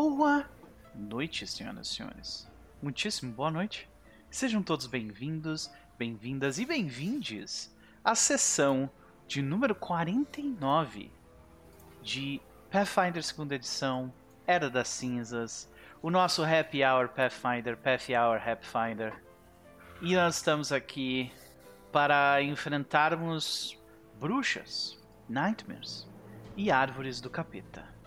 Boa noite, senhoras e senhores. Muitíssimo boa noite. Sejam todos bem-vindos, bem-vindas e bem-vindes à sessão de número 49 de Pathfinder 2 edição, Era das Cinzas, o nosso Happy Hour Pathfinder, Path Hour Pathfinder. E nós estamos aqui para enfrentarmos bruxas, nightmares e árvores do capeta.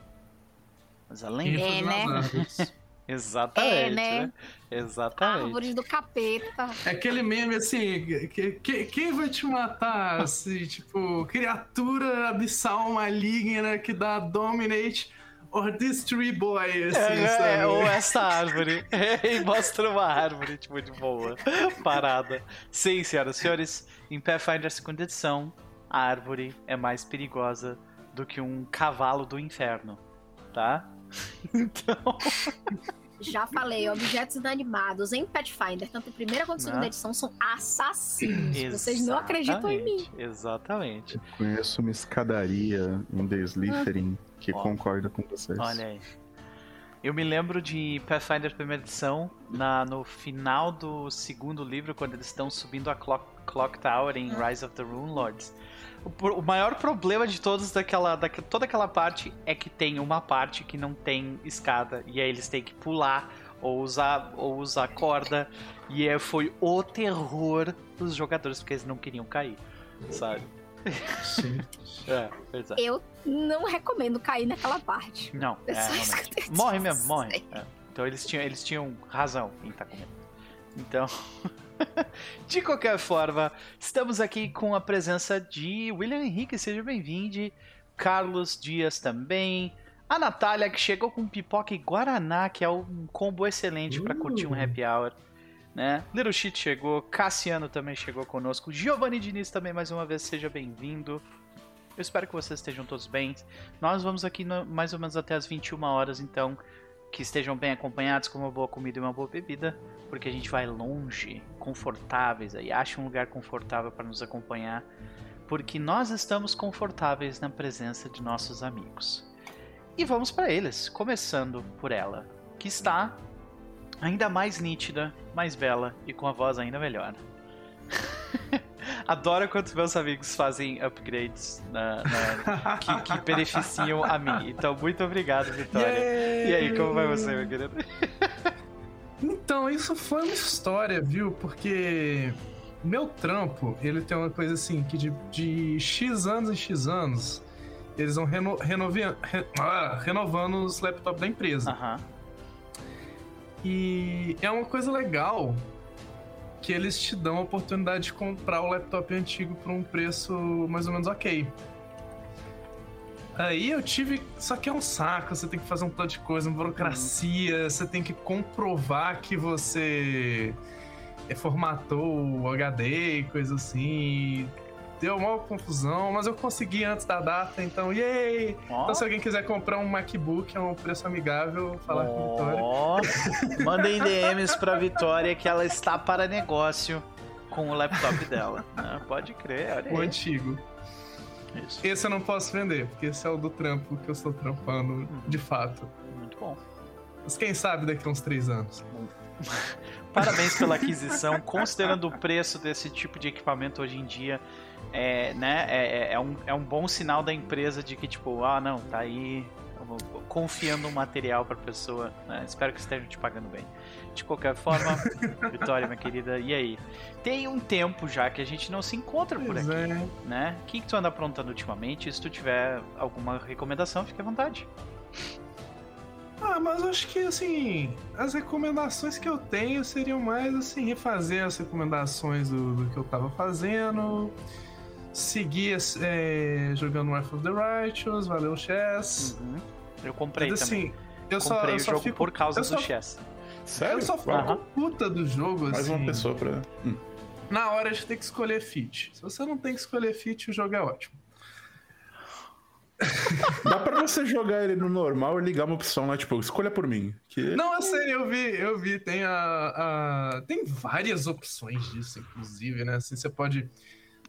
Mas além Quem É, né? Exatamente, É, né? né? Exatamente. Árvores do capeta. É aquele meme assim, que, que- quem vai te matar? Assim, tipo, criatura abissal maligna que dá dominate or this tree boy, assim, É, sabe? é, ou essa árvore. e mostra uma árvore, tipo, de boa. Parada. Sim, senhoras e senhores, em Pathfinder 2 edição, a árvore é mais perigosa do que um cavalo do inferno. Tá? Então. Já falei, objetos inanimados em Pathfinder, tanto em primeira quanto em segunda Né? edição, são assassinos. Vocês não acreditam em mim. Exatamente. Eu conheço uma escadaria em The Slytherin que Ó. concorda com vocês. Olha aí. Eu me lembro de Pathfinder primeira edição, na, no final do segundo livro, quando eles estão subindo a Clock, Clock Tower em Rise of the Rune Lords. O, o maior problema de todos daquela, daque- toda aquela parte é que tem uma parte que não tem escada e aí eles têm que pular ou usar ou usar corda e é, foi o terror dos jogadores porque eles não queriam cair, sabe? Sim. É, pois é. Eu não recomendo cair naquela parte. Não, é, É Morre mesmo, morre. É. Então eles tinham, eles tinham razão em estar comendo. Então, de qualquer forma, estamos aqui com a presença de William Henrique, seja bem-vindo. Carlos Dias também. A Natália, que chegou com pipoca e guaraná, que é um combo excelente para curtir um Uh. happy hour. Né? Little Shit chegou, Cassiano também chegou conosco, Giovanni Diniz também mais uma vez, seja bem-vindo. Eu espero que vocês estejam todos bem. Nós vamos aqui no- mais ou menos até as 21 horas, então que estejam bem acompanhados com uma boa comida e uma boa bebida, porque a gente vai longe, confortáveis aí, acha um lugar confortável para nos acompanhar, porque nós estamos confortáveis na presença de nossos amigos. E vamos para eles, começando por ela, que está ainda mais nítida, mais bela e com a voz ainda melhor. Adoro quando meus amigos fazem upgrades na- na- que, que beneficiam a mim. Então, muito obrigado, Vitória. E aí, como vai você, meu querido? Então, isso foi uma história, viu? Porque meu trampo, ele tem uma coisa assim, que de, de X anos em X anos, eles vão reno, renovi- re- ah, renovando os laptops da empresa. E é uma coisa legal que eles te dão a oportunidade de comprar o laptop antigo por um preço mais ou menos ok. Aí eu tive. Só que é um saco, você tem que fazer um tanto de coisa, uma burocracia, você tem que comprovar que você formatou o HD e coisa assim. Deu uma confusão, mas eu consegui antes da data, então, yay! Ó. Então, se alguém quiser comprar um MacBook a um preço amigável, falar com a Vitória. Mandem DMs pra Vitória que ela está para negócio com o laptop dela. né? Pode crer, olha O aí. antigo. Isso, Esse eu não posso vender, porque esse é o do trampo que eu estou trampando de fato. muito bom. Mas quem sabe daqui a uns três anos. Parabéns pela aquisição, considerando o preço desse tipo de equipamento hoje em dia. É, né, é, é um, é um bom sinal da empresa de que, tipo, ah, não, tá aí confiando um material pra pessoa. né? Espero que estejam te pagando bem. De qualquer forma, Vitória, minha querida, e aí? Tem um tempo já que a gente não se encontra por Pois aqui, é. né? O que, que tu anda aprontando ultimamente? Se tu tiver alguma recomendação, fique à vontade. Ah, mas acho que assim, as recomendações que eu tenho seriam mais assim, refazer as recomendações do, do que eu tava fazendo. Seguir é, jogando Wrath of the Righteous, valeu chess. Uhum. Eu comprei Mas também. assim, eu só, comprei eu o só jogo fico. por causa eu do só- chess. Sério? Eu só fico Aham. puta do jogo, Mais assim. uma pessoa pra. Hum. Na hora de ter que escolher fit. Se você não tem que escolher fit, o jogo é ótimo. Dá pra você jogar ele no normal e ligar uma opção lá, tipo, escolha por mim. Que... Não, é sério, eu vi, eu vi, tem a, a- Tem várias opções disso, inclusive, né? Assim, você pode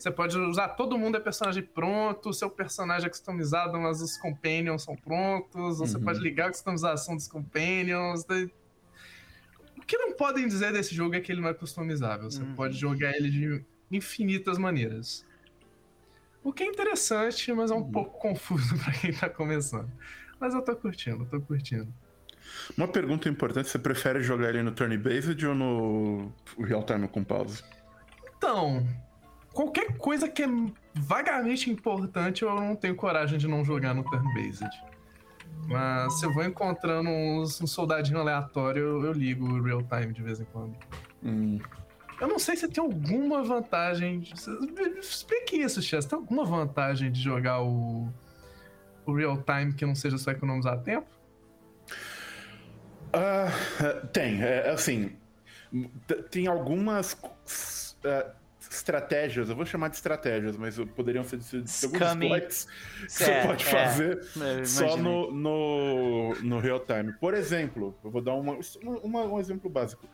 Você pode usar todo mundo é personagem pronto, seu personagem é customizado, mas os companions são prontos, você Uhum. pode ligar a customização dos companions. daí- O que não podem dizer desse jogo é que ele não é customizável. Você Uhum. pode jogar ele de infinitas maneiras. O que é interessante, mas é um Uhum. pouco confuso pra quem tá começando. Mas eu tô curtindo, tô curtindo. Uma pergunta importante: você prefere jogar ele no turn-based ou no real time com pause? Então, qualquer coisa que é vagamente importante, eu não tenho coragem de não jogar no turn-based. Mas se eu vou encontrando uns, um soldadinho aleatório, eu, eu ligo o real time de vez em quando. Hum. Eu não sei se tem alguma vantagem. Explique isso, Chess. Tem alguma vantagem de jogar o, o real time que não seja só economizar tempo? É, tem, é, assim. Tem algumas é, estratégias, eu vou chamar de estratégias, mas poderiam ser de, de alguns exploits que você É, pode é. fazer Eu só no, no, no real time. Por exemplo, eu vou dar uma, uma- um exemplo básico.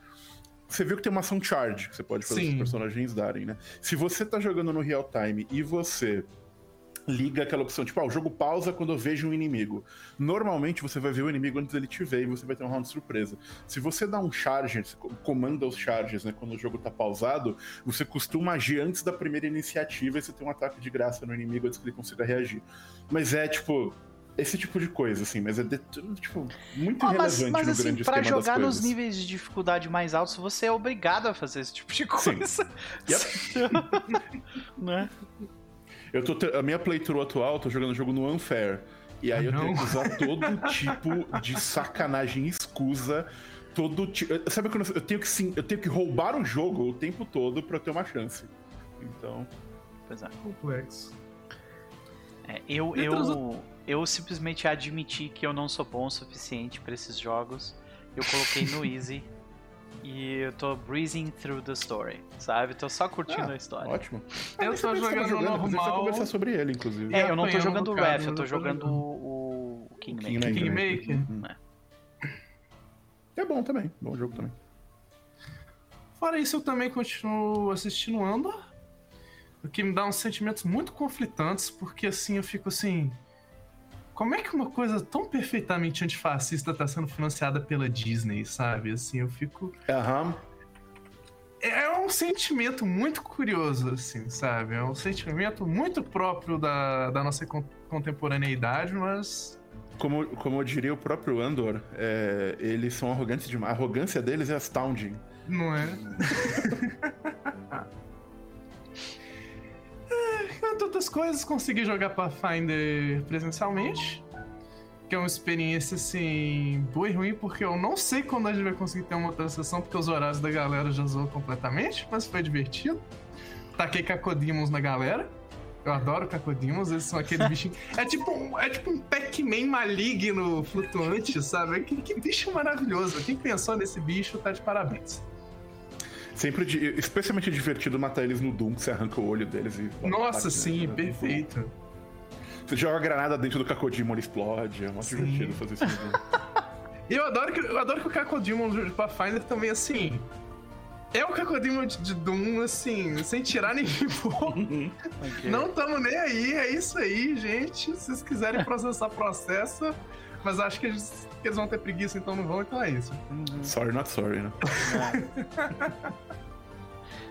Você viu que tem uma ação charge que você pode fazer Sim. os personagens darem, né? Se você tá jogando no real time e você liga aquela opção, tipo, ah, o jogo pausa quando eu vejo um inimigo. Normalmente você vai ver o inimigo antes dele te ver e você vai ter um round surpresa. Se você dá um charge, comanda os charges, né, quando o jogo tá pausado, você costuma agir antes da primeira iniciativa e você tem um ataque de graça no inimigo antes que ele consiga reagir. Mas é, tipo, esse tipo de coisa, assim, mas é, de- tipo, muito Ah, mas, irrelevante mas no assim, grande pra jogar nos níveis de dificuldade mais altos, você é obrigado a fazer esse tipo de coisa. né? Eu tô A minha playthrough atual, eu tô jogando o jogo no Unfair. E aí Ah, eu tenho que usar todo tipo de sacanagem escusa. Todo tipo. Sabe quando eu tenho que sim, eu tenho que roubar o jogo o tempo todo pra eu ter uma chance. Então. Pois é. Complexo. É, eu, eu, eu simplesmente admiti que eu não sou bom o suficiente pra esses jogos. Eu coloquei no Easy. E eu tô breezing through the story, sabe? Tô só curtindo Ah, a história. Ótimo. Eu tô tá jogando depois a gente normal. conversar sobre ele, inclusive. É, eu não tô jogando do o Ref, eu tô jogando jogando. o, o Kingmaker. Kingmaker. Kingmaker. Uhum. É. É bom também. Bom jogo também. Fora isso, eu também continuo assistindo Andor. O que me dá uns sentimentos muito conflitantes, porque assim, eu fico assim. Como é que uma coisa tão perfeitamente antifascista tá sendo financiada pela Disney, sabe? Assim, eu fico. Aham. É um sentimento muito curioso, assim, sabe? É um sentimento muito próprio da, da nossa con- contemporaneidade, mas. Como, como eu diria o próprio Andor, é, eles são arrogantes demais. A arrogância deles é astounding. Não é? entre outras coisas, consegui jogar Pathfinder presencialmente. Que é uma experiência, assim, boa e ruim, porque eu não sei quando a gente vai conseguir ter uma outra sessão, porque os horários da galera já zoou completamente, mas foi divertido. Taquei Cacodemons na galera. Eu adoro Cacodemons, eles são aquele bichinho. É tipo, um- é tipo um Pac-Man maligno flutuante, sabe? Que, que bicho maravilhoso. Quem pensou nesse bicho tá de parabéns. Sempre, di- especialmente divertido matar eles no Doom, que você arranca o olho deles e. Nossa, sim, né? perfeito. Você joga a granada dentro do Cacodemon, ele explode. É muito Sim. divertido fazer isso no Doom. E eu adoro que, eu adoro que o Cacodemon de Pathfinder também, assim. É o Cacodemon de, de Doom, assim, sem tirar nem pôr. Ok. Não tamo nem aí, é isso aí, gente. Se vocês quiserem processar, processa. Mas acho que eles, que eles vão ter preguiça, então não vão, então é isso. Uhum. Sorry, not sorry, né? É.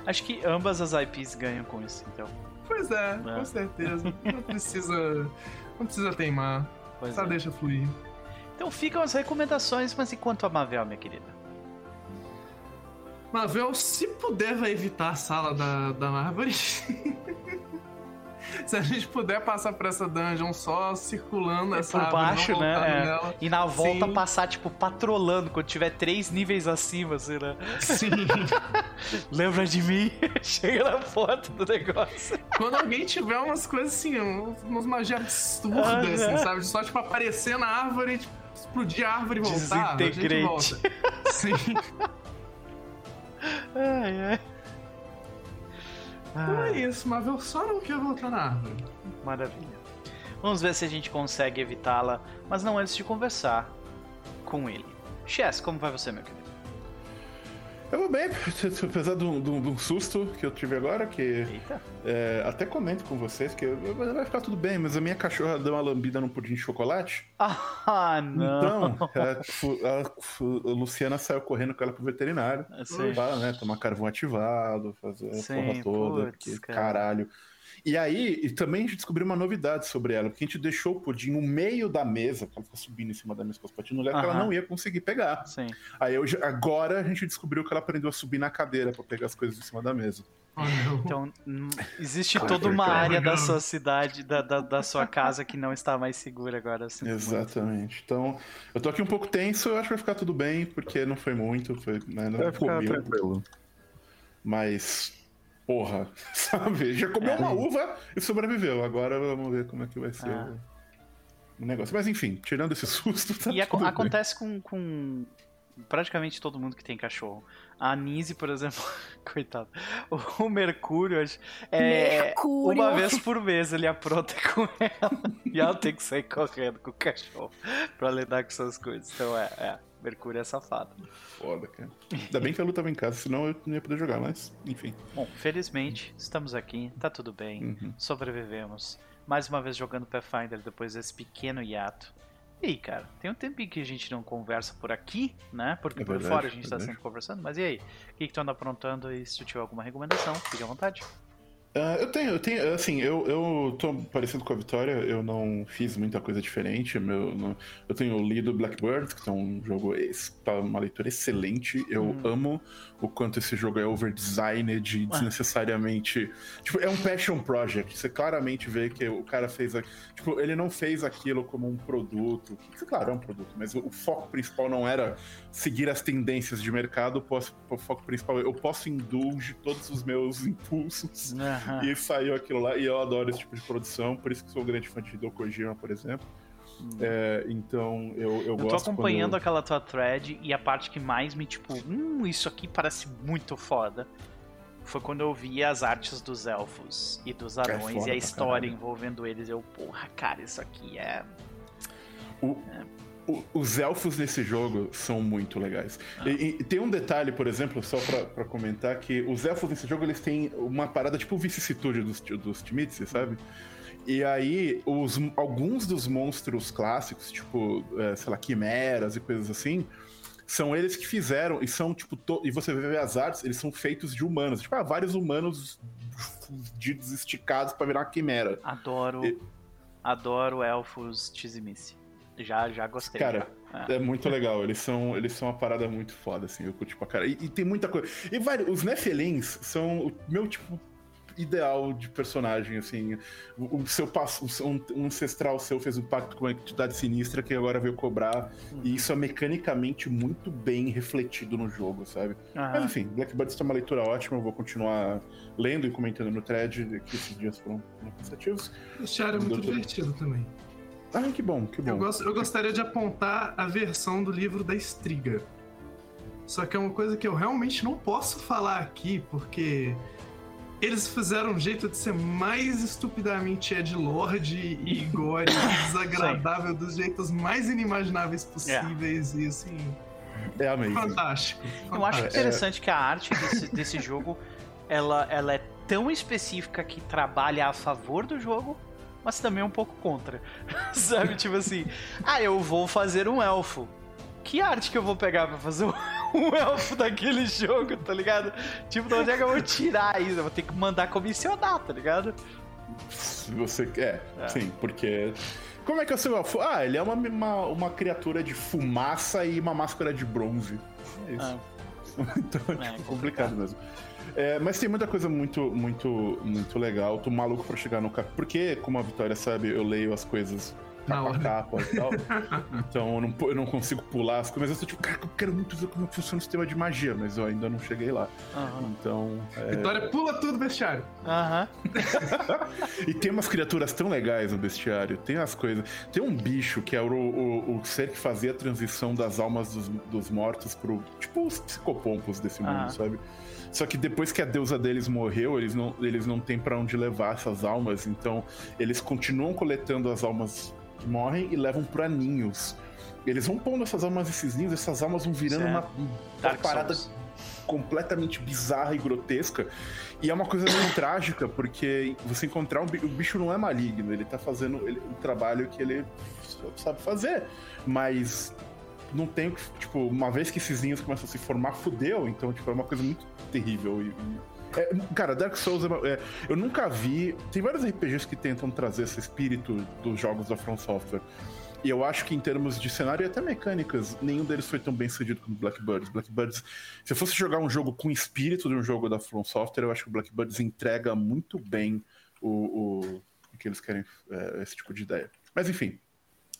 Acho que ambas as IPs ganham com isso, então. Pois é, É. com certeza. Não precisa. Não precisa teimar. Pois Só é. deixa fluir. Então ficam as recomendações, mas enquanto a Mavel, minha querida? Mavel, se puder, vai evitar a sala da, da árvore. se a gente puder passar por essa dungeon só circulando É essa por baixo, né? É. nela. E na volta Sim. passar, tipo, patrolando quando tiver três níveis acima, assim, né? Sim. Lembra de mim? Chega na foto do negócio. Quando alguém tiver umas coisas assim, um- umas magias absurdas, Ah, assim, sabe? Só, tipo, aparecer na árvore, tipo, explodir a árvore e voltar. a gente volta. Sim. Ai, ai. Então é isso, Mavel só não quer voltar na árvore. maravilha. Vamos ver se a gente consegue evitá-la, mas não antes de conversar com ele. Chess, como vai você, meu querido? Eu vou bem, apesar de um, de um- de um susto que eu tive agora, que é, até comento com vocês que vai ficar tudo bem, mas a minha cachorra deu uma lambida no pudim de chocolate. Ah, não. Então, a, a a Luciana saiu correndo com ela pro veterinário. Sim. Pra, né, tomar carvão ativado, fazer a porra toda, putz, porque cara. caralho. E aí, e também a gente descobriu uma novidade sobre ela, porque a gente deixou o pudim no meio da mesa, que ela fica subindo em cima da mesa com os patinhos no lugar que ela não ia conseguir pegar. Sim. Aí hoje, agora a gente descobriu que ela aprendeu a subir na cadeira pra pegar as coisas em cima da mesa. Então, existe toda uma área da sua cidade, da, da, da sua casa que não está mais segura agora. eu sinto muito. Exatamente. Então, eu tô aqui um pouco tenso, eu acho que vai ficar tudo bem, porque não foi muito, foi, né, não Vai ficar comeu. tranquilo. Mas, porra, sabe? Já comeu É. uma uva e sobreviveu. Agora vamos ver como é que vai ser Ah. o- negócio. Mas enfim, tirando esse susto, tá E bem. acontece com, com praticamente todo mundo que tem cachorro. A Nise, por exemplo, coitado. O, o Mercúrio, acho- é, Mercúrio. uma vez por mês ele apronta com ela. e ela tem que sair correndo com o cachorro pra lidar com essas coisas. Então é, é Mercúrio é safado. Foda, cara. Ainda bem que a Lu tava em casa, senão eu não ia poder jogar, mas enfim. Bom, felizmente estamos aqui, tá tudo bem. Uhum. sobrevivemos. Mais uma vez jogando Pathfinder depois desse pequeno hiato. E aí, cara, tem um tempinho que a gente não conversa por aqui, né? Porque É por verdade, fora a gente tá verdade. sempre conversando. Mas e aí? O que, que tu anda aprontando e se tu tiver alguma recomendação, fique à vontade. Ah, eu tenho, eu tenho, assim, eu, eu tô parecido com a Vitória, eu não fiz muita coisa diferente. Meu, não- eu tenho lido Blackbird, que é um jogo, tá uma leitura excelente. Eu Hum. amo o quanto esse jogo é overdesigned e desnecessariamente. Tipo, é um passion project. Você claramente vê que o cara fez. a- Tipo, ele não fez aquilo como um produto. Que, claro, é um produto, mas o, foco principal não era seguir as tendências de mercado. O, foco principal é eu posso indulge todos os meus impulsos. Aham. E saiu aquilo lá, e eu adoro esse tipo de produção, por isso que sou um grande fã de Hideo Kojima, por exemplo. É, então, eu, eu, Eu tô gosto acompanhando quando... aquela tua thread e a parte que mais me, tipo, hum, isso aqui parece muito foda. Foi quando eu vi as artes dos elfos e dos anões É e a história caralho. envolvendo eles. Eu, porra, cara, isso aqui é. O- o- os elfos nesse jogo são muito legais. E, e tem um detalhe, por exemplo, só pra, pra comentar, que os elfos nesse jogo, eles têm uma parada tipo vicissitude dos, dos Timitsi, sabe? E aí, os, alguns dos monstros clássicos, tipo, é, sei lá, quimeras e coisas assim, são eles que fizeram, e são, tipo, to- e você vê as artes, eles são feitos de humanos. Tipo, ah, vários humanos fudidos, esticados pra virar uma quimera. Adoro. E- Adoro elfos Tizimice. Já, já gostei. Cara, já. É muito legal, eles são, eles são uma parada muito foda, assim, eu curti pra cara. E, e tem muita coisa. E vários, os Nefelins são o meu tipo ideal de personagem, assim. O, o seu passo, um, um ancestral seu fez um pacto com uma entidade sinistra que agora veio cobrar. E isso é mecanicamente muito bem refletido no jogo, sabe? Mas enfim, Blackbird está uma leitura ótima, eu vou continuar lendo e comentando no thread, que esses dias foram cansativos. O Char é muito Doutor- divertido também. Ah, que bom, que bom. Eu, gosto- eu gostaria de apontar a versão do livro da Estriga. Só que é uma coisa que eu realmente não posso falar aqui, porque eles fizeram um jeito de ser mais estupidamente edgelord e gore e desagradável dos jeitos mais inimagináveis possíveis e assim, É amazing. fantástico. Eu acho Ah, é- interessante que a arte desse, desse jogo ela, ela é tão específica que trabalha a favor do jogo, mas também um pouco contra. Sabe? Tipo assim, ah, eu vou fazer um elfo. Que arte que eu vou pegar pra fazer um, elfo daquele jogo, tá ligado? Tipo, de onde é que eu vou tirar isso? Eu vou ter que mandar comissionar, tá ligado? Se você quer, É. sim, porque. Como é que é o seu elfo? Ah, ele é uma, uma, uma criatura de fumaça e uma máscara de bronze. É isso. Ah, então é, É, tipo, complicado mesmo. É, mas tem muita coisa muito, muito, muito legal. Tô maluco pra chegar no cap. Porque, como a Vitória sabe, eu leio as coisas Na capa a capa e tal. então eu não, eu não consigo pular as coisas. Mas eu tô tipo, cara, eu quero muito ver como funciona o sistema de magia, mas eu ainda não cheguei lá. Aham. Então. é, Vitória pula tudo bestiário. Aham. E tem umas criaturas tão legais no bestiário. Tem as coisas. Tem um bicho que é o, o, o ser que fazia a transição das almas dos, dos mortos pro. Tipo os psicopompos desse mundo, Ah. sabe? Só que depois que a deusa deles morreu, eles não, eles não têm pra onde levar essas almas. Então eles continuam coletando as almas morrem e levam pra ninhos. Eles vão pondo essas almas nesses ninhos, essas almas vão virando uma, uma parada Souls. completamente bizarra e grotesca. E é uma coisa meio trágica, porque você encontrar um bicho, o bicho não é maligno, ele tá fazendo ele, um trabalho que ele sabe fazer. Mas não tem, tipo, uma vez que esses ninhos começam a se formar, fudeu. Então, tipo, é uma coisa muito terrível. E, é, cara, Dark Souls, é, é, eu nunca vi. Tem vários RPGs que tentam trazer esse espírito dos jogos da From Software. E eu acho que em termos de cenário e até mecânicas, nenhum deles foi tão bem sucedido como Blackbirds. Blackbirds, se eu fosse jogar um jogo com o espírito de um jogo da From Software, eu acho que o Blackbirds entrega muito bem o, o, o que eles querem, é, esse tipo de ideia. Mas enfim,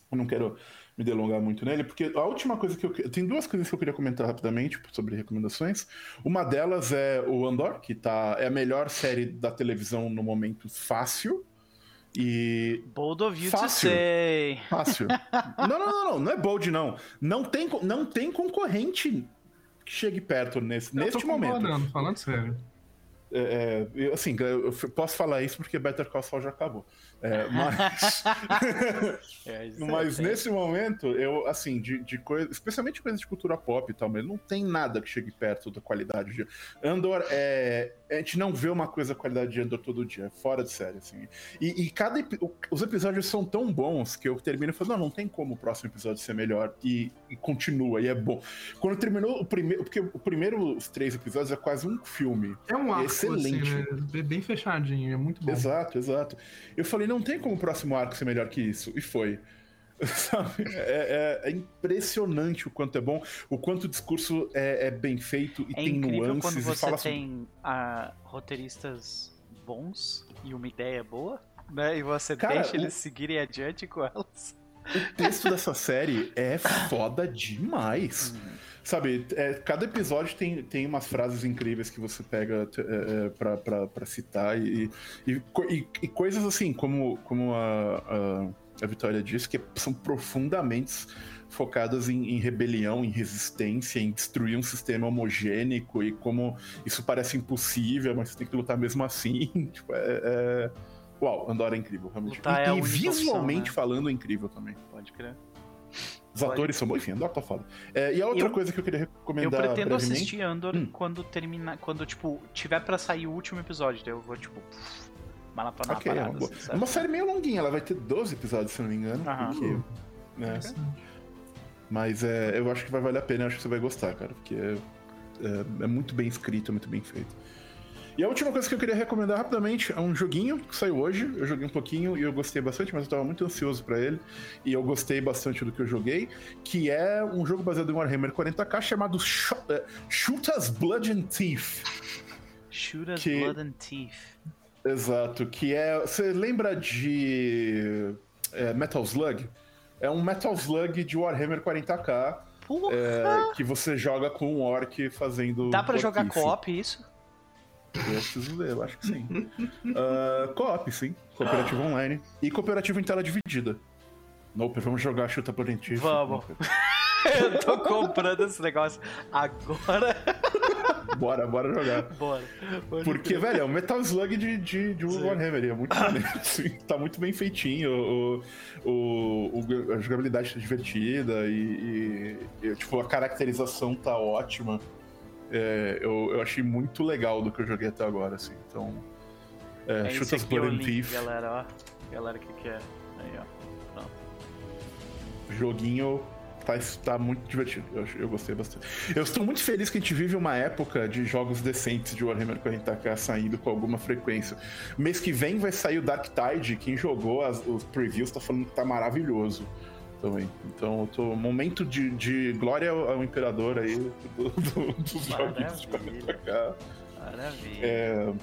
eu não quero me delongar muito nele, porque a última coisa que eu. Tem duas coisas que eu queria comentar rapidamente sobre recomendações. Uma delas é o Andor, que tá, é a melhor série da televisão no momento fácil. E. Bold of you Fácil. to say. Fácil. não, não, não, não, não é bold, não. Não tem, não tem concorrente que chegue perto nesse, Eu neste tô momento. falando sério. É, é, assim, eu f- posso falar isso porque Better Call Saul já acabou. É, mas É, mas é, nesse momento, eu, assim, de, de coisa, especialmente coisa de cultura pop e tal, mas não tem nada que chegue perto da qualidade de Andor. É, a gente não vê uma coisa da qualidade de Andor todo dia, é fora de série, assim. E, e cada os episódios são tão bons que eu termino e falo, não, não tem como o próximo episódio ser melhor. E, e continua, e é bom. Quando terminou o primeiro, porque o primeiro, os três episódios é quase um filme. É um arco, Excelente. assim, né? Bem- Bem fechadinho, é muito bom. Exato, exato. Eu falei, não tem como o próximo arco ser melhor que isso. E foi. Sabe? É, é- é impressionante o quanto é bom, o quanto o discurso é, é bem feito e É tem nuances quando você fala sobre- tem ah, roteiristas bons e uma ideia boa, né? E você Cara, deixa o- eles seguirem adiante com elas. O texto dessa série é foda demais. Sabe, é, cada episódio tem, tem umas frases incríveis que você pega é, é, pra, pra, pra citar e, e, e- e coisas assim, como, como a, a, a Vitória disse, que são profundamente focadas em, em rebelião, em resistência, em destruir um sistema homogênico e como isso parece impossível, mas você tem que lutar mesmo assim. Tipo, é, é... Uau, Andorra é incrível, realmente. Lutar e é e única opção, visualmente né? falando, é incrível também. Pode crer. Os atores são bons, enfim, Andor tá foda. É, e a outra Eu- coisa que eu queria Eu recomendar pretendo brevemente... assistir Andor Hum. quando terminar. Quando, tipo, tiver pra sair o último episódio. Daí eu vou, tipo, maratonar Ok, a é parada. uma, boa. assim, É uma série meio longuinha, ela vai ter 12 episódios, se não me engano. Aham. porque, né, mas é, eu acho que vai valer a pena, eu acho que você vai gostar, cara, porque é, é- é muito bem escrito, é muito bem feito. E a última coisa que eu queria recomendar rapidamente é um joguinho que saiu hoje. Eu joguei um pouquinho e eu gostei bastante, mas eu tava muito ansioso pra ele. E eu gostei bastante do que eu joguei, que é um jogo baseado em Warhammer 40k chamado Sh é, Shoot Us Blood and Teeth. Shoot Us que- Blood and Teeth. Exato, que é. Você lembra de é, Metal Slug? É um Metal Slug de Warhammer 40k Porra! é, que você joga com um orc fazendo. Dá pra jogar co-op isso? Eu preciso ver, eu acho que sim. Ah, co-op, sim. Cooperativo online. E cooperativo em tela dividida. Nope, vamos jogar chuta por dentro. Vamos. eu tô comprando esse negócio agora. Bora, bora jogar. Bora. Pode Porque, velho, é um Metal Slug de, de, de. Warhammer. É muito maneiro, assim. Tá muito bem feitinho. O, o, o- a jogabilidade tá divertida e, e- e, tipo, a caracterização tá ótima. É, eu, eu achei muito legal do que eu joguei até agora, assim. Então, é, É Shoot esse Us aqui o Blood and Thief, galera, ó. Galera, que que é? Aí, ó. joguinho tá, tá muito divertido. Eu, eu gostei bastante. Eu estou muito feliz que a gente vive uma época de jogos decentes de Warhammer 40k saindo com alguma frequência. Mês que vem vai sair o Dark Tide. Quem jogou as- os previews tá falando que tá maravilhoso também. Então eu tô. Momento de, de glória ao, imperador aí do- do- dos jogos de Maravilha. 40k. Maravilha. É,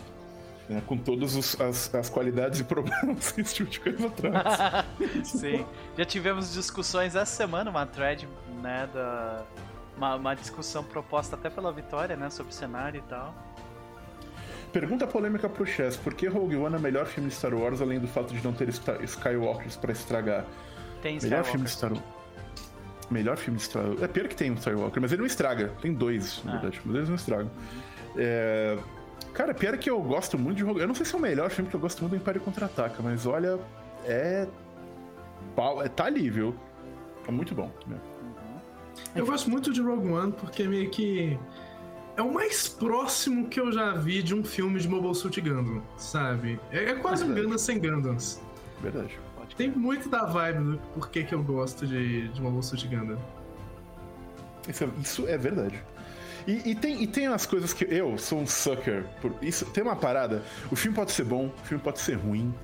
né, com todas as, as qualidades e problemas que esse tipo de coisa traz. Sim. Já tivemos discussões essa semana, uma thread, né, da... Uma, uma discussão proposta até pela Vitória, né, sobre o cenário e tal. Pergunta polêmica pro Chess: por que Rogue One é o melhor filme de Star Wars, além do fato de não ter Skywalkers pra estragar? Tem Melhor filme de Star Wars. Melhor filme de Star Wars. É pior que tem um Skywalker, mas ele não estraga. Tem dois, na Ah. verdade, mas eles não estragam. É... Cara, pior que eu gosto muito de Rogue Eu não sei se é o melhor filme que eu gosto muito do Império Contra-Ataca, mas olha, é. é- Tá ali, viu? É muito bom. né? Uhum. Eu gosto muito de Rogue One porque meio que é o mais próximo que eu já vi de um filme de Mobile Suit Gundam, sabe? É, é quase um. Gundam sem Gundams. Verdade. Tem muito da vibe do porquê que eu gosto de, de Mobile Suit Gundam. Isso é, isso é verdade. E, e tem, e tem umas coisas que eu sou um sucker por isso. Tem uma parada. O filme pode ser bom, o filme pode ser ruim.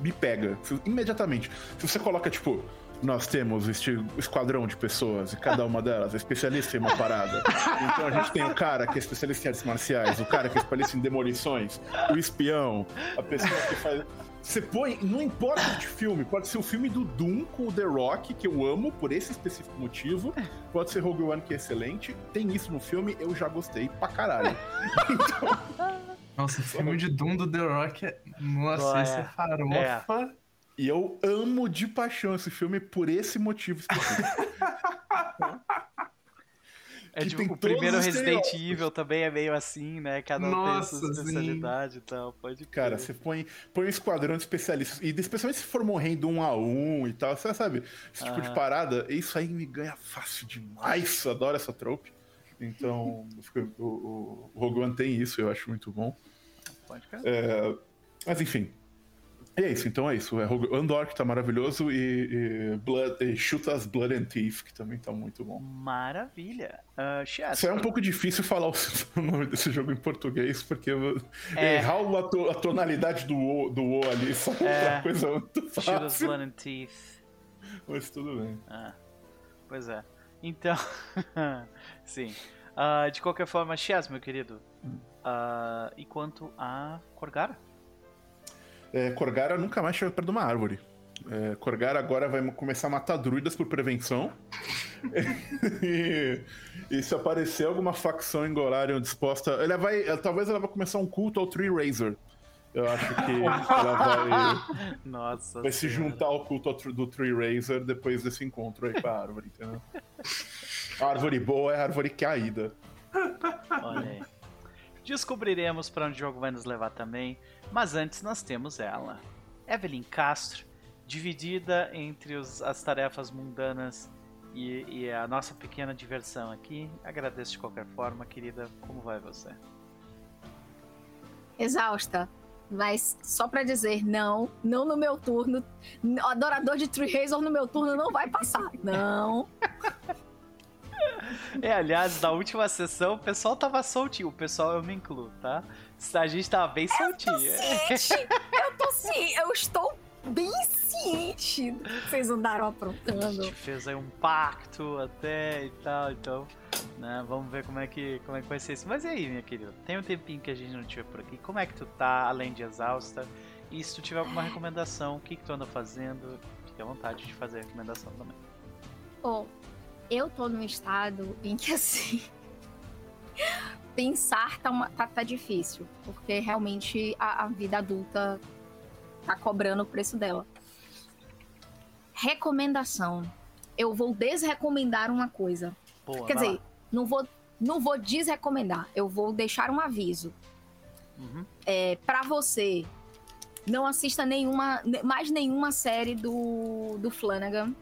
Me pega. Imediatamente. Se você coloca, tipo, nós temos este esquadrão de pessoas e cada uma delas é especialista em uma parada. Então a gente tem o cara que é especialista em artes marciais, o cara que é especialista em demolições, o espião, a pessoa que faz. Você põe, não importa de filme, pode ser o filme do Doom com o The Rock, que eu amo por esse específico motivo, pode ser Rogue One, que é excelente. Tem isso no filme, eu já gostei pra caralho. Nossa, o filme de Doom do The Rock é. Nossa, esse é é. farofa. E eu amo de paixão esse filme por esse motivo específico. É Que tipo, tem o primeiro Resident. Evil também é meio assim, né? Cada um Nossa, tem sua sim. especialidade e tal. Pode Cara, crer. você põe, põe um esquadrão de especialistas, e especialmente se for morrendo um a um e tal, você sabe? Esse tipo de parada, isso aí me ganha fácil demais. Eu adoro essa trope. Então, o, o, o Rogue One tem isso, eu acho muito bom. Pode crer. É, mas enfim. E é isso, então é isso. É Andor, que tá maravilhoso, e, e, Blood, e Chutas Blood and Thief, que também tá muito bom. Maravilha. Uh, Só é um pouco difícil falar o nome desse jogo em português, porque É. errar a, to- a tonalidade do O, do o ali só é uma coisa muito fácil. Blood and Teeth. Mas tudo bem. Ah, pois é. Então, sim. Ah, de qualquer forma, Chess, meu querido. Ah, e quanto a Corgara? É, Corgara nunca mais chega perto de uma árvore. É, Corgara agora vai começar a matar druidas por prevenção. e, e se aparecer alguma facção em Golarion disposta. Ela vai, ela- talvez ela vai começar um culto ao Tree Razor. Eu acho que ela vai, Nossa. vai se Senhora. juntar ao culto do Tree Razor depois desse encontro aí com a árvore, entendeu? A árvore boa é a árvore caída. Olha aí. Descobriremos para onde o jogo vai nos levar também, mas antes nós temos ela. Evelyn Castro, dividida entre os- as tarefas mundanas e, e a nossa pequena diversão aqui. Agradeço de qualquer forma, querida. Como vai você? Exausta. Mas só pra dizer, não, não no meu turno. O adorador de Tree Razor no meu turno não vai passar. Não. É, aliás, na última sessão o pessoal tava soltinho. O pessoal eu me incluo, tá? A gente tava bem soltinho. Ciente! Eu tô ciente, eu estou bem ciente do que vocês andaram A aprontando. gente fez aí um pacto até e tal, então, né, vamos ver como é que como é que vai ser isso. Mas e aí, minha querida? Tem um tempinho que a gente não estiver por aqui. Como é que tu tá, além de exausta? E se tu tiver alguma recomendação, o que que tu anda fazendo? Fique à vontade de fazer a recomendação também. Bom, eu tô num estado em que assim. Pensar tá, uma- tá, tá difícil. Porque realmente a, a vida adulta tá cobrando o preço dela. Recomendação. Eu vou desrecomendar uma coisa. Boa, Quer dizer, não vou, não vou desrecomendar. Eu vou deixar um aviso. Uhum. É, para você, não assista nenhuma, ne- mais nenhuma série do, do Flanagan,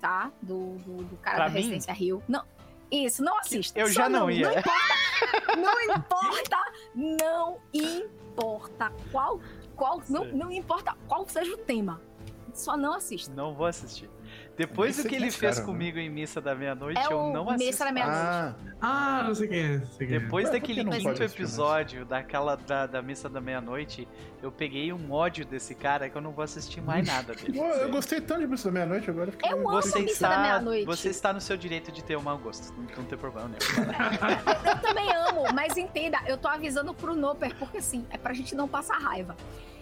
tá? Do, do, do cara Pra da mim? Residência Rio. Não, isso, não assista. eu Só já não ia. Não importa, não importa, não importa qual, qual não, não importa qual seja o tema. Só não assista. Não vou assistir. Depois do que sei ele é fez cara, né? comigo em Missa da Meia-Noite, É eu o não Missa assisto. da Meia-Noite. Ah, Ah, não sei é. sei quem é. Depois Ué, por daquele que não quinto episódio daquela da, da missa da meia-noite, eu peguei um ódio desse cara que eu não vou assistir mais nada dele. Eu gostei tanto de Missa da Meia-Noite agora. fiquei- Eu amo Você Missa da está, Meia-Noite. você está no seu direito de ter um mau gosto. Não, não tem problema nenhum. Eu também amo, mas entenda, eu tô avisando pro Noper, porque assim, é pra gente não passar raiva.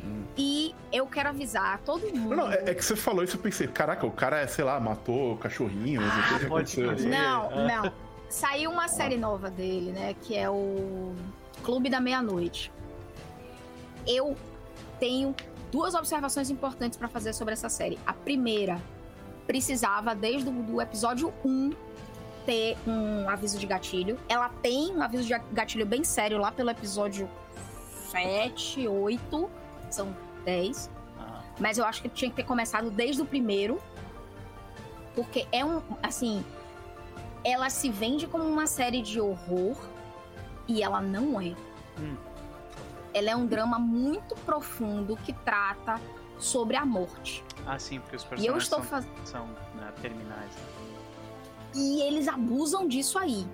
Hum. E eu quero avisar todo mundo. Não, não, é, é que você falou isso, eu pensei, caraca, o cara, é, sei lá, matou cachorrinhos, não sei o que pode aconteceu. crer. Não, É. não. Saiu uma série nova dele, né? Que é o Clube da Meia-Noite. Eu tenho duas observações importantes pra fazer sobre essa série. A primeira, precisava, desde o do episódio 1, ter um aviso de gatilho. Ela tem um aviso de gatilho bem sério lá pelo episódio 7, 8, são 10. Ah, Mas eu acho que tinha que ter começado desde o primeiro. Porque é um. Assim. Ela se vende como uma série de horror. E ela não é. Hum. Ela é um drama muito profundo que trata sobre a morte. Ah, sim, porque os E eu personagens estou são, fazendo. são né, terminais. E eles abusam disso aí.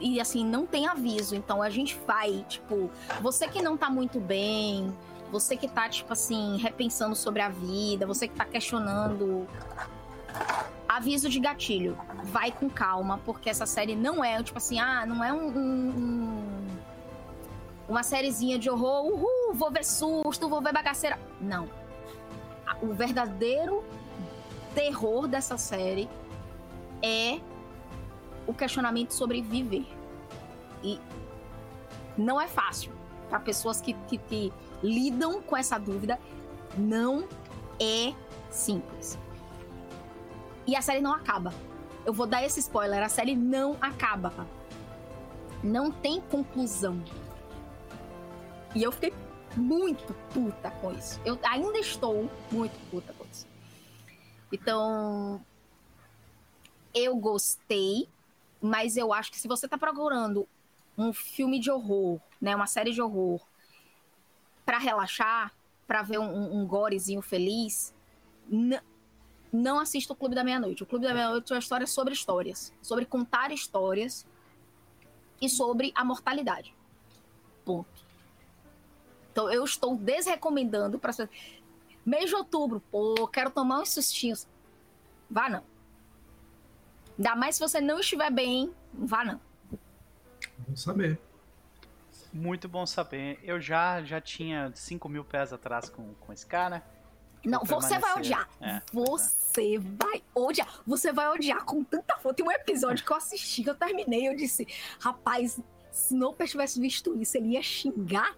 E assim, não tem aviso. Então a gente vai, tipo, você que não tá muito bem, você que tá, tipo assim, repensando sobre a vida, você que tá questionando. Aviso de gatilho. Vai com calma, porque essa série não é, tipo assim, ah, não é um. um- um- uma sériezinha de horror, uhul, vou ver susto, vou ver bagaceira. Não. O verdadeiro terror dessa série é o questionamento sobre viver. E não é fácil para pessoas que, que, que lidam com essa dúvida. Não é simples. E a série não acaba. Eu vou dar esse spoiler: a série não acaba. Não tem conclusão. E eu fiquei muito puta com isso. Eu ainda estou muito puta com isso. Então, eu gostei, mas eu acho que se você tá procurando um filme de horror, né, uma série de horror, pra relaxar, pra ver um, um, gorezinho feliz, não assista o Clube da Meia-Noite. O Clube da Meia-Noite é uma história sobre histórias, sobre contar histórias e sobre a mortalidade. Ponto. Então eu estou desrecomendando para mês de outubro, pô, quero tomar uns sustinhos. Vá não. Ainda mais se você não estiver bem, vá não. Vamos saber. Muito bom saber. Eu já, já tinha 5 mil pés atrás com, com esse cara. Não, Vou você vai odiar. É, Você vai odiar. Você vai odiar com tanta força. Tem um episódio que eu assisti, que eu terminei, eu disse, rapaz, se Noper tivesse visto isso, ele ia xingar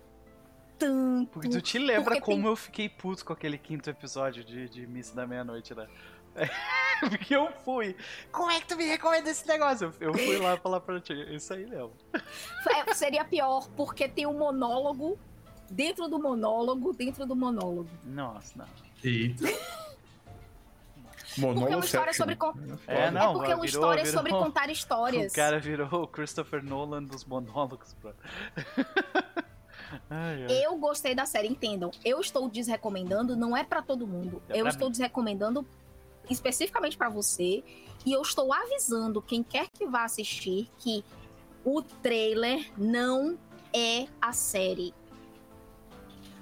tanto. Porque tu te lembra como tem- eu fiquei puto com aquele quinto episódio de, de Missa da Meia-Noite, né? Porque eu fui. Como é que tu me recomenda esse negócio? Eu, fui lá falar pra ti. Isso aí mesmo. É, seria pior, porque tem um monólogo dentro do monólogo, dentro do monólogo. Nossa, não. Eita. Porque é uma história sobre con- É, é não, porque é uma virou- história virou- sobre contar histórias. O cara virou o Christopher Nolan dos monólogos, bro. ai, ai. Eu gostei da série, entendam. Eu estou desrecomendando, não é pra todo mundo. É eu estou mim. desrecomendando especificamente pra você e eu estou avisando quem quer que vá assistir que o trailer não é a série.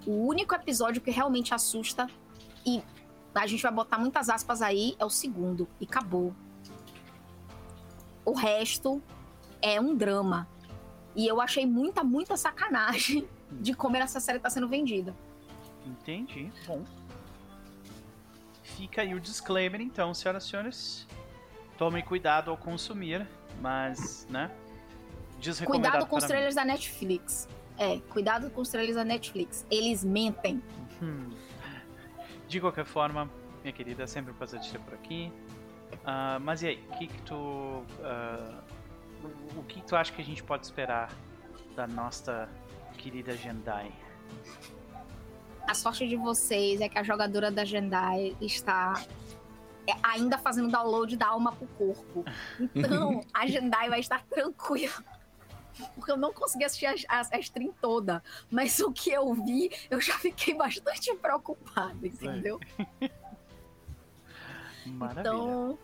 O único episódio que realmente assusta e a gente vai botar muitas aspas aí é o segundo e acabou. O resto é um drama. E eu achei muita, muita sacanagem de como essa série tá sendo vendida. Entendi. Bom. Fica aí o disclaimer, então, senhoras e senhores. Tomem cuidado ao consumir, mas, né? Cuidado com os trailers da Netflix. É, cuidado com os trailers da Netflix. Eles mentem. Hum. De qualquer forma, minha querida, é sempre um prazer te ter por aqui. Ah, mas e aí, o que que tu... o- o que que tu acha que a gente pode esperar da nossa querida Jendai? A sorte de vocês é que a jogadora da Jendai está é, ainda fazendo download da alma pro corpo. Então, a Jendai vai estar tranquila. Porque eu não consegui assistir a, a, a stream toda. Mas o que eu vi, eu já fiquei bastante preocupada, entendeu? Maravilha. Então,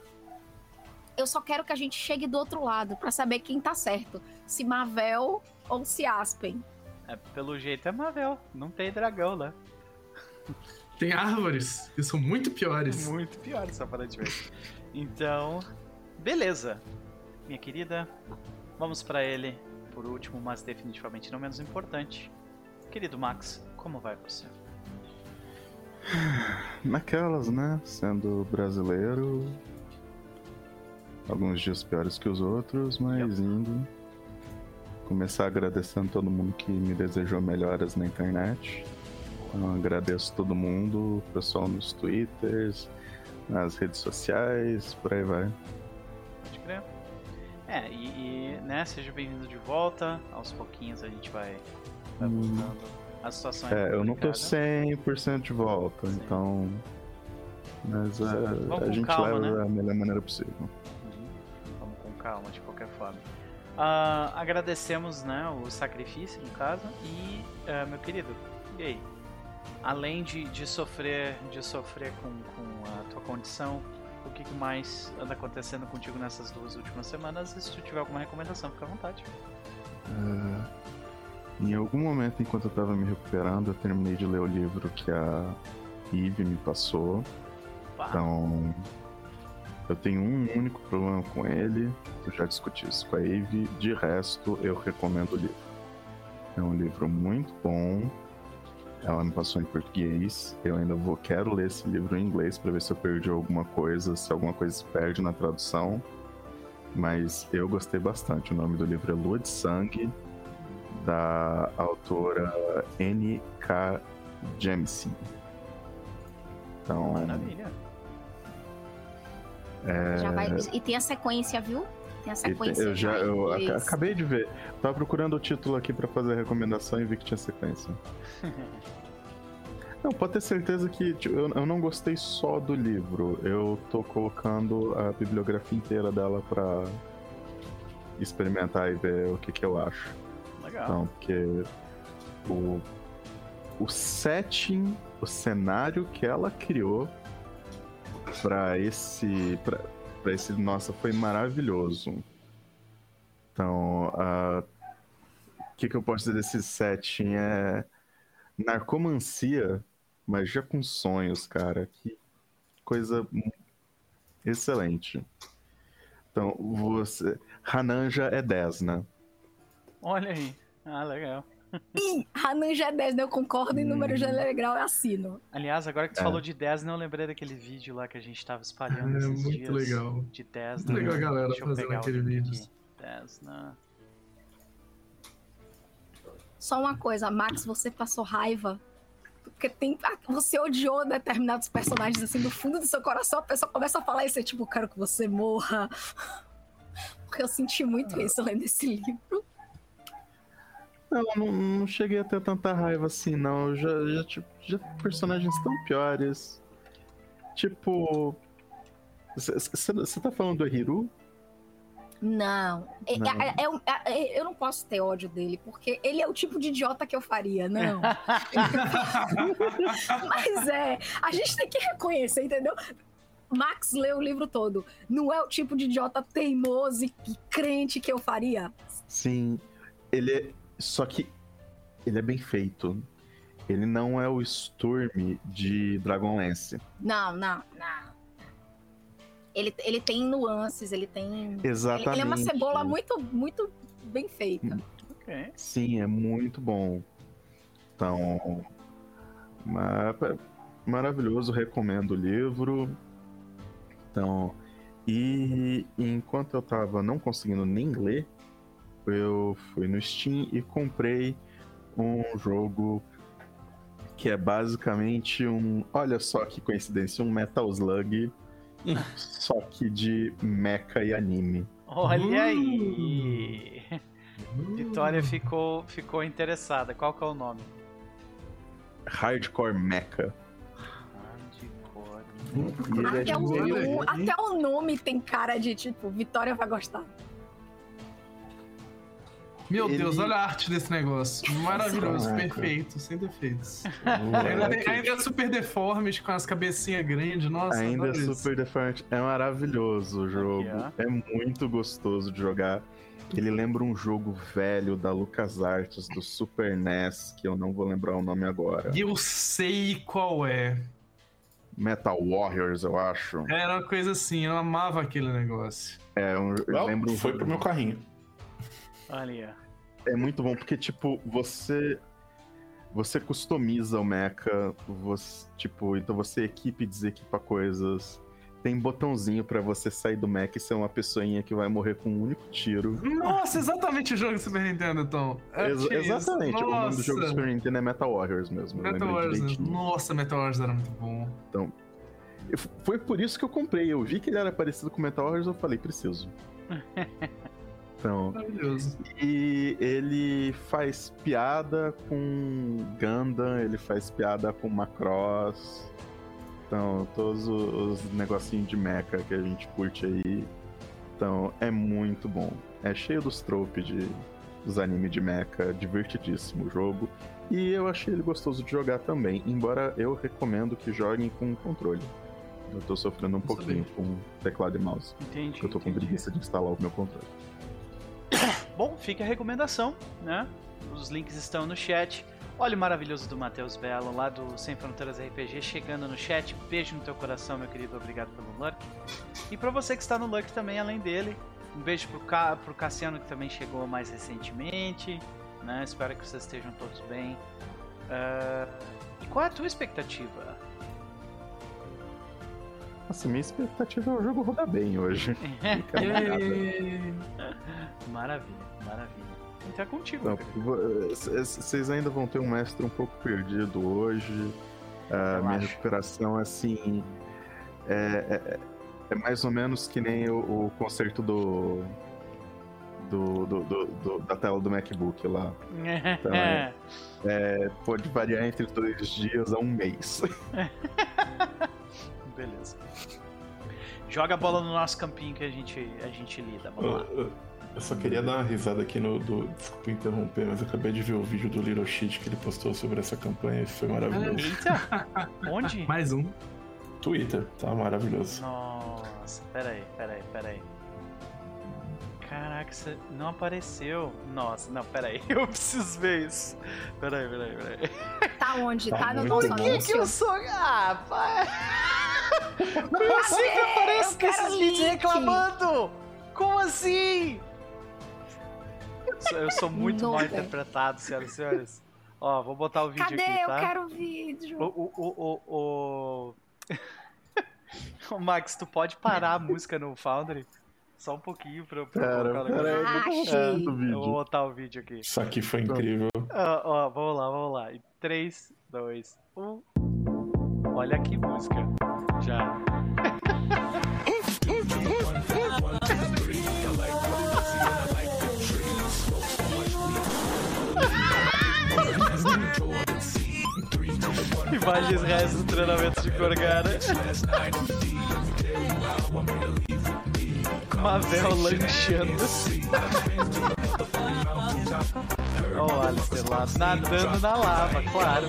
eu só quero que a gente chegue do outro lado pra saber quem tá certo. Se Mavel ou se Aspen. É, pelo jeito é Marvel, não tem dragão, né? Tem árvores que são muito piores. Muito piores, aparentemente. Então, beleza. Minha querida, vamos pra ele por último, mas definitivamente não menos importante. Querido Max, como vai você? Naquelas, né? Sendo brasileiro. Alguns dias piores que os outros, mas indo. Começar agradecendo todo mundo que me desejou melhoras na internet. Então, agradeço todo mundo, o pessoal nos twitters, nas redes sociais, por aí vai. Pode crer. É, e, e, né, seja bem-vindo de volta. Aos pouquinhos a gente vai, vai Hum. voltando. A situação é, É, eu não tô complicada. 100% de volta, então. Mas é, Vamos a gente calma, leva né? da melhor maneira possível. Uhum. Vamos com calma, de qualquer forma. Ah, agradecemos né, o sacrifício, no caso. E, ah, meu querido, e aí? Além de, de sofrer, de sofrer com, com a tua condição, o que, que mais anda acontecendo contigo nessas duas últimas semanas? E se tu tiver alguma recomendação, fica à vontade. É, em algum momento, enquanto eu tava me recuperando, eu terminei de ler o livro que a Eve me passou. Pá, Então, eu tenho um único problema com ele. Eu já discuti isso com a Eve. De resto, eu recomendo o livro. É um livro muito bom. Ela me passou em português. Eu ainda vou quero ler esse livro em inglês para ver se eu perdi alguma coisa, se alguma coisa se perde na tradução. Mas eu gostei bastante. O nome do livro é Lua de Sangue, da autora N.K. Jemisin. Então, maravilha. Já vai- E tem a sequência, viu? Tem a sequência. Eu já eu aca- inglês. acabei de ver. Tava procurando o título aqui pra fazer a recomendação e vi que tinha sequência. Não, pode ter certeza que tipo, eu, eu não gostei só do livro. Eu tô colocando a bibliografia inteira dela pra experimentar e ver o que, que eu acho. Legal. Então, porque o, o setting, o cenário que ela criou pra esse. Pra, pra esse. Nossa, foi maravilhoso. Então, o que, que eu posso dizer desse setting? É narcomancia, magia com sonhos, cara. Que coisa excelente. Então, você. Hananja é 10, né? Olha aí. Ah, legal. Hanan já é 10, né? Eu concordo em número já é legal, eu assino. Aliás, agora que tu É. falou de 10, não lembrei daquele vídeo lá que a gente tava espalhando É, esses muito dias. legal. De 10, Muito legal a galera fazendo aquele vídeo. aqui. 10 na... Só uma coisa, Max, você passou raiva. Porque tem. ah, Você odiou determinados personagens assim do fundo do seu coração, a pessoa começa a falar isso, é tipo, quero que você morra. Porque eu senti muito isso lendo esse livro. Não, não, não cheguei a ter tanta raiva assim, não. Eu já, já, tipo, já personagens tão piores. Tipo. Você tá falando do Hiru? Não. É- Não. é- é é- é- eu não posso ter ódio dele, porque ele é o tipo de idiota que eu faria, não. Mas é, a gente tem que reconhecer, entendeu? Max leu o livro todo. Não é o tipo de idiota teimoso e e crente que eu faria. Sim. Ele é. Só que. Ele é bem feito. Ele não é o Sturm de Dragonlance. Não, não, não. Ele, ele tem nuances, ele tem. Ele, Exatamente. ele é uma cebola muito, muito bem feita. Ok. Sim, é muito bom. Então, ma- maravilhoso, recomendo o livro. Então, e enquanto eu tava não conseguindo nem ler, eu fui no Steam e comprei um jogo que é basicamente um, olha só que coincidência, um Metal Slug, só que de mecha e anime. Olha aí. Vitória ficou, ficou interessada. Qual que é o nome? Hardcore Mecha. Hardcore. É Até, o, ele é- o- até o nome tem cara de tipo, Vitória vai gostar. Meu Ele- Deus, olha a arte desse negócio. Maravilhoso, Caraca. perfeito, sem defeitos. Ainda, tem- ainda é super deformes, com as cabecinhas grandes, nossa. Ainda é super deformante. É maravilhoso o jogo. Aqui, É muito gostoso de jogar. Ele lembra um jogo velho da LucasArts do Super NES, que eu não vou lembrar o nome agora. E eu sei qual é. Metal Warriors, eu acho. Era uma coisa assim, eu amava aquele negócio. É, um, Well, lembra um foi pro meu carrinho. Olha. É muito bom, porque, tipo, você. Você customiza o mecha, você, tipo, então você equipe e desequipa coisas. Tem botãozinho pra você sair do mecha e ser uma pessoinha que vai morrer com um único tiro. Nossa, exatamente o jogo do Super Nintendo, então. Eu Ex- isso. exatamente, o nome do jogo do Nossa. Super Nintendo é Metal Warriors mesmo. Metal né? direitinho. Nossa, Metal Wars era muito bom. Eu- Foi por isso que eu comprei. Eu vi que ele era parecido com Metal Warriors, eu falei, preciso. Então, Maravilhoso. e ele faz piada com Gundam, ele faz piada com Macross. Então, todos os negocinhos de mecha que a gente curte aí. Então, é muito bom. é cheio dos tropes de, dos animes de mecha, divertidíssimo o jogo. E eu achei ele gostoso de jogar também, embora eu recomendo que joguem com controle. Eu tô sofrendo um pouquinho com teclado e mouse. Entendi. Eu tô com entendi. preguiça de instalar o meu controle. Bom, fica a recomendação, né? Os links estão no chat. Olha o maravilhoso do Matheus Belo, lá do Sem Fronteiras RPG, chegando no chat. Beijo no teu coração, meu querido. Obrigado pelo Lurk. E pra você que está no Lurk também, além dele, um beijo pro, Ca... pro Cassiano, que também chegou mais recentemente. Né? Espero que vocês estejam todos bem. Ah, E qual é a tua expectativa? Nossa, minha expectativa é o jogo rodar bem hoje. Maravilha, maravilha. Então é contigo, Vocês ainda vão ter um mestre um pouco perdido hoje. A minha Relaxa. recuperação, assim. É, é- é mais ou menos que nem o, o concerto do. Do, do- do- do- da tela do MacBook lá. Então, é. É, pode variar entre dois dias a um mês. Beleza. Joga a bola no nosso campinho que a gente, a gente lida. Vamos lá. Eu, eu- eu só queria dar uma risada aqui no. Do, desculpa interromper, mas eu acabei de ver o vídeo do Little Shit que ele postou sobre essa campanha e foi maravilhoso. Eita! Onde? Mais um. Twitter, tá maravilhoso. Nossa, peraí, peraí, peraí. Caraca, você não apareceu. Nossa, não, peraí. Eu preciso ver isso. Peraí, peraí, peraí. Tá onde? Tá Tá, no nosso bom. Por que, que anúncio? eu sou. Ah, pai. Como assim que eu aparece quero desses vídeos link. reclamando? Como assim? Eu sou, eu sou muito mal Nunca. interpretado, senhoras e senhores. Ó, vou botar o vídeo Cadê? aqui, Eu tá? quero o vídeo. O, o, o, o, o... Ô, Max, tu pode parar a música no Foundry? Só um pouquinho pra eu pra eu Pera, colocar aí, negócio. eu Eu vou botar o vídeo aqui. Isso aqui foi incrível. Ó, ó, vamos lá, vamos lá. Em 3, 2, 1. Olha que música. Já. Imagens reais do treinamento de Gorgara. Mavel lanchando. Ó o Alistair lá, nadando na lava, claro.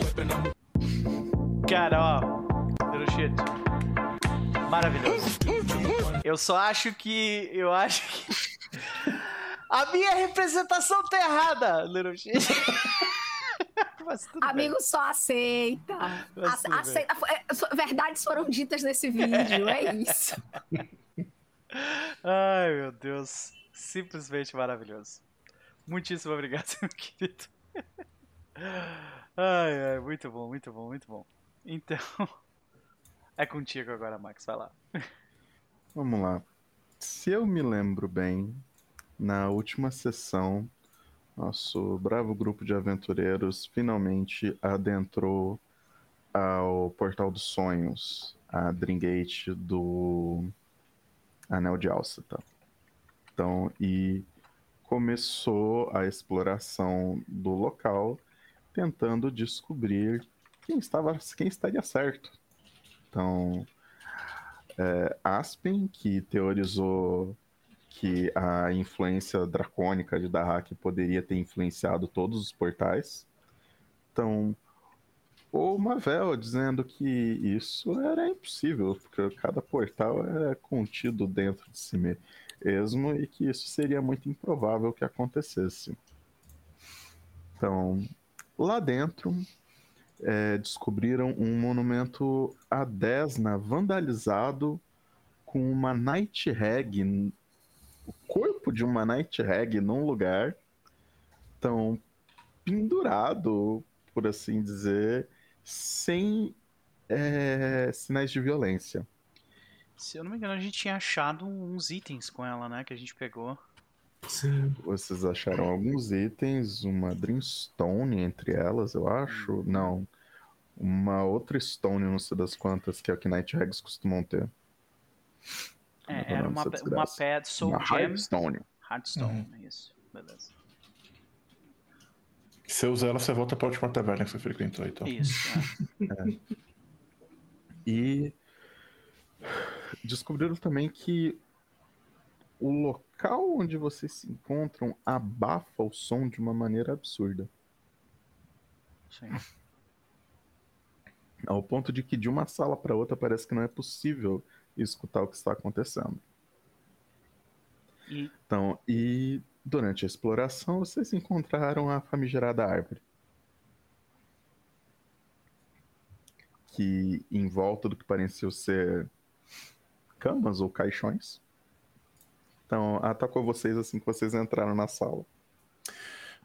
Cara, ó. Little shit. Maravilhoso. Eu só acho que. Eu acho que. A minha representação tá errada, Little tudo bem. Amigo só aceita. Ace- aceita. É, Verdades foram ditas nesse vídeo, é isso. Ai, meu Deus. Simplesmente maravilhoso. Muitíssimo obrigado, meu querido. Ai, ai, muito bom, muito bom, muito bom. Então, é contigo agora, Max, vai lá. Vamos lá. Se eu me lembro bem, na última sessão, nosso bravo grupo de aventureiros finalmente adentrou ao Portal dos Sonhos, a Dreamgate do Anel de Alceta. Então, e começou a exploração do local, tentando descobrir quem estava, quem estaria certo. Então, é, Aspen, que teorizou que a influência dracônica de Dahak poderia ter influenciado todos os portais. Então, ou Mavel dizendo que isso era impossível, porque cada portal é contido dentro de si mesmo e que isso seria muito improvável que acontecesse. Então, lá dentro, é, descobriram um monumento a Desna vandalizado com uma Night Hag, o corpo de uma Night Hag num lugar, então pendurado, por assim dizer, sem é, sinais de violência. Se eu não me engano, a gente tinha achado uns itens com ela, né? Que a gente pegou. Sim. Vocês acharam alguns itens, uma Dreamstone entre elas, eu acho? Não. Uma outra Stone, não sei das quantas, que é o que Night Hags costumam ter. É, era uma, dessa uma pad Soul uma Gem. Hardstone. Hardstone, isso. Beleza. Se você usa ela, você volta pra última taverna que você frequentou, então. Isso. é. E descobriram também que o local onde vocês se encontram abafa o som de uma maneira absurda. Sim. Ao ponto de que de uma sala para outra parece que não é possível escutar o que está acontecendo. E Então, e durante a exploração vocês encontraram a famigerada árvore. Que em volta do que pareceu ser camas ou caixões. Então, atacou vocês assim que vocês entraram na sala.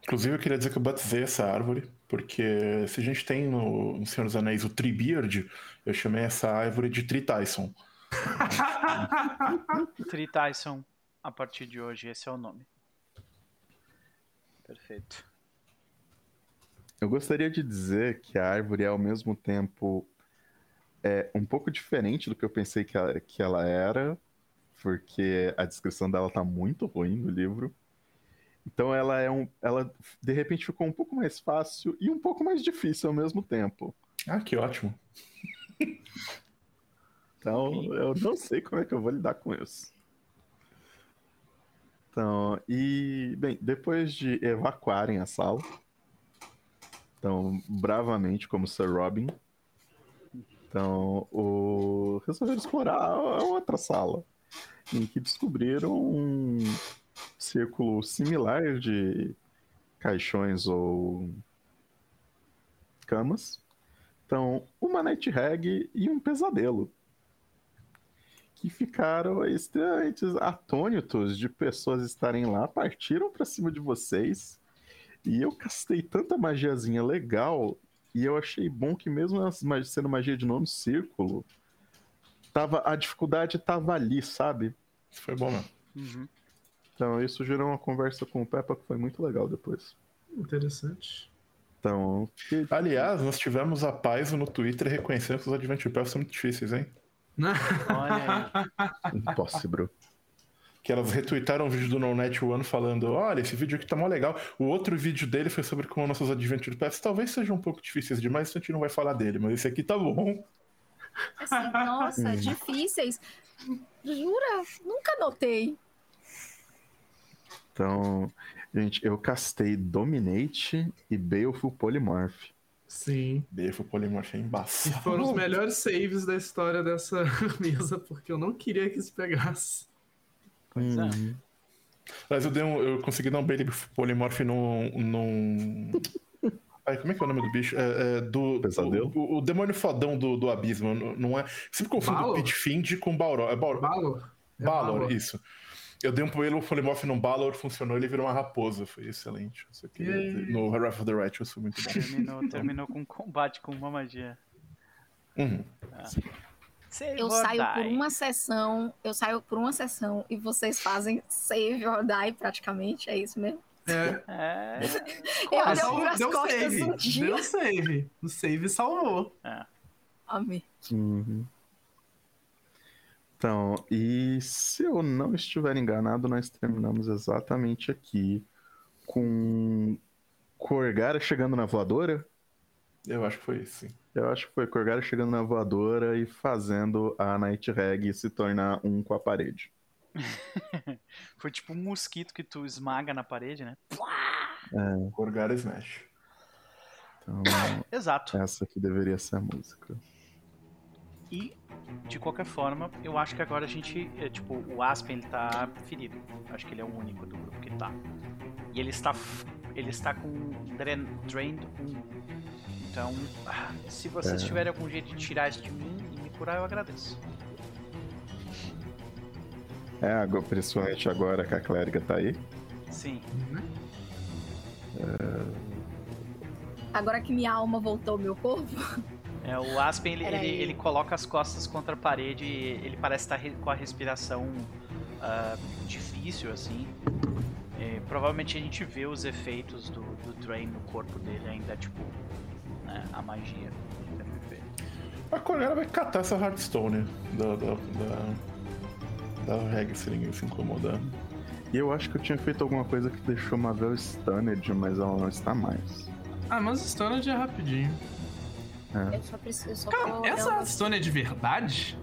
Inclusive, eu queria dizer que eu batizei essa árvore, porque se a gente tem no, no Senhor dos Anéis o Treebeard, eu chamei essa árvore de Tree Tyson. Tri Tyson, a partir de hoje, esse é o nome. Perfeito. Eu gostaria de dizer que a árvore é ao mesmo tempo é um pouco diferente do que eu pensei que ela, que ela era, porque a descrição dela tá muito ruim no livro. Então ela é um, ela de repente ficou um pouco mais fácil e um pouco mais difícil ao mesmo tempo. Ah, que ótimo. Então eu não sei como é que eu vou lidar com isso. Então, e bem, depois de evacuarem a sala, então bravamente como Sir Robin, então o resolveram explorar a outra sala, em que descobriram um círculo similar de caixões ou camas. Então, uma night hag e um pesadelo que ficaram extremamente atônitos de pessoas estarem lá, partiram pra cima de vocês. E eu castei tanta magiazinha legal, e eu achei bom que mesmo sendo magia de nome círculo, tava, a dificuldade tava ali, sabe? Isso foi bom, mesmo. Uhum. Então isso gerou uma conversa com o Peppa que foi muito legal depois. Interessante. Então, que- Aliás, nós tivemos a Paizo no Twitter reconhecendo que os Adventure Paths são muito difíceis, hein? Olha aí. impossível. Que elas retweetaram um vídeo do No Net One falando: olha, esse vídeo aqui tá mó legal. O outro vídeo dele foi sobre como nossos Adventure Paths talvez sejam um pouco difíceis demais, então a gente não vai falar dele, mas esse aqui tá bom. Assim, nossa, difíceis. Jura? Nunca notei. Então, gente, eu castei Dominate e Baleful Polymorph. Sim. Befo Polymorph é E embaçado. foram os melhores saves da história dessa mesa, porque eu não queria que isso pegasse. Pois é. Uhum. Mas eu, dei um- eu consegui dar um Baby Polymorph num. num... Ai, como é que é o nome do bicho? É, é, do, Pesadelo? O, o- o demônio fodão do, do abismo. não- é. Sempre confundo Balor? Pitfind com Balrog. É Balrog. Balor? É Balor, isso. Eu dei um Poelo Polymorph num Balor, funcionou, ele virou uma raposa. Foi excelente. Isso aqui, no Wrath of the Righteous foi muito bom. Terminou, terminou com um combate com uma magia. Uhum. Save Eu saio die. por uma sessão, eu saio por uma sessão e vocês fazem save or die praticamente, é isso mesmo? É. É. Eu deu deu save. um dia. Deu save. O save salvou. Amém. Uhum. Então, e se eu não estiver enganado, nós terminamos exatamente aqui com Corgara chegando na voadora. Eu acho que foi isso, sim. Eu acho que foi Corgara chegando na voadora e fazendo a Night Hag se tornar um com a parede. Foi tipo um mosquito que tu esmaga na parede, né? Gorgara Smash. Então, Exato. essa aqui deveria ser a música. E, de qualquer forma, eu acho que agora a gente. é, tipo, o Aspen ele tá ferido. Acho que ele é o único do grupo que tá. E ele está. Ele está com Drain, Drained 1. Então, ah, se vocês É. tiverem algum jeito de tirar isso de mim e me curar, eu agradeço. É, agora- principalmente agora que a clériga tá aí. Sim. Agora que minha alma voltou ao meu corpo, É, o Aspen ele, ele, ele coloca as costas contra a parede e ele parece estar com a respiração ah, difícil, assim. É, provavelmente a gente vê os efeitos do, do Drain no corpo dele ainda, tipo, né, a magia. A Corgara vai catar essa Hearthstone da, da, da, da Reg se ninguém se incomodar. E eu acho que eu tinha feito alguma coisa que deixou Mavel stunned, mas ela não está mais. Ah, mas o Stoned é rapidinho. eu só preciso. eu Só Cara, tô essa Stone é de verdade?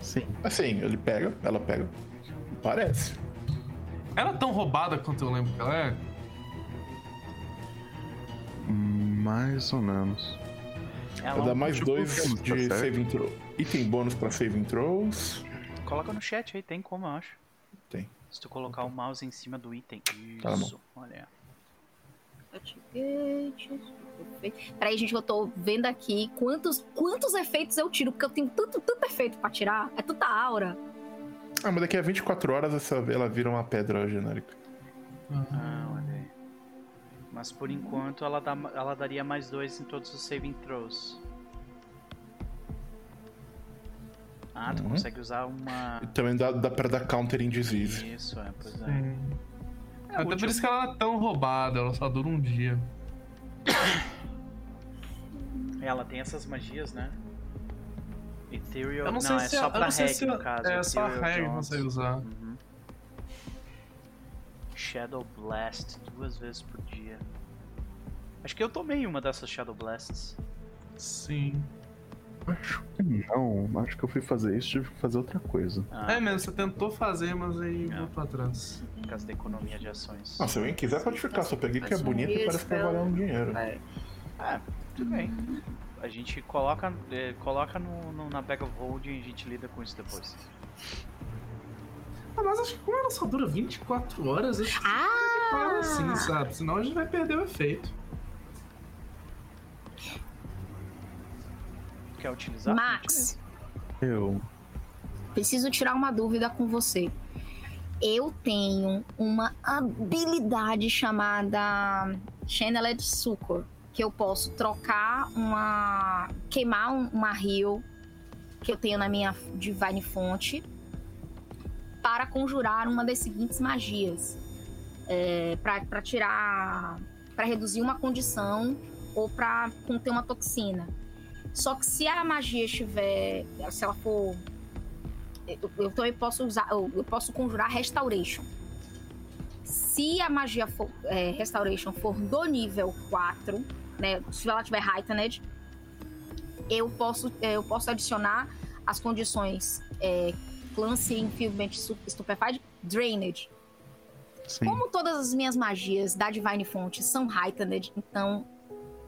Sim. Assim, ele pega, ela pega. Parece. Ela é tão roubada quanto eu lembro que ela é? Mais ou menos. Ela Vai dar mais tipo, dois tá de certo. saving throw. Item bônus pra saving throws. Coloca no chat aí, tem como, eu acho. Tem. Se tu colocar o mouse em cima do item. Tá bom. Isso, olha. Activate. Perfeito. Peraí, gente, eu tô vendo aqui quantos, quantos efeitos eu tiro, porque eu tenho tanto, tanto efeito pra tirar. É tanta aura. Ah, mas daqui a 24 horas essa, ela vira uma pedra genérica. Ah, olha aí. Mas por enquanto ela, dá, ela daria mais dois em todos os saving throws. Ah, tu Uhum. consegue usar uma. E também dá, dá pra dar counter em disease. Isso, é, pois é. Sim. É Até útil. por isso que ela é tão roubada, ela só dura um dia. Ela tem essas magias, né? Ethereal. Eu não, não, é só eu pra reg, se no caso. é só a Ethereal reg consegue usar. Uhum. Shadow Blast duas vezes por dia. Acho que eu tomei uma dessas Shadow Blasts. Sim. Acho que não. Acho que eu fui fazer isso, tive que fazer outra coisa. Ah, É mesmo, você tentou fazer, mas aí Não. voltou atrás. por causa da economia de ações. Ah, se alguém quiser, pode ficar. Só peguei que é bonito e parece que vai valer um dinheiro. Ah, tudo bem. A gente coloca, eh, coloca no, no- na bag of holding e a gente lida com isso depois. Ah, mas acho que como ela só dura 24 horas, acho que Ah! fala assim, sabe? Senão a gente vai perder o efeito. Quer utilizar? Max, Eu. preciso tirar uma dúvida com você. Eu tenho uma habilidade chamada Channeled Succor, que eu posso trocar uma. queimar um- uma heal que eu tenho na minha Divine Fonte para conjurar uma das seguintes magias. É, para tirar. para reduzir uma condição ou para conter uma toxina. Só que se a magia estiver. Se ela for. Eu, eu também posso usar. Eu, eu posso conjurar Restoration. Se a magia for, é, Restoration for do nível 4, né? Se ela tiver Heightened, eu posso, é, eu posso adicionar as condições é, Clancy, Infilment, Stu- Stupefied, Drained. Sim. Como todas as minhas magias da Divine Font são Heightened, então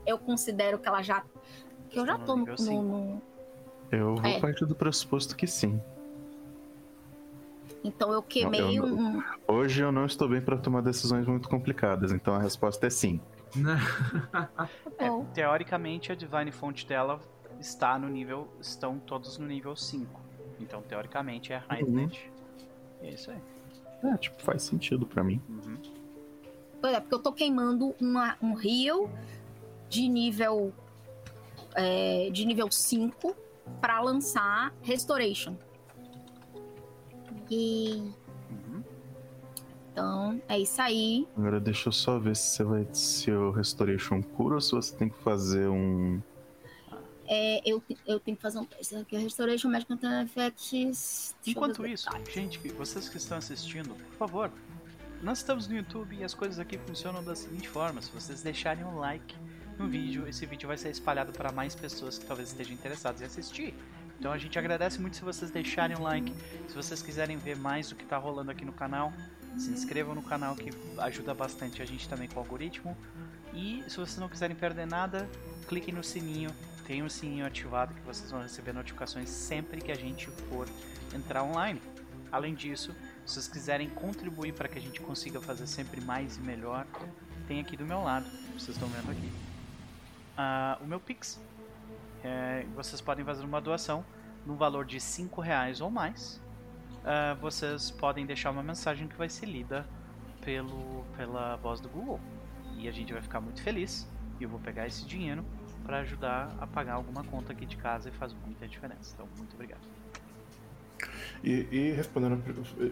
eu considero que ela já. Que eu já tô no no. no- Eu vou É. partir do pressuposto que sim. então eu queimei Eu- eu- um. Hoje eu não estou bem para tomar decisões muito complicadas, então a resposta é sim. É, Bom. teoricamente a Divine Font dela está no nível. Estão todos no nível 5. Então teoricamente é Heightened. É isso aí. É, tipo, faz sentido pra mim. Uhum. Pois é, porque eu tô queimando uma, um rio de nível. É, de nível 5 pra lançar Restoration. E. Uhum. Então, é isso aí. Agora deixa eu só ver se você vai. Se o Restoration cura ou se você tem que fazer um. É, eu, eu tenho que fazer um teste aqui. Restoration Magic Content Effects. Enquanto isso, detalhes. gente, vocês que estão assistindo, por favor, nós estamos no YouTube e as coisas aqui funcionam da seguinte forma: se vocês deixarem um like no vídeo, esse vídeo vai ser espalhado para mais pessoas que talvez estejam interessadas em assistir. Então a gente agradece muito se vocês deixarem um like. Se vocês quiserem ver mais do que está rolando aqui no canal, se inscrevam no canal que ajuda bastante a gente também com o algoritmo. E se vocês não quiserem perder nada, cliquem no sininho. Tem um sininho ativado que vocês vão receber notificações sempre que a gente for entrar online. Além disso, se vocês quiserem contribuir para que a gente consiga fazer sempre mais e melhor, tem aqui do meu lado, vocês estão vendo aqui, ah, o meu Pix. É, vocês podem fazer uma doação no valor de 5 reais ou mais. Ah, vocês podem deixar uma mensagem que vai ser lida pelo, pela voz do Google. E a gente vai ficar muito feliz. E eu vou pegar esse dinheiro para ajudar a pagar alguma conta aqui de casa e faz muita diferença. Então, muito obrigado. E, e respondendo.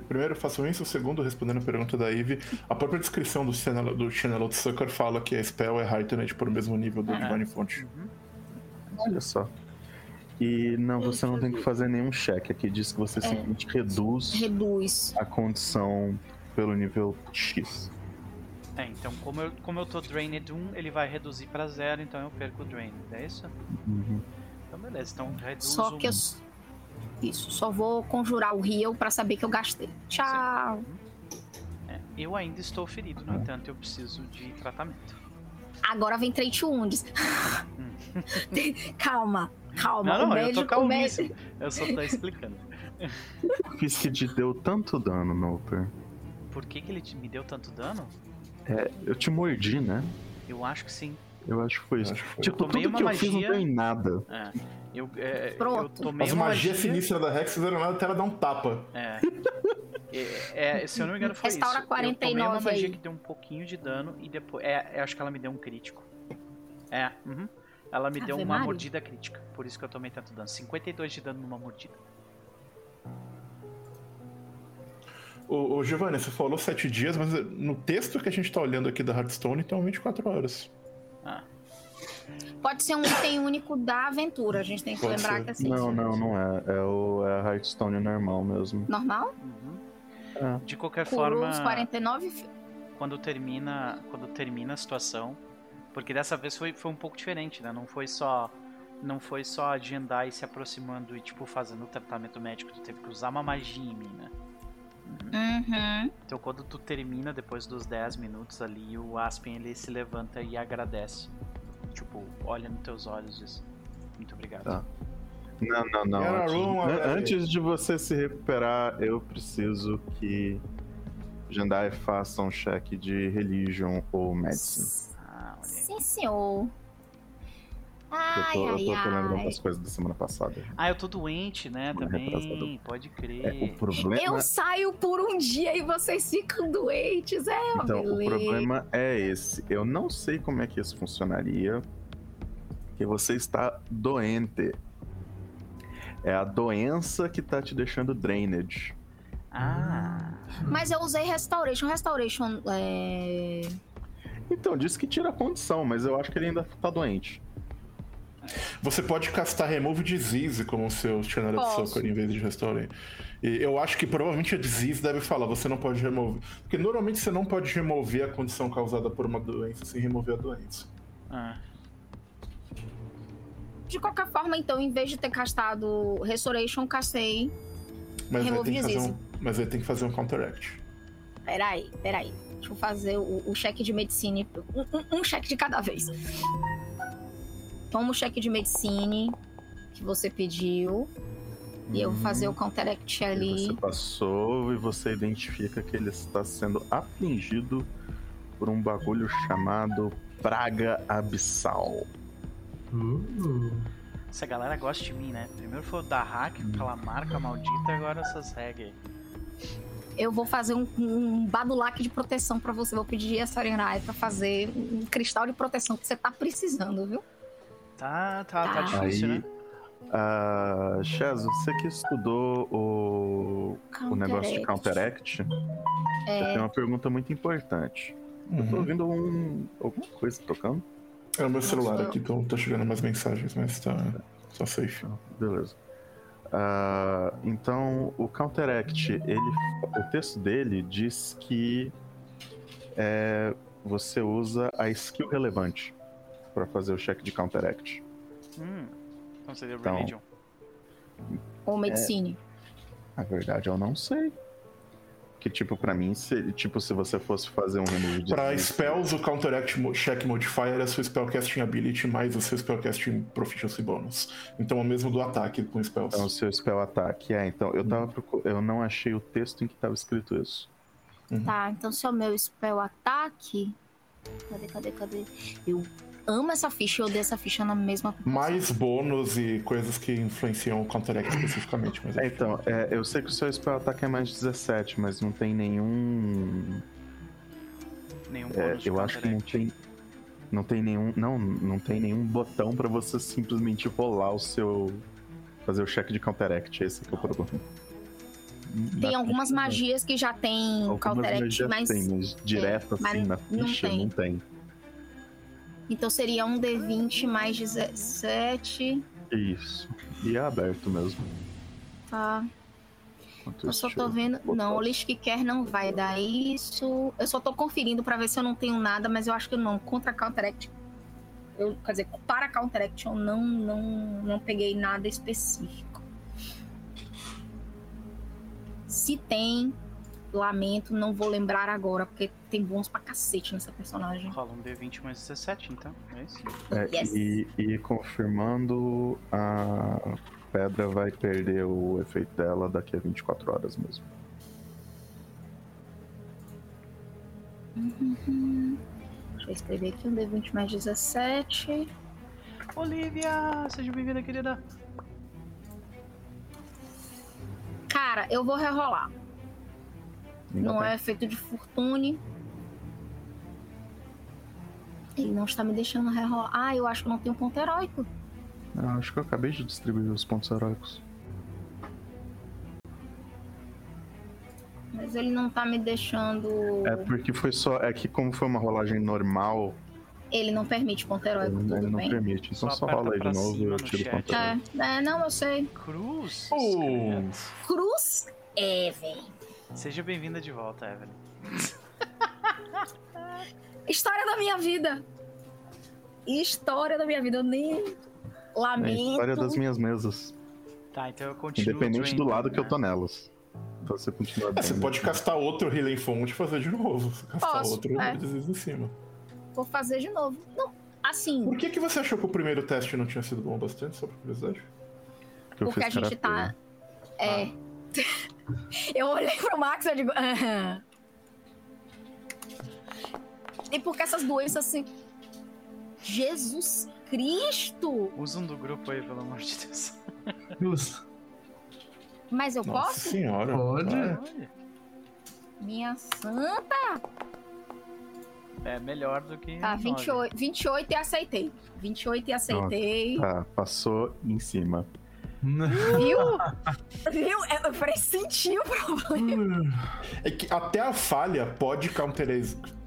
Primeiro, façam isso. Segundo, respondendo a pergunta da Eve, a própria descrição do Channel, do Channel of Sucker fala que a spell é Heightened por o mesmo nível do Ah. Divine Font. Olha só. E não, você não tem que fazer nenhum check. Aqui diz que você simplesmente reduz Reduz. a condição pelo nível X. É, então como eu, como eu tô Drained 1, ele vai reduzir pra zero, então eu perco o Drained, é isso? Uhum. Então beleza, então reduz Só um. que eu, Isso, só vou conjurar o Rio pra saber que eu gastei. Tchau. É, eu ainda estou ferido, no entanto, eu preciso de tratamento. Agora vem Trade Wounds. calma, calma. Não, não, o eu médico, tô médico- calmíssimo. Eu só tô explicando. Por que isso que te deu tanto dano, Noper? Por que, que ele te- me deu tanto dano? É, eu te mordi, né? Eu acho que sim. Eu acho que foi isso. Tipo, tudo que eu fiz não magia- deu em nada. É. Eu, é, eu Pronto. tomei As uma magias magia. sinistras da Rex fizeram nada até ela dar um tapa. É. É, é, se eu não me engano, foi Restaura isso. Eu tomei uma 49 magia aí. que deu um pouquinho de dano e depois. É, eu acho que ela me deu um crítico. É, uhum. Ela me deu Ave uma Maria. mordida crítica. Por isso que eu tomei tanto dano. 52 de dano numa mordida. Ô, ô Giovanni, você falou sete dias, mas no texto que a gente tá olhando aqui da Hearthstone, então 24 horas. Pode ser um item único da aventura. A gente tem que Pode lembrar ser. que assim. Não, não, não é. É o é a Hearthstone normal mesmo. Normal? uhum. É. De qualquer Curou forma, os 49. fi- quando termina, quando termina a situação, porque dessa vez foi, foi um pouco diferente, né? Não foi só não foi só a Jendai se aproximando e tipo fazendo o tratamento médico, tu teve que usar uma magia em mim, né? Uhum. Então quando tu termina depois dos 10 minutos ali, o Aspen ele se levanta e agradece. Tipo, olha nos teus olhos e diz, muito obrigado. Tá. Não, não, não. Era Antes, velho. antes de você se recuperar, eu preciso que Jandai faça um cheque de religion ou medicine. Ah. Sim, senhor. Eu Ai, tô, eu ai, tô, tô lembrando das coisas da semana passada. Ah, eu tô doente, né? Semana Também, retrasada. pode É, o crer. problema, Eu saio por um dia e vocês ficam doentes. É então, o beleza. problema é esse. Eu não sei como é que isso funcionaria. Que você está doente. É a doença que tá te deixando drainage. Ah, Mas eu usei Restoration. Restoration é. Então, disse que tira a condição, mas eu acho que ele ainda tá doente. Você pode castar Remove Disease como seu Channel of. Succor em vez de Restore. E eu acho que provavelmente a Disease deve falar, você não pode remover. Porque normalmente você não pode remover a condição causada por uma doença sem remover a doença. ah. De qualquer forma, então, em vez de ter castado Restoration, castei. Mas Remove tem que fazer Disease. um, mas aí tem que fazer um Counteract. Peraí, peraí. Deixa eu fazer o, o cheque de medicine. Um, um- um cheque de cada vez. Toma o cheque de medicine que você pediu. E eu vou fazer o counteract E ali. Você passou e você identifica que ele está sendo afligido por um bagulho chamado Praga Abissal. Uh. Essa galera gosta de mim, né? Primeiro foi o da hack, aquela marca maldita, agora essas regras. aí. Eu vou fazer um, um badulac de proteção pra você. Vou pedir a Sarenai pra fazer um cristal de proteção que você tá precisando, viu? Tá, tá, tá Tá. difícil, Aí, né? ah, Chaz, você que estudou o, o negócio de Counteract, eu É, tenho uma pergunta muito importante. Eu tô Uhum. ouvindo um, alguma coisa tocando? É o meu celular aqui, então tá chegando umas mensagens, mas tá, tá safe. Beleza. Ah, então, o Counteract, ele, o texto dele diz que é, você usa a skill relevante para fazer o check de Counteract. Hum, então seria Então, Religion. ou medicine. Na verdade, eu não sei. Que, tipo, pra mim, se, tipo, se você fosse fazer um remove de Pra spells, o Counteract Check Modifier é a sua Spellcasting Ability mais o seu Spellcasting Proficiency Bonus. Então é o mesmo do ataque com spells. Então, o seu spell ataque. É, então, eu tava procu- Eu não achei o texto em que tava escrito isso. Tá, então se é o meu spell ataque. Cadê, cadê, cadê? Eu amo essa ficha e odeio essa ficha na mesma. Mais bônus e coisas que influenciam o Counteract especificamente. Mas É, então, é, eu sei que o seu spell ataque é mais 17, mas não tem nenhum. Nenhum é, bônus de eu acho que não tem. Não tem nenhum. Não, não tem nenhum botão pra você simplesmente rolar o seu. Fazer o check de counteract. Esse que é o problema. Tem Na algumas ficha, não. magias que já tem Algumas counteract, mas. tem, mas direto mas assim na não ficha tem. não tem. Então seria um D20 mais 17. Isso. E é aberto mesmo. Tá. Eu só tô vendo. botar Não, o lixo que quer não vai dar isso. Eu só tô conferindo pra ver se eu não tenho nada, mas eu acho que não. Contra counteract. Eu, quer dizer, para counteract eu não, não, não peguei nada específico. Se tem, lamento, não vou lembrar agora, porque tem bons pra cacete nessa personagem. Rola um D20 mais 17, então. É isso. É, Yes. e, e confirmando, a pedra vai perder o efeito dela daqui a 24 horas mesmo. Uhum. Deixa eu escrever aqui um D20 mais 17. Olivia, seja bem-vinda, querida. Cara, eu vou rerolar. Não é efeito de fortune. Ele não está me deixando rerolar. Ah, eu acho que não tem um ponto heróico. Ah, acho que eu acabei de distribuir os pontos heróicos. Mas ele não tá me deixando. É porque foi só. É que como foi uma rolagem normal, Ele não permite ponto heróico, ele, tudo ele não bem. permite. Então Só só, rola aí de novo e eu tiro o chat. ponto heróico. É, é, não, eu sei. Cruz. Oh. Cruz é, velho. Seja bem-vinda de volta, Evelyn. História da minha vida. História da minha vida. Eu nem É a lamento. história das minhas mesas. Tá, então eu continuo. Independente do lado que eu né? tô nelas. Então você continua É, você bem. pode castar outro Relay Fonte e fazer de novo. Castar Posso, outro, é. em cima. Vou fazer de novo. Não, assim, Por que, que você achou que o primeiro teste não tinha sido bom bastante, só por curiosidade? Porque porque a gente tá. É. eu olhei pro Max e eu digo. E porque essas doenças assim. Jesus Cristo! Usa um do grupo aí, pelo amor de Deus. Justo. Mas eu Nossa posso? senhora. Pode. Minha santa! É melhor do que. Tá, nove. 28, 28 e aceitei. 28 e aceitei. Tá, passou em cima. Viu? Viu? Eu, eu pressenti o problema. É que até a falha pode counter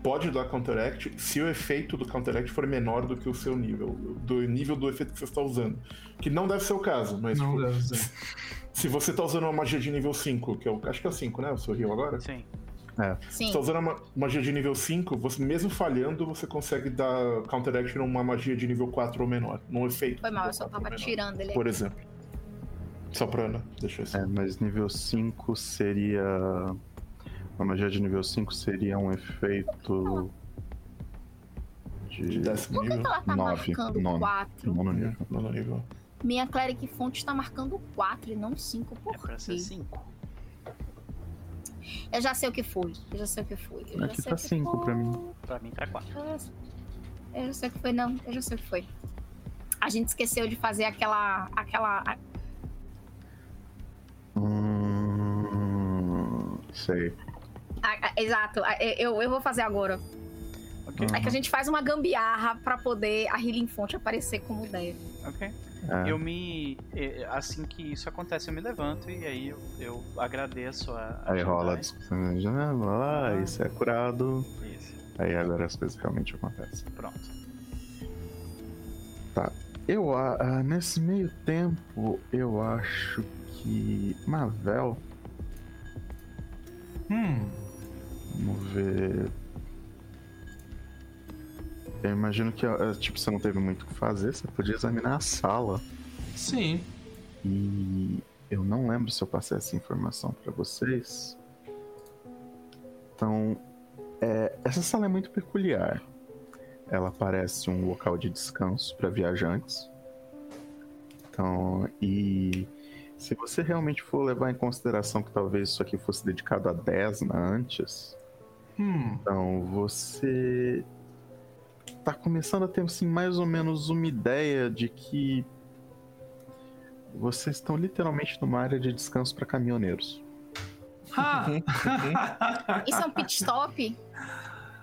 pode dar counteract se o efeito do counteract for menor do que o seu nível, do nível do efeito que você está usando. Que não deve ser o caso, mas Não tipo, deve ser. se você tá usando uma magia de nível 5, que eu acho que é o 5, né? O seu heal agora? Sim. Sim. Se tá usando uma magia de nível 5, você mesmo falhando, você consegue dar counteract numa magia de nível 4 ou menor, num efeito. Foi mal, eu só 4 ou tava menor, tirando ele. Por exemplo. Só pra Ana, deixa eu É, mas nível 5 seria. A magia de nível 5 seria um efeito. De De. décimo Por que, que nível. ela tá Nove, marcando nono. 4? Nono nível. Nono nível. Minha Cleric Fonte tá marcando 4 e não 5. Por É pra ser quê? 5. Eu já sei o que foi. Eu já sei o que foi. Eu Aqui sei tá o que cinco foi. pra mim. Pra mim tá 4. Eu já- Eu já sei o que foi, não. Eu já sei o que foi. A gente esqueceu de fazer aquela. aquela. Hum. Sei. a- a- exato. a- Eu, eu vou fazer agora. Ok, É que a gente faz uma gambiarra pra poder a Healing Fonte aparecer como deve. ok. É. Eu me. Assim que isso acontece, eu me levanto e aí eu, eu agradeço a. a Aí rola a discussão de janela, ah, isso é curado. Isso, Aí agora as coisas realmente acontecem. pronto. Eu, a- a- nesse meio tempo, eu acho que Mavel, Hum. vamos ver. Eu imagino que, eh, tipo, você não teve muito o que fazer, você podia examinar a sala. Sim. E eu não lembro se eu passei essa informação pra vocês. Então, é, essa sala é muito peculiar. Ela parece um local de descanso para viajantes. Então, e se você realmente for levar em consideração que talvez isso aqui fosse dedicado a Desna antes, Hum. então você tá começando a ter assim, mais ou menos uma ideia de que vocês estão literalmente numa área de descanso para caminhoneiros. Ah, Isso é um pit stop?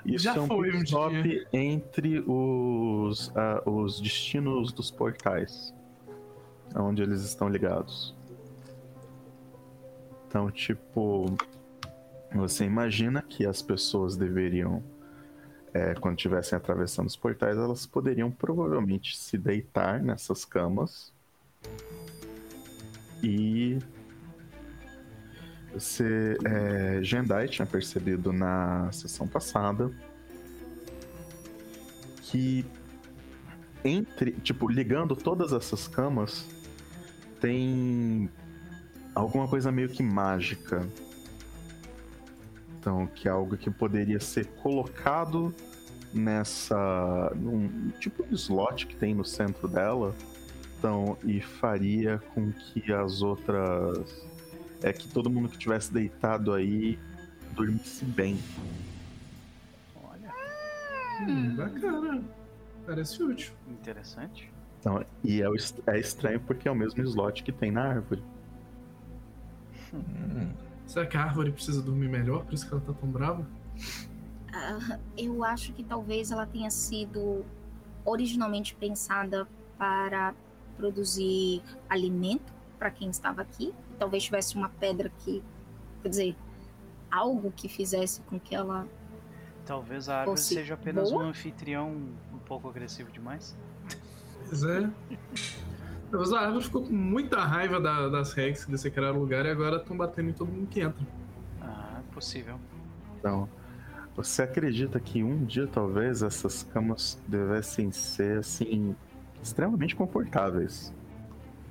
Isso Já é um foi pit um stop dia. entre os, ah, os destinos dos portais, onde eles estão ligados. Então, tipo, você imagina que as pessoas deveriam, é, quando estivessem atravessando os portais, elas poderiam provavelmente se deitar nessas camas e você, é, Jendai tinha percebido na sessão passada que entre, tipo, ligando todas essas camas, tem alguma coisa meio que mágica Então, que é algo que poderia ser colocado nessa. num tipo de slot que tem no centro dela. Então, e faria com que as outras. É que todo mundo que tivesse deitado aí dormisse bem. Olha, Hum, bacana. Parece útil. interessante. Então, e é, é estranho porque é o mesmo slot que tem na árvore. Será que a árvore precisa dormir melhor? Por isso que ela tá tão brava? Ah, eu acho que talvez ela tenha sido originalmente pensada para produzir alimento para quem estava aqui. Talvez tivesse uma pedra que, quer dizer, algo que fizesse com que ela. Talvez a árvore seja apenas boa? um anfitrião um pouco agressivo demais. Pois é. Talvez a árvore ficou com muita raiva da- das regras que dessecaram o lugar e agora estão batendo em todo mundo que entra. Ah, possível. Então, você acredita que um dia talvez essas camas devessem ser assim extremamente confortáveis?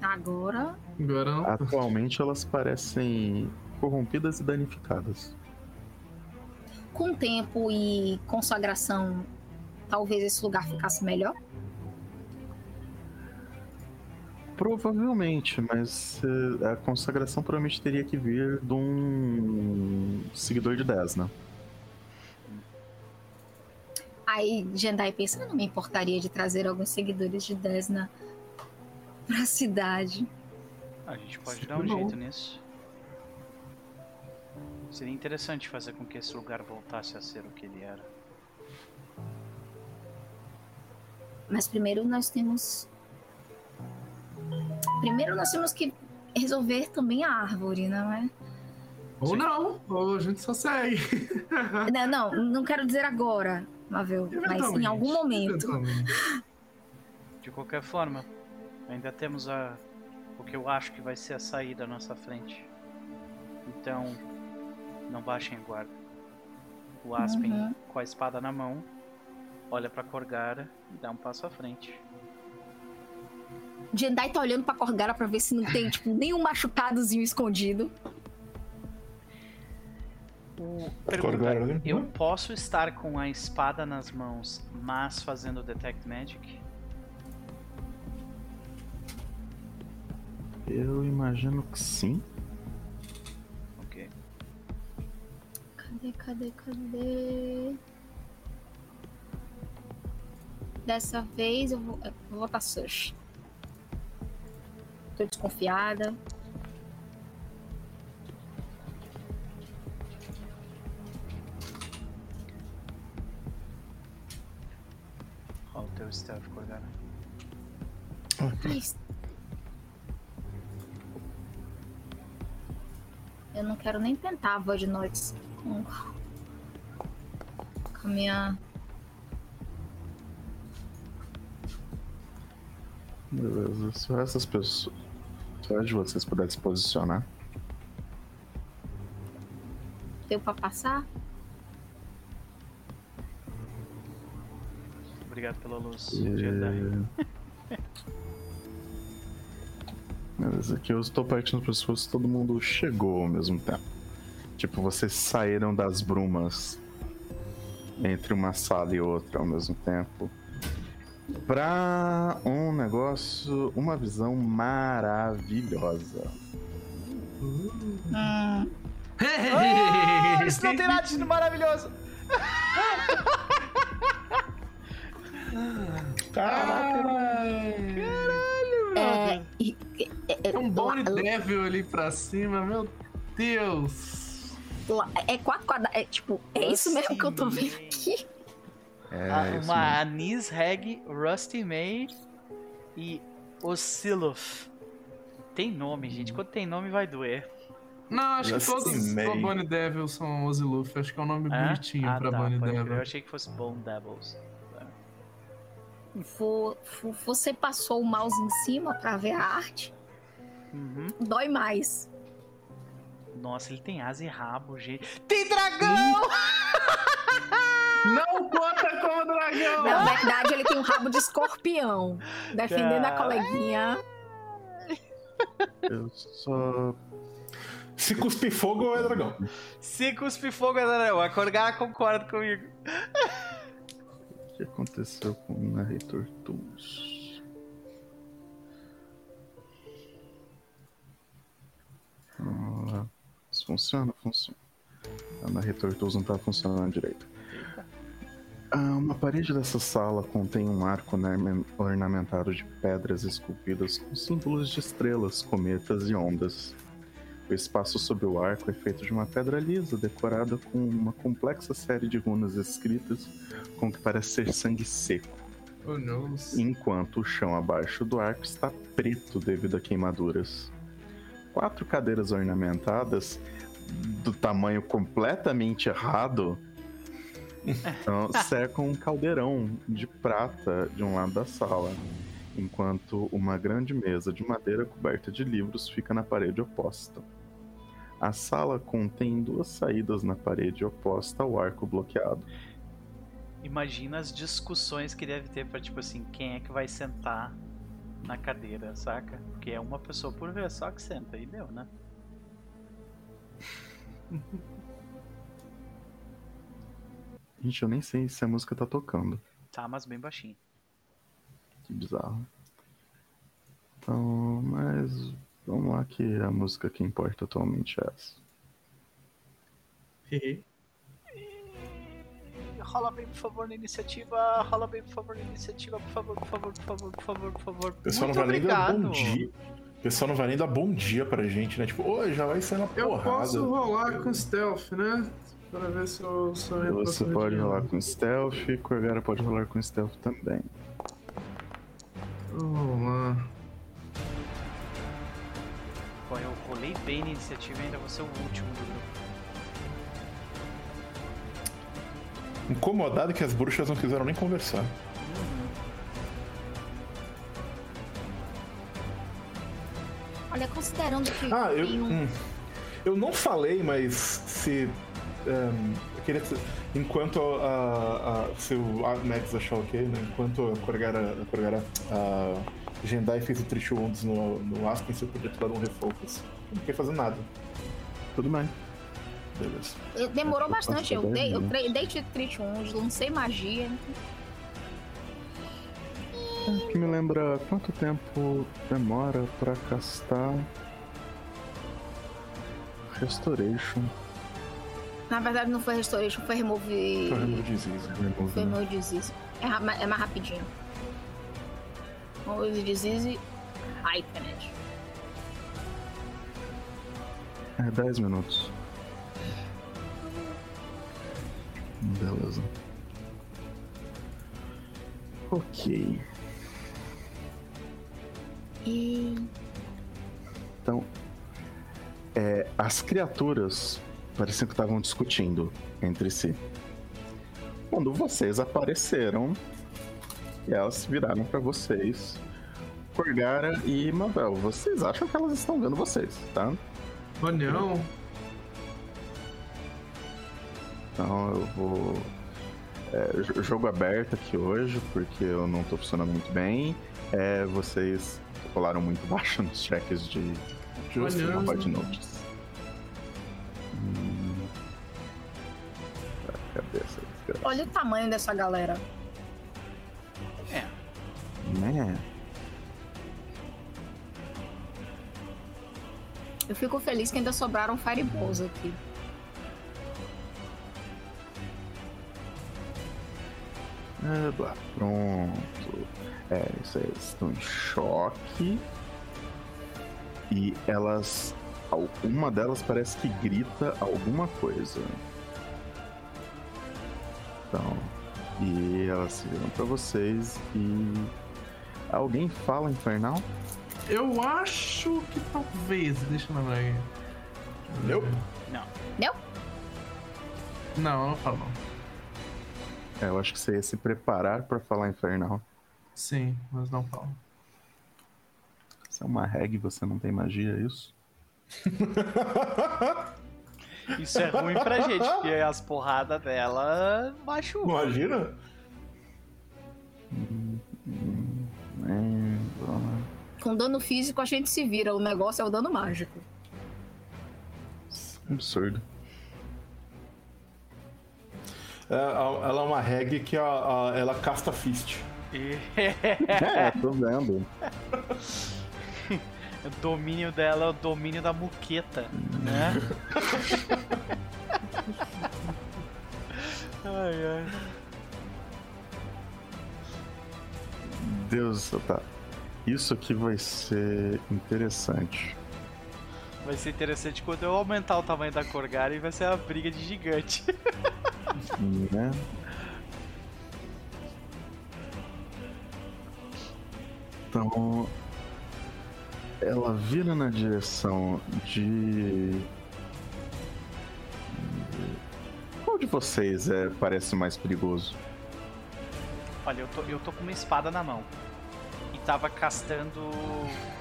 Agora, Agora não. Atualmente elas parecem corrompidas e danificadas. com tempo e consagração, talvez esse lugar ficasse melhor. Provavelmente, mas eh, a consagração provavelmente teria que vir de um seguidor de né? Desna. Aí Jendai pensa, eu não me importaria de trazer alguns seguidores de Desna pra cidade. A gente pode Sim, dar um não. jeito nisso. Seria interessante fazer com que esse lugar voltasse a ser o que ele era. Mas primeiro nós temos. Primeiro nós temos que resolver também a árvore, não é? Ou não, ou a gente só segue. Não, não, não quero dizer agora, Mavel, mas em algum momento. De qualquer forma, ainda temos a o que eu acho que vai ser a saída à nossa frente. Então, não baixem a guarda. O Aspen, Uhum. com a espada na mão, olha pra Corgara e dá um passo à frente. Jendai tá olhando pra Corgara pra ver se não tem, tipo, nenhum machucadozinho escondido. Corgara, Pergunta, eu posso estar com a espada nas mãos, mas fazendo Detect Magic? Eu imagino que sim. Ok. Cadê, cadê, cadê? Dessa vez eu vou, eu vou botar Sush. Tô desconfiada. Olha o teu stealth, Corgara. Ai, Eu não quero nem tentar a Void Noites com, com a minha. Beleza. Se essas pessoas. Se o de vocês puderem se posicionar. Deu pra passar? Obrigado pela luz. Beleza, aqui eu estou partindo para se todo mundo chegou ao mesmo tempo. Tipo, vocês saíram das brumas entre uma sala e outra ao mesmo tempo. Pra um negócio, uma visão maravilhosa. Hum, Oh, isso não tem nada de maravilhoso! é, e- é, é, É um Bone Devil ali pra cima, meu Deus. é quatro quadrados. É tipo, é isso mesmo que eu tô vendo aqui. É, Ah, isso uma. Anis Reg, Rusty May e Oscilloth. Tem nome, gente. Quando tem nome vai doer. Não, acho que Just todos os May. Bone Devil são Oziluf. Acho que é um nome É? bonitinho ah, pra tá. Devil. Eu achei que fosse Bone Devils. Vo- vo- Você passou o mouse em cima pra ver a arte? Uhum. Dói mais. Nossa, ele tem asa e rabo, gente. Tem dragão! Não conta como dragão! Na verdade, ele tem um rabo de escorpião. Defendendo a Cara. coleguinha. Eu só. Se cuspir fogo é dragão. Se cuspir fogo é dragão. A Corgar concorda comigo. O que aconteceu com o Narrator Tools? Ah, isso funciona? Funciona. A Narrator Tools não tá funcionando direito. Ah, uma parede dessa sala contém um arco orname- ornamentado de pedras esculpidas com símbolos de estrelas, cometas e ondas. O espaço sob o arco é feito de uma pedra lisa, decorada com uma complexa série de runas escritas com o que parece ser sangue seco, Oh, não. enquanto o chão abaixo do arco está preto devido a queimaduras. Quatro cadeiras ornamentadas, do tamanho completamente errado, então, cercam um caldeirão de prata de um lado da sala, enquanto uma grande mesa de madeira coberta de livros fica na parede oposta. A sala contém duas saídas na parede oposta ao arco bloqueado. Imagina as discussões que deve ter pra, tipo assim, quem é que vai sentar na cadeira, saca? Porque é uma pessoa por vez só que senta. E deu, né? Gente, eu nem sei se a música tá tocando. Tá, mas bem baixinho. Que bizarro. Então, mas vamos lá que a música que importa atualmente é essa. Rola bem, por favor, na iniciativa. Rola bem, por favor, na iniciativa. Por favor, por favor, por favor, por favor, por favor. Pessoal Muito não vai nem dar obrigado. bom dia. O pessoal não vai nem dar bom dia pra gente, né? Tipo, ô, já vai sair uma Eu porrada. posso rolar com stealth, né? Pra ver se eu sou Você pode rolar com stealth, Corgara pode rolar com stealth também. Vamos lá. Pô, eu rolei bem na iniciativa e ainda vou ser o último do grupo. Incomodado que as bruxas não quiseram nem conversar. Olha, considerando que. Ah, eu. tem um- hum. eu não falei, mas se. Ehm, eu queria. Enquanto a, a, se o Max achar ok, né? Enquanto a Corgara. A Corgara. A Jendai fez o Trish Wounds no, no Aspen, você podia ter dado um refocus. Não quer fazer nada. Tudo bem. Beleza. eu- Demorou Eu bastante. Eu dei, eu né? dei Treat 1, lancei magia. Que me lembra quanto tempo demora pra castar Restoration. Na verdade, não foi Restoration, foi Remove. Foi Remove Disease. Remove, Foi né? Remove Disease. É, é mais rapidinho. Remove Disease. Itemage. É 10 minutos. Beleza. Ok. E. Então, é, as criaturas pareciam que estavam discutindo entre si. Quando vocês apareceram, elas viraram pra vocês, Corgara e Mabel. Vocês acham que elas estão vendo vocês, tá? Oh, não. Então eu vou. é, jo- jogo aberto aqui hoje, porque eu não tô funcionando muito bem. É, vocês rolaram muito baixo nos checks de Justo. Olha. Combat Notes. Cadê essa desgraça? Olha o tamanho dessa galera. É, Né? Eu fico feliz que ainda sobraram Fireballs aqui. Blá, pronto. É, isso aí, eles estão em choque. E elas. Uma delas parece que grita alguma coisa. Então. E elas se viram pra vocês e. Alguém fala infernal? Eu acho que talvez. Deixa eu lembrar. Eu? não. Deu? Não, eu não falo não. É, eu acho que você ia se preparar pra falar infernal. Sim, mas não falo. Você é uma reg, você não tem magia, é isso? Isso é ruim pra gente, porque as porradas dela machucam. Imagina? Com dano físico a gente se vira, o negócio é o dano mágico. Absurdo. É, ela é uma reg que a, a- ela casta fist. É, tô vendo. o domínio dela é o domínio da muqueta, né? ai, ai. Deus, tá. Isso aqui vai ser interessante. Vai ser interessante quando eu aumentar o tamanho da Corgara e vai ser uma briga de gigante. Né? Então, ela vira na direção de. Qual de vocês é, parece mais perigoso? Olha, eu tô, eu tô com uma espada na mão. E tava castando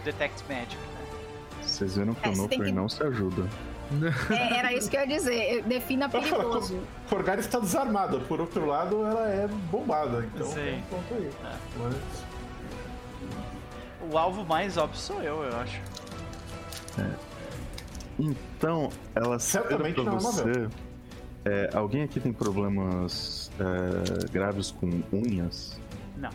Detect Magic, né? Vocês viram que É, o Noper que- não se ajuda. É, era isso que eu ia dizer. Defina perigoso. Corgar está desarmada, por outro lado, ela é bombada. Então, Sim. tem um ponto aí. É. Mas- O alvo mais óbvio sou eu, eu acho. Então, ela Certamente pra é você. É, alguém aqui tem problemas é, graves com unhas? Não.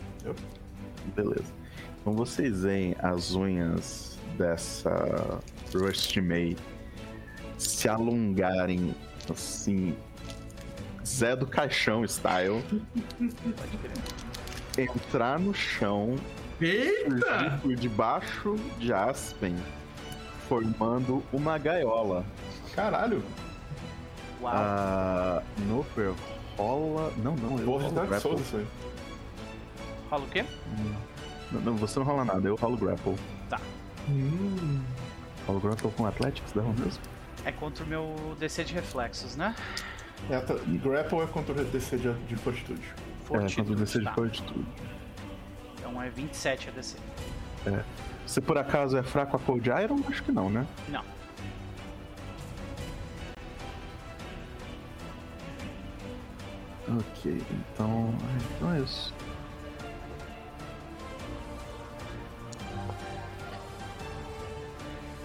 Beleza. Então vocês veem as unhas dessa Rusty May se alongarem assim. Zé do Caixão style. Pode crer. Entrar no chão, Eita! debaixo de Aspen, formando uma gaiola. Caralho, Uau. A Noper rola. Não, não, eu porra de rolo Dark grapple. Souls isso aí. Rola o quê? Não, não, você não rola nada, eu rolo grapple. Hum. Rolo grapple com Athletics, dá um mesmo. É contra o meu DC de reflexos, né? É, tá- grapple é contra o DC de, de fortitude. É, contra o DC de tá. fortitude. Então é 27 a DC. Você por acaso é fraco a Cold Iron? Acho que não, né? Não. Ok, então. Então é isso.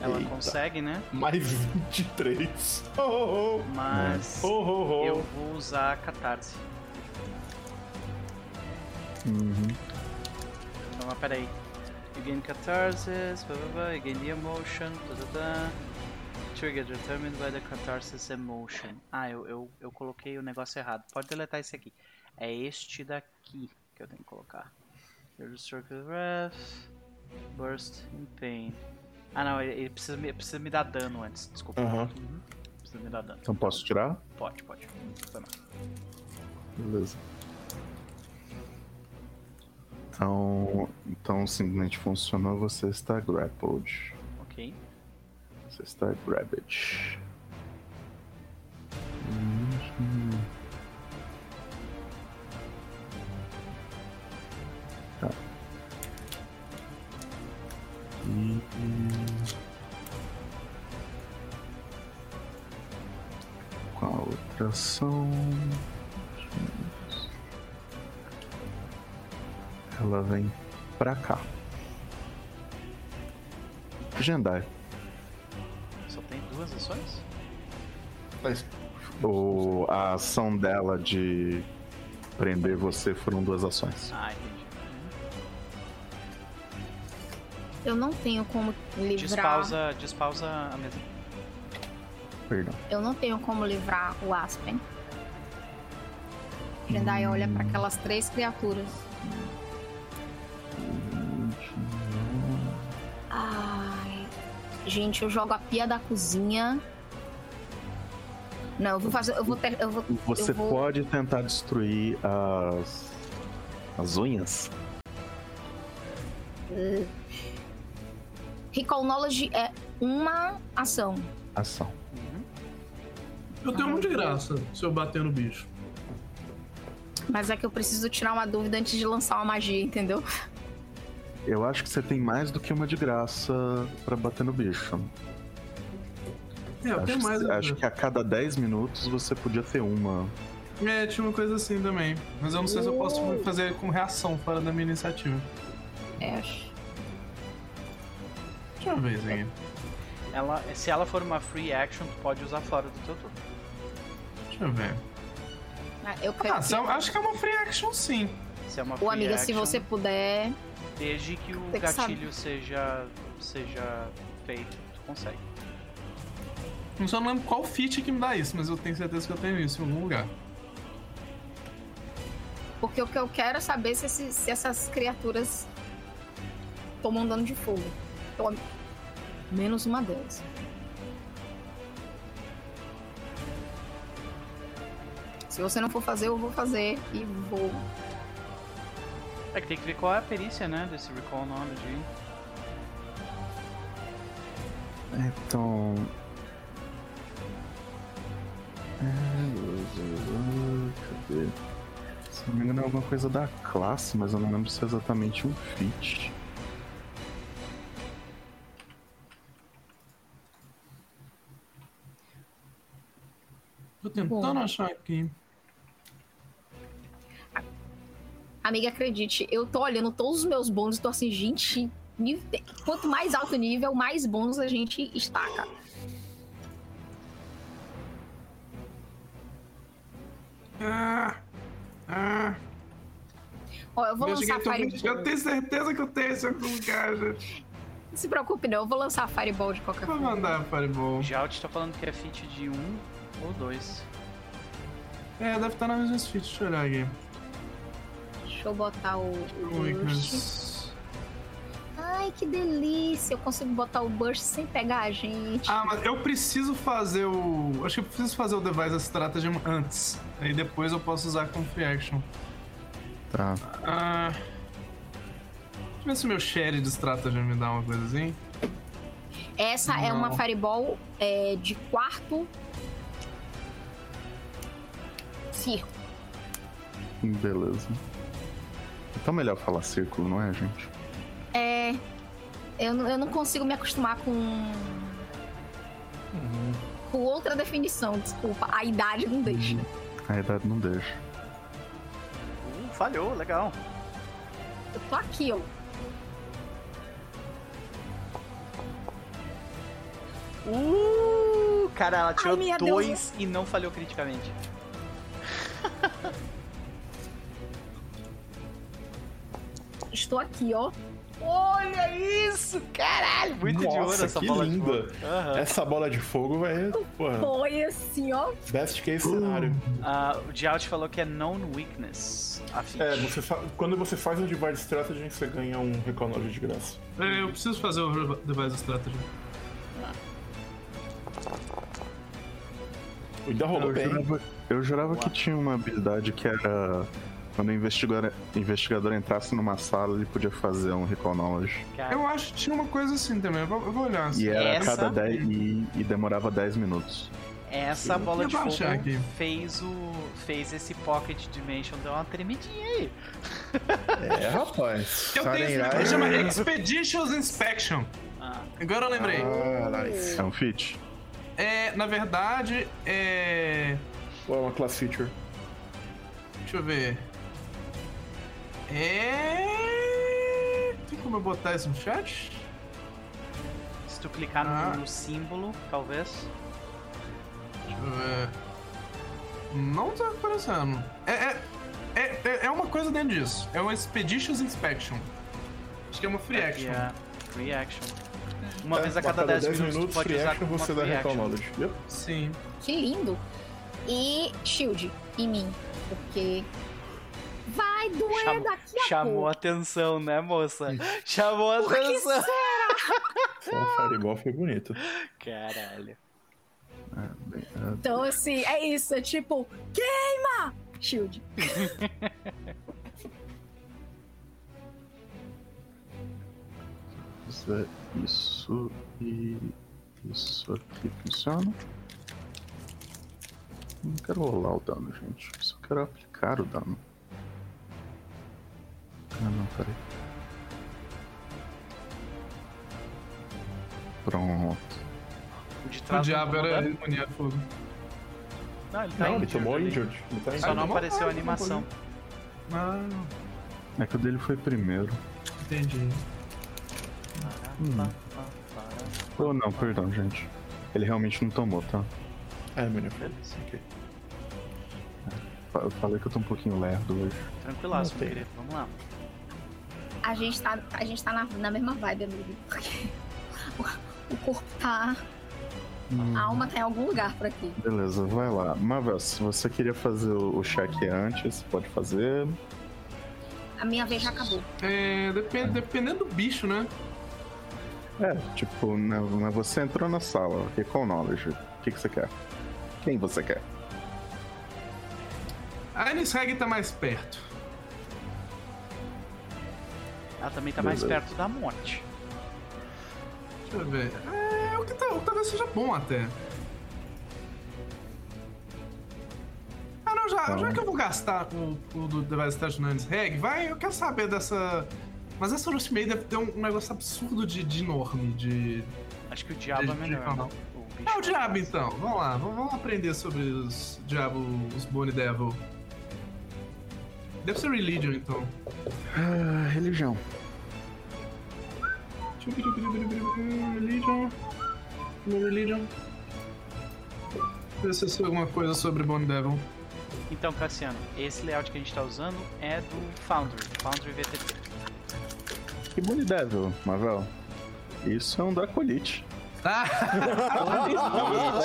Ela Eita. consegue, né? Mais 23. Oh, oh, oh. Mas Oh, oh, oh. eu vou usar a catarse. Uhum. Então, mas peraí. You gain catharsis, blá blá blá, you gain the emotion, tá, tá, tá. Trigger determined by the catharsis emotion. Ah, eu, eu, eu coloquei o negócio errado. Pode deletar esse aqui. É este daqui que eu tenho que colocar. Your circle wrath, burst in pain. Ah não, ele, ele precisa, me, precisa me dar dano antes, desculpa. Uhum. Precisa me dar dano. Então posso tirar? Pode, pode. Beleza. Então, então simplesmente funcionou, você está grappled. Ok. Você está grabbed. Tá. E... Com a outra ação. Ela vem pra cá. Jendai. Só tem duas ações? Mas, O, a ação dela de prender você foram duas ações. Ah, entendi. Eu não tenho como livrar. Despausa, despausa a mesa. Perdão. Eu não tenho como livrar o Aspen. Jendai olha para aquelas três criaturas. Ai. Gente, eu jogo a pia da cozinha. Não, eu vou fazer. Eu vou ter. Eu vou, Você eu vou- pode tentar destruir as. as unhas? Recall Knowledge é uma ação. Ação. Eu tenho um de graça se eu bater no bicho. Mas é que eu preciso tirar uma dúvida antes de lançar uma magia, entendeu? Eu acho que você tem mais do que uma de graça pra bater no bicho. É, eu acho, tenho mais. que, acho que a cada 10 minutos você podia ter uma. É, tinha uma coisa assim também. Mas eu não sei se eu posso fazer com reação fora da minha iniciativa. É, acho. Deixa eu ver isso aqui. ela, se ela for uma free action, tu pode usar fora do teu turno. Deixa eu ver. Ah, eu quero. Ah, se eu- acho que é uma free action sim. Se é uma free Ô, amiga, se action, você puder. Desde que o Tem que saber. gatilho seja, seja feito, tu consegue. Eu só não lembro qual feat que me dá isso, mas eu tenho certeza que eu tenho isso em algum lugar. Porque o que eu quero é saber se, esse- se essas criaturas tomam dano de fogo. Pelo menos uma delas. Se você não for fazer, eu vou fazer e vou. É que tem que ver qual é a perícia, né, desse Recall Knowledge aí. Então. Cadê? Se não me engano, é alguma coisa da classe, mas eu não lembro se é exatamente um feat. Tô tentando Bom. achar aqui. Amiga, acredite, eu tô olhando todos os meus bônus e tô assim, gente. nível- Quanto mais alto o nível, mais bônus a gente estaca. Ah, ah. Ó, eu vou eu, lançar Fireball. eu tenho certeza que eu tenho esse lugar, gente. Não se preocupe, não. Eu vou lançar Fireball de qualquer Vou forma. mandar Fireball. O Jout tá falando que é feat de 1 ou 2. É, deve estar na mesma feat, deixa eu olhar aqui. Deixa eu botar o, o Burst. Ai, que delícia. Eu consigo botar o Burst sem pegar a gente. Ah, mas eu preciso fazer o. Acho que eu preciso fazer o Device Stratagem antes. Aí depois eu posso usar como free action. Tá. Ah. Deixa eu ver se o meu share de Stratagem me dá uma coisa assim. Essa é uma não. Fireball é, de quarto círculo. Beleza. Então melhor falar círculo, não é, gente? É. Eu, não- eu não consigo me acostumar com. Com outra definição, desculpa. A idade não deixa. A idade não deixa. Uh, falhou, legal. Eu tô aqui, ó. Uh, cara, ela tirou minha 2 e não falhou criticamente. Estou aqui, ó. Olha isso, caralho! Muito de ouro Nossa, essa que bola de linda. fogo. Aham. Essa bola de fogo vai. Foi assim, ó. best case cenário. Ah, o Jout falou que é known weakness. É, você fa- quando você faz um Divide Strategy, você ganha um Knowledge de graça. É, Eu preciso fazer o Device Strategy. Ainda rolou Eu bem. jurava, eu jurava que tinha uma habilidade que era. Quando o investigador, investigador entrasse numa sala, ele podia fazer um. Cara, Eu acho que tinha uma coisa assim também. Eu vou, eu vou olhar. E era a Essa? cada 10 e, e demorava 10 minutos. essa bola de fogo fez o. fez esse Pocket Dimension dar uma tremidinha aí. É, rapaz. Eu tenho esse Sarenrai- negócio que chama Expeditious Inspection. Ah, Agora eu lembrei. Ah, nice. É um feat? É, na verdade, é. Pô, é uma class feature. Deixa eu ver. É. Tem como eu botar isso no chat? se tu clicar no, Ah. no símbolo, talvez. Deixa eu ver. Não tá aparecendo. É, é, é, é- é uma coisa dentro disso. É um Expeditious Inspection. Acho que é uma free Aqui action. é free action. Uma É, vez a cada 10 minutos, tu pode free usar action, você dá Recall. Knowledge. Yep. Sim. Que lindo. E shield em mim. Porque. Vai doer Chamou- daqui a Chamou pouco. atenção, né, moça? Chamou atenção. Só um Fireball foi bonito. Caralho. Bem, é, Então, assim, é isso. É tipo, queima! Shield. é isso e isso aqui funciona. Não quero rolar o dano, gente. Só quero aplicar o dano. Ah, não, peraí. Pronto. O de O diabo tomou era dano? imunidade de fogo. Não, ele tá Não, ele injured tomou ali. injured. Ele tá Só injured. não tomou? apareceu a Ah, animação. Ah, É que o dele foi primeiro. entendi. Hum. Oh, não, perdão, gente. Ele realmente não tomou, tá? É, menino. Beleza. Ok. Fa- Eu falei que eu tô um pouquinho lerdo hoje. Tranquilaço, querido. Vamos lá. A gente tá, a gente tá na, na mesma vibe, amigo. Porque o, o corpo tá. Hum, A alma tá em algum lugar por aqui. Beleza, vai lá. Marvel, se você queria fazer o cheque antes, pode fazer. A minha vez já acabou. É, depende, dependendo do bicho, né? É, tipo, né, né, você entrou na sala, ok? Qual knowledge? O que, que você quer? Quem você quer? A Anis Reg tá mais perto. Ela também tá mais Beleza. perto da morte. Deixa eu ver. É, o que, tá, o que talvez seja bom até. Ah, não, já, Então. já que eu vou gastar o, o do Device Touch no Anis Reg, vai, eu quero saber dessa. Mas essa Rosemary deve ter um negócio absurdo de, de enorme, de. Acho que o diabo é Deixa eu melhor. falar. né? O É o diabo então. Vamos lá, vamos, vamos aprender sobre os diabo, os Bone Devil. Deve ser Religion então. Ah, religião. Religion. Religion. Ver se eu sei alguma coisa sobre Bone Devil. Então, Cassiano, esse layout que a gente tá usando é do Foundry, Foundry VTT. Que Bonnie Devil, Marvel. Isso é um Dracolite. Ah!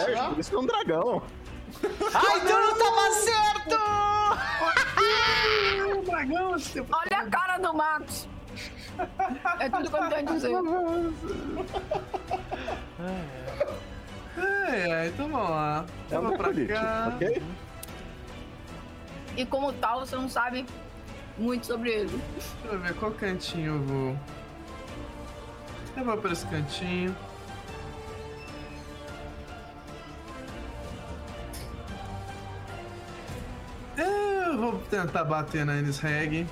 É, Isso é um dragão. Ai, então não tava certo! o dragão, esse tempo. Olha a cara do Max! É tudo que eu tenho a dizer. É, é, então vamos lá. É Vamos pra cá. ok? E como tal, você não sabe muito sobre ele. Deixa eu ver qual cantinho eu vou. Eu vou pra esse cantinho. Eu vou tentar bater na Enis Reg.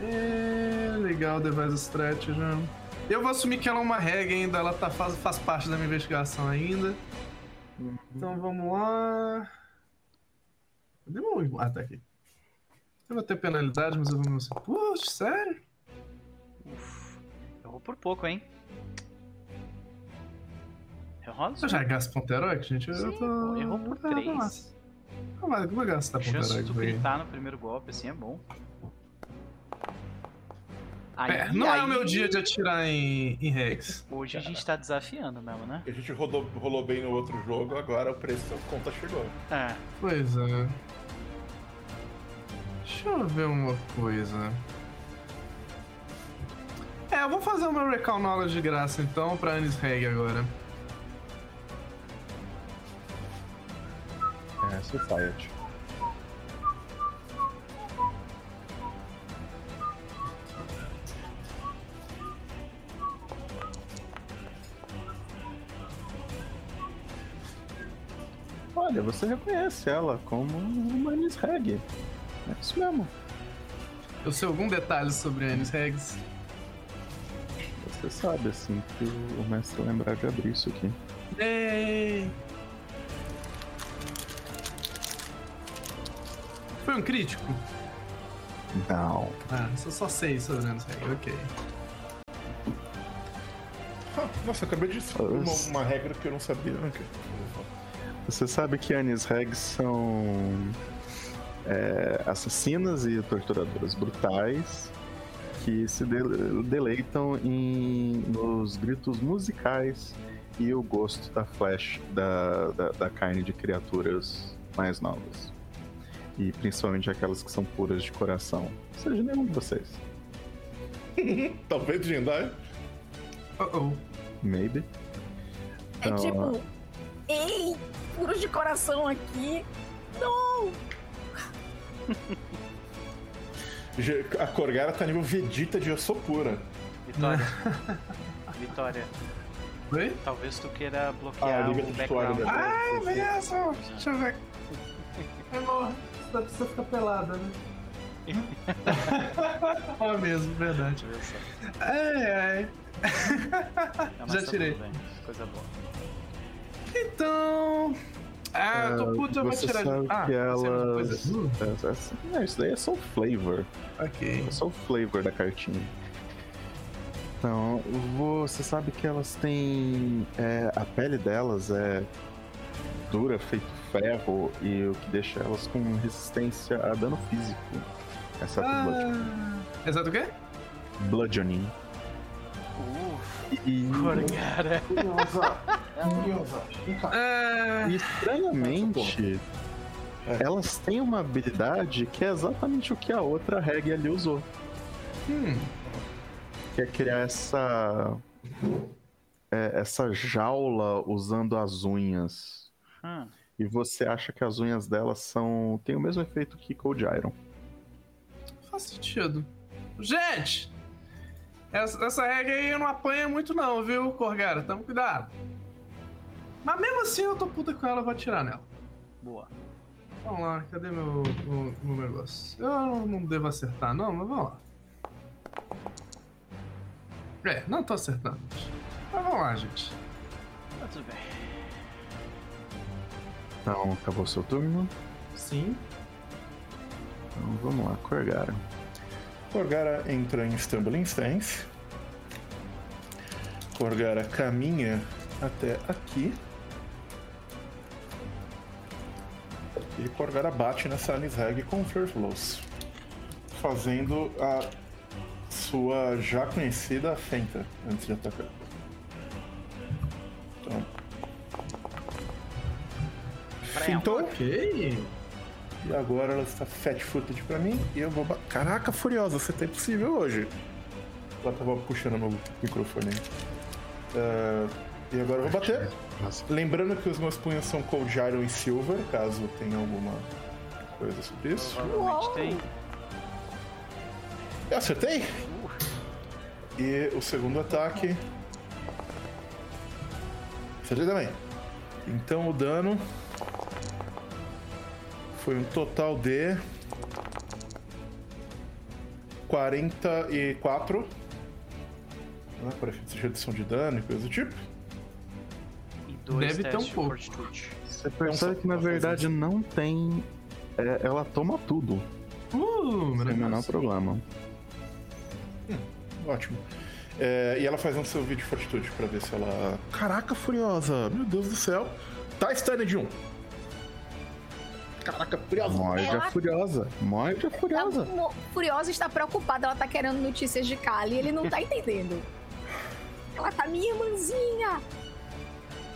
É, legal, Device Strategy. Eu vou assumir que ela é uma reg ainda, ela tá, faz, faz parte da minha investigação ainda. Então vamos lá. Demorou. Ah, tá aqui. Eu vou ter penalidade, mas eu vou assim. Puxa, sério? Eu vou por pouco, hein? Eu rolo Eu já gasto ponto heróico, gente? Sim, eu tô. pô, errou por Ah, três. vamos lá. Vamos lá, eu vou gastar A ponto chance de tu gritar no primeiro golpe, assim, é bom. Aí, É, não é aí, o meu dia de atirar em, em Rex. Hoje a gente tá desafiando mesmo, né? A gente rodou, rolou bem no outro jogo, agora o preço da conta chegou. É. Pois é. Deixa eu ver uma coisa. É, eu vou fazer o meu Recall Knowledge de graça então pra Anis Reg agora. É, Society. Olha, você reconhece ela como uma Anis Reg. É isso mesmo. Eu sei algum detalhe sobre Anis Regs? Você sabe, assim, que o mestre lembrar de abrir isso aqui. Ei! Foi um crítico? Não. Ah, eu só sei sobre Anis Reg, ok. Ah, nossa, eu acabei de descobrir uma, uma regra que eu não sabia. né, que- Você sabe que Anis Regs são é, assassinas e torturadoras brutais que se de- deleitam em, nos gritos musicais e o gosto da flesh da, da, da carne de criaturas mais novas. E principalmente aquelas que são puras de coração. Seja nenhum de vocês. Talvez Jendai. Oh oh. Maybe. É Não, tipo, ei, puros de coração aqui. Não! A Corgara tá nível Vegeta de eu sou pura. Vitória. Vitória. Oi? Talvez tu queira Ah, bloquear liga o de background. Ah, mesmo! Deixa eu ver. Amor, você precisa ficar pelada, né? Ó mesmo, verdade. Ai, ai. Não, mas Já tá tirei. bem. Coisa boa. Então. Ah, eu tô puto, eu vou tirar sabe Ah, que você é uma elas. coisa- É, é- não, isso daí é só o flavor. ok. É só o flavor da cartinha. Então, você sabe que elas têm. é, a pele delas é dura, feito ferro, e o que deixa elas com resistência a dano físico. Exceto Ah, exato o quê? bludgeoning. E. Curiosa. Curiosa. Cá. É... e estranhamente, elas têm uma habilidade que é exatamente o que a outra reg ali usou. Hum, Que é criar essa. é, essa jaula usando as unhas. Hum, E você acha que as unhas delas são. tem o mesmo efeito que Cold Iron. faz sentido. Gente! Essa, essa regra aí não apanha muito não, viu, Corgara? Tamo cuidado. Mas mesmo assim eu tô puta com ela, eu vou atirar nela. boa. Vamos lá, cadê meu, meu, meu negócio? Eu não, não devo acertar não, mas vamos lá. É, não tô acertando. Mas vamos lá, gente. Tá tudo bem. Então, acabou seu turno. Sim. Então vamos lá, Corgara. Corgara entra em Stumbling Stance. Corgara caminha até aqui. E Corgara bate nessa Anisreg com Flare Flows. Fazendo a sua já conhecida fenta antes de atacar. Então. Fintou. Ok. E agora ela está fat footed pra mim e eu vou. Caraca, Furiosa, você tá impossível hoje. Ela tava puxando meu microfone aí. Ah, e agora eu vou bater. Nossa, Lembrando que os meus punhos são Cold Iron e Silver, caso tenha alguma coisa sobre isso. Provavelmente tem. Eu acertei! E o segundo ataque. Acertei também. Então o dano. Foi um total de. 44. Né, para efeitos de redução de dano e coisa do tipo. E dois Deve ter um pouco. fortitude. Você percebe que na verdade não tem. é, ela toma tudo, Uh, sem o menor problema. Ótimo. É, e ela faz um seu vídeo de fortitude pra ver se ela. Caraca, Furiosa! Meu Deus do céu! Tá stunned de um! Caraca, Furiosa! Morde a Ela- furiosa. Morde a Tá furiosa. mo- Furiosa está preocupada, ela tá querendo notícias de Kali e ele não tá entendendo. Ela tá minha irmãzinha.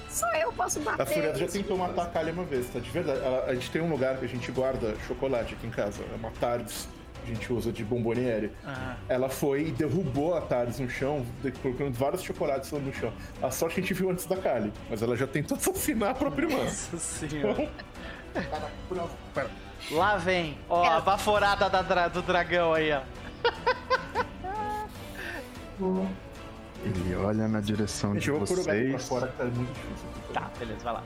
Só eu posso bater. A Furiosa já tentou matar a Kali uma vez, tá? De verdade. Ela- a gente tem um lugar que a gente guarda chocolate aqui em casa. É uma Tardes que a gente usa de bomboniere. Ah, Ela foi e derrubou a Tardes no chão, colocando vários chocolates no chão. A sorte que a gente viu antes da Kali, mas ela já tentou assassinar a própria irmã. nossa senhora. Pera. Lá vem. Ó, Ela- a baforada da dra- do dragão aí, ó. Ele olha na direção Gente, de eu vou pôr o gato pra vocês. fora que tá muito difícil. Tá, beleza, vai lá.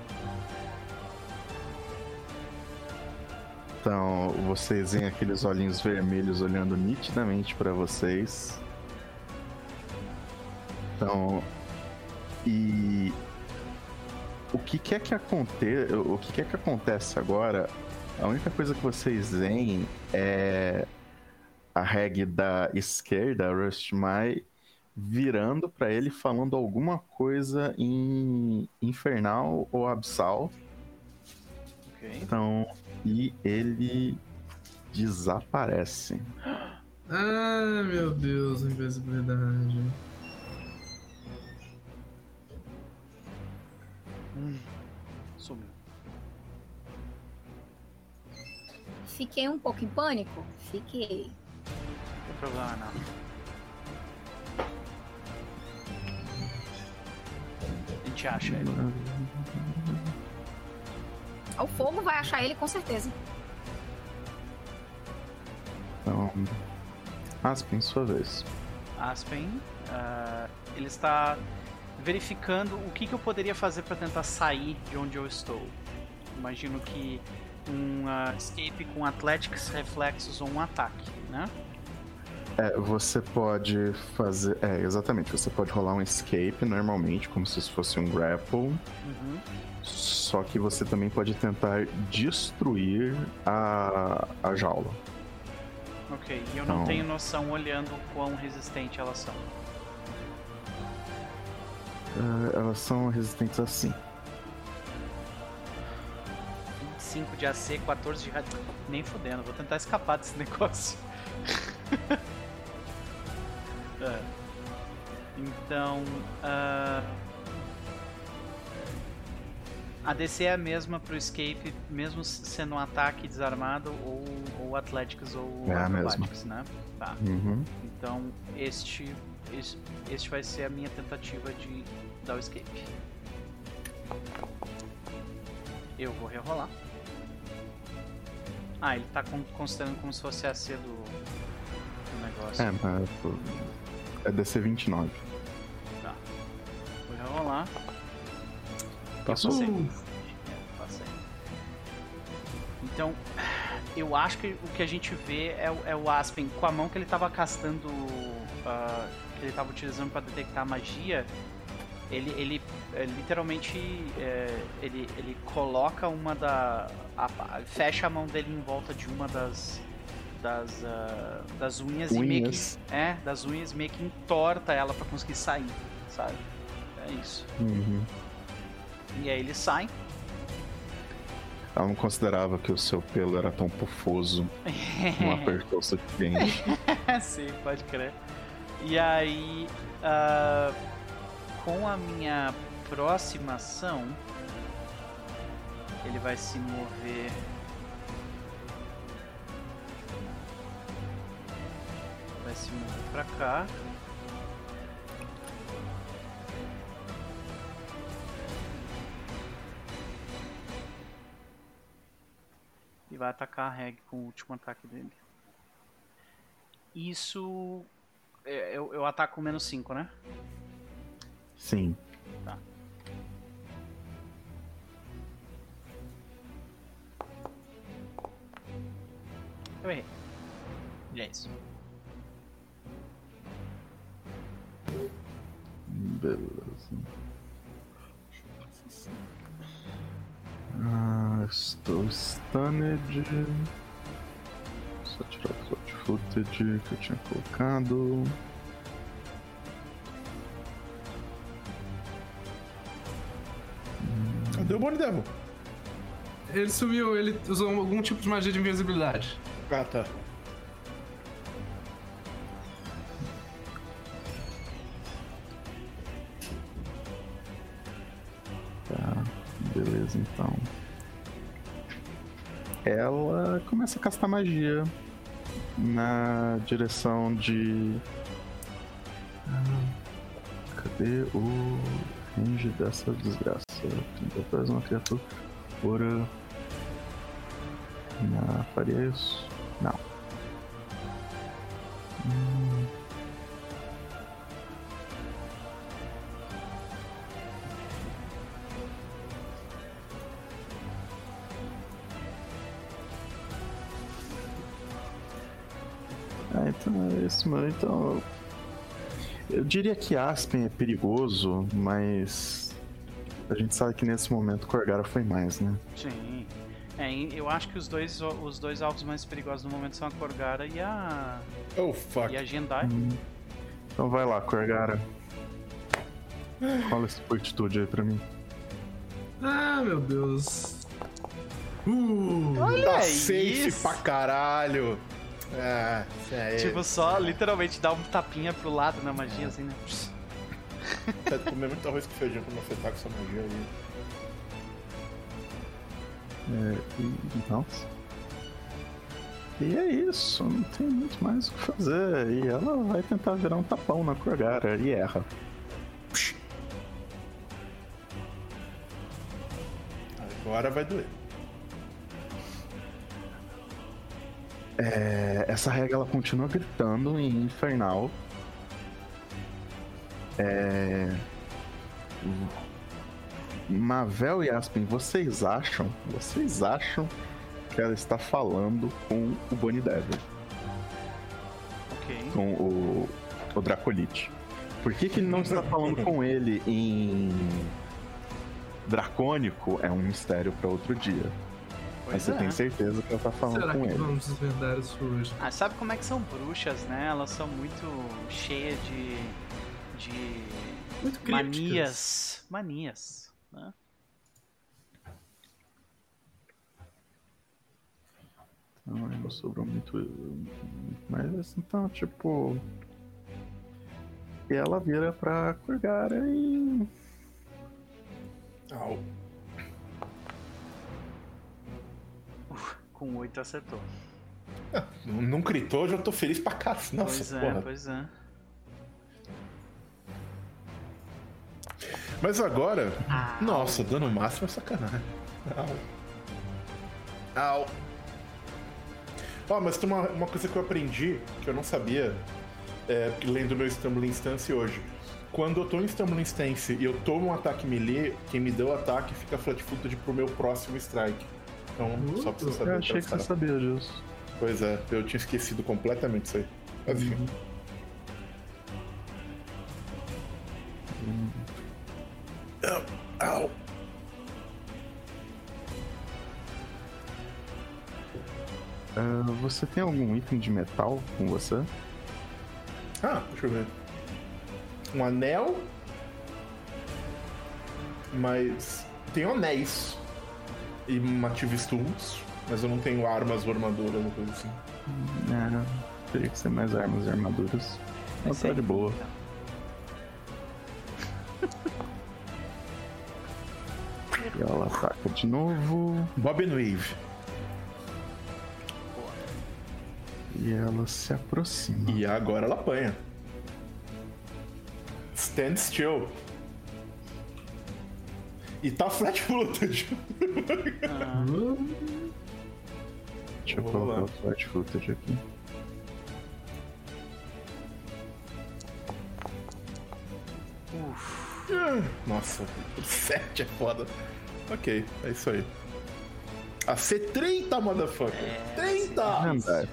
Então, vocês veem aqueles olhinhos vermelhos olhando nitidamente pra vocês. Então, e o que quer que aconteça, o que quer que acontece agora? A única coisa que vocês veem é a reg da esquerda, Rust Mai, virando pra ele falando alguma coisa em infernal ou absal. Ok. Então, e ele desaparece. Ah, meu Deus, invisibilidade. Sumiu. Fiquei um pouco em pânico? Fiquei. Não tem problema não. A gente acha ele. O fogo vai achar ele com certeza. Então, Aspen, sua vez. Aspen, ah, ele está verificando o que, que eu poderia fazer para tentar sair de onde eu estou. Imagino que um ah, escape com athletics, reflexos ou um ataque, né? É, você pode fazer. É, exatamente. Você pode rolar um escape normalmente, como se fosse um grapple. Uhum. Só que você também pode tentar destruir a, a jaula. Ok, e eu não Então- tenho noção olhando quão resistente elas são. É, elas são resistentes assim. 25 de AC, 14 de rádio. Nem fudendo, vou tentar escapar desse negócio. É. Então. ah, A DC é a mesma pro escape, mesmo sendo um ataque desarmado ou, ou Athletics ou É a mesma. Acrobatics, né? Tá. Uhum. Então este, este, este vai ser a minha tentativa de dar o escape. Eu vou rerolar. Ah, ele tá con- considerando como se fosse a C do, do negócio. É, mas pô, é DC 29. Tá. Vou rerolar. Passou. Passei. Uh, É, passei. Então, eu acho que o que a gente vê é, o- é o Aspen com a mão que ele tava castando. ah, que ele tava utilizando para detectar magia. Ele, ele é, literalmente é, ele, ele coloca uma da. a- fecha a mão dele em volta de uma das. das, ah, das unhas, e meio Unhas. que. É, das unhas meio que entorta ela para conseguir sair, sabe? É isso. Uhum. E aí ele sai. Ela não considerava que o seu pelo era tão pufoso. Não apertou o suficiente. Sim, pode crer. E aí, ah, com a minha próxima ação, ele vai se mover. Vai se mover pra cá. E vai atacar a Reg com o último ataque dele. Isso. é, Eu, eu ataco menos 5, né? Sim. Eu errei. E é isso. Beleza. Ah, estou stunned. Só tirar o plot footage que eu tinha colocado. O Bonnie Devil? ele sumiu, ele usou algum tipo de magia de invisibilidade. Ah, tá. Tá, beleza então. Ela começa a castar magia na direção de. Ah, Cadê o range dessa desgraça? Depois uma criatura. Não, faria isso? Não. Hum. Ah, então é isso, mano. Então. Eu diria que Aspen é perigoso, mas. A gente sabe que nesse momento Corgara foi mais, né? Sim. É, eu acho que os dois, os dois alvos mais perigosos no momento são a Corgara e a. Oh, fuck. e a Gendai. Então vai lá, Corgara. Rola essa fortitude aí pra mim. Ah, meu Deus. Uh, Tá É safe isso. pra caralho. Ah, sério. Tipo, só literalmente dá um tapinha pro lado na magia, assim, né? Tá comer muito arroz com feijão pra não afetar com essa magia aí. É, e, nossa. E é isso, não tem muito mais o que fazer. E ela vai tentar virar um tapão na Corgara e erra. Agora vai doer. É, essa regra ela continua gritando em infernal. É... Mavel e Aspen, vocês acham? Vocês acham que ela está falando com o Bonnie Devil, Ok. com o, o Dracolite? Por que, que ele não está falando com ele em Dracônico? É um mistério para outro dia. Mas você é. tem certeza que ela está falando será com que ele? vamos desvendar isso hoje? Ah, sabe como é que são bruxas, né? Elas são muito cheias de, de manias. Manias. Né? Não, não sobrou muito. Mas então, tipo. E ela vira pra Kurgara e. Au. Com 8 acertou. Não, não gritou, já tô feliz pra cá. Nossa, pois é, porra. pois é. Mas agora. Ah, Nossa, dano máximo é sacanagem. Au. Au. Ó, mas tem uma, uma coisa que eu aprendi que eu não sabia, é, lendo meu Stumbling Stance hoje. Quando eu tô em Stumbling Stance e eu tomo um ataque melee, quem me deu o ataque fica flat-footed pro meu próximo strike. Então, só pra você saber. Eu achei que pra você sabia disso. Pois é, eu tinha esquecido completamente isso aí. Mas, enfim. Você tem algum item de metal com você? Ah, deixa eu ver. Um anel. Mas. Tenho anéis. E Mative Stuns. Mas eu não tenho armas ou armadura ou coisa assim. É, teria que ser mais armas e armaduras. Mas tá de boa. E ela ataca de novo. Bob and Wave. E ela se aproxima. E agora ela apanha. Stand still. E tá flat footed. Ah, Deixa eu colocar lá. o flat footage aqui. Nossa, 7 é foda. Ok, é isso aí. A C30, motherfucker. É, 30! Andar.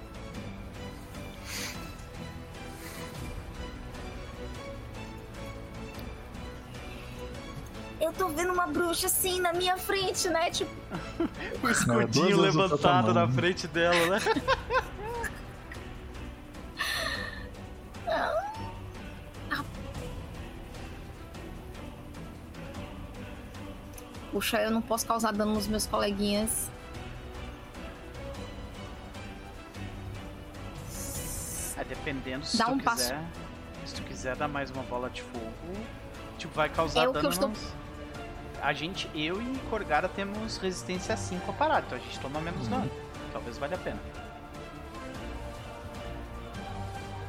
Eu tô vendo uma bruxa assim na minha frente, né? Tipo, o escudinho vezes o levantado na frente dela, né? puxa, eu não posso causar dano nos meus coleguinhas. É, dependendo se Dá tu um quiser. Se tu quiser dar mais uma bola de fogo, tipo, vai causar É o que dano. eu estou- nos- A gente, eu e Corgara temos resistência a 5 a parada, então a gente toma menos Uhum. dano. Talvez valha a pena.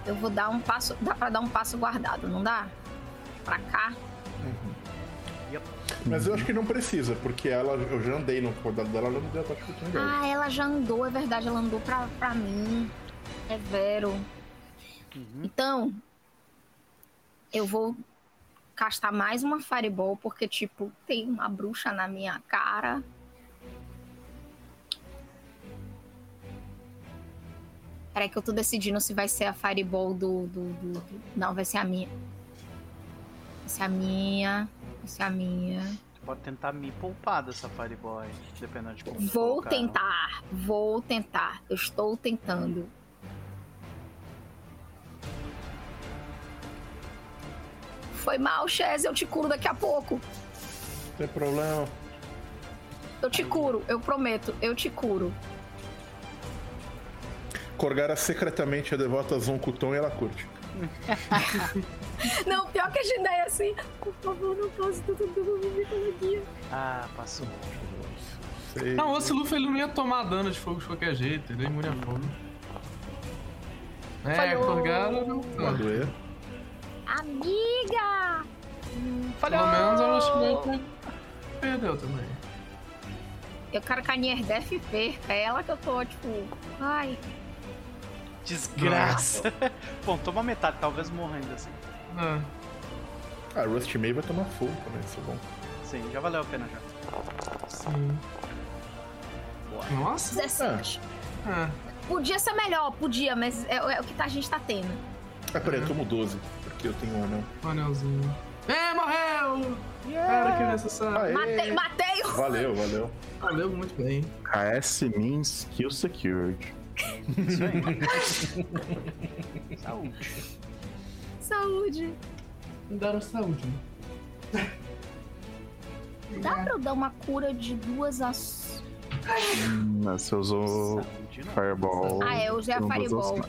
Eu vou dar um passo. Dá pra dar um passo guardado, não dá? Pra cá. Mas eu acho que não precisa, porque ela, eu já andei no rodado dela, ela não deu ataque de. Ah, ela já andou, é verdade, ela andou pra, pra mim. É vero. Uhum. Então, eu vou castar mais uma Fireball, porque, tipo, tem uma bruxa na minha cara. Peraí que eu tô decidindo se vai ser a Fireball do, do, do- do- Não, vai ser a minha. Vai ser a minha. Vai ser a minha. Tu pode tentar me poupar dessa Fireboy, dependendo de como Vou colocar tentar. Vou tentar. Eu estou tentando. Foi mal, Chaz. Eu te curo daqui a pouco. Não tem problema. Eu te curo, eu prometo, eu te curo. Corgara secretamente é devota a Zonkuton e ela curte. Não, pior que a gente é assim. Por favor, não cause tanto dano na minha coleguinha. Ah, passou. Sei. Não, o Luffy ele não ia tomar dano de fogo de qualquer jeito, ele é imune a fogo. É, Falhou. Corgara não. Vai doer. Amiga! Pelo menos a Lushmate perdeu também. Eu quero que a Nierdef perca. É ela que eu tô, tipo. Ai. Desgraça. Bom, toma metade, talvez morra ainda assim. É. Ah, Rust May vai tomar fogo também, isso é bom. Sim, já valeu a pena já. Sim. Boa. Nossa. 17. É. Podia ser melhor, podia, mas é, é o que a gente tá tendo. Ah, peraí, eu tomo 12, porque eu tenho um anel. Um anelzinho. É, morreu! Era que necessário. Aê! Matei, matei o. Valeu, valeu. Valeu muito bem. KS means kill secured. Isso aí. Saúde. Saúde. Me deram saúde, né? Dá pra eu dar uma cura de duas ações? Hum, Você usou Saúde, não. Fireball. Ah, é, eu usei a Fireball.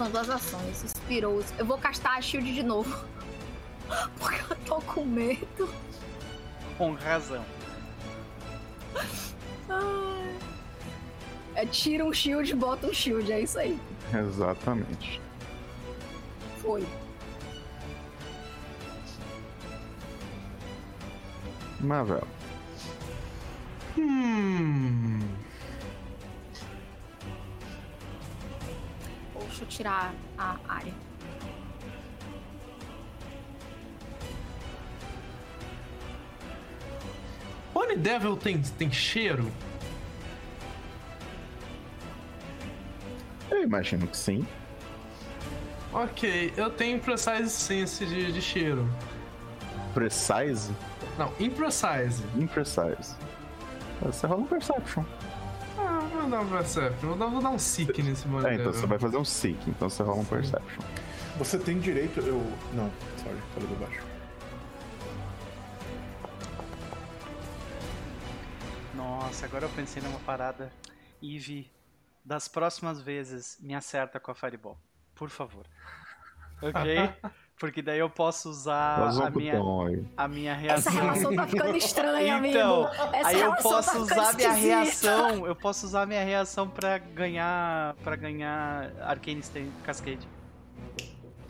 São duas ações. Inspirou. Eu vou castar a shield de novo. Porque eu tô com medo. Com razão. Ai. É tira um shield, bota um shield. É isso aí. Exatamente. Foi. Mavel. Hum. Deixa eu tirar a área. Pony Devil tem, tem cheiro? Eu imagino que sim. Ok, eu tenho Precise Sense de, de cheiro. Precise? Não, Imprecise. Imprecise. Você rola um Perception. Ah, vou dar um Perception. Vou dar, vou dar um Seek nesse Pony É, então você vai fazer um Seek, então você rola um Perception. Você tem direito. Eu. Não, sorry, falei do baixo. Nossa, agora eu pensei numa parada. Eve, das próximas vezes, me acerta com a Fireball. Por favor. Ok? Porque daí eu posso usar a minha, a minha Essa reação. relação tá ficando estranha, Então, amigo. Essa Aí eu relação posso tá usar minha esquisita. reação. Eu posso usar minha reação pra ganhar. para ganhar Arcane Stain- Cascade.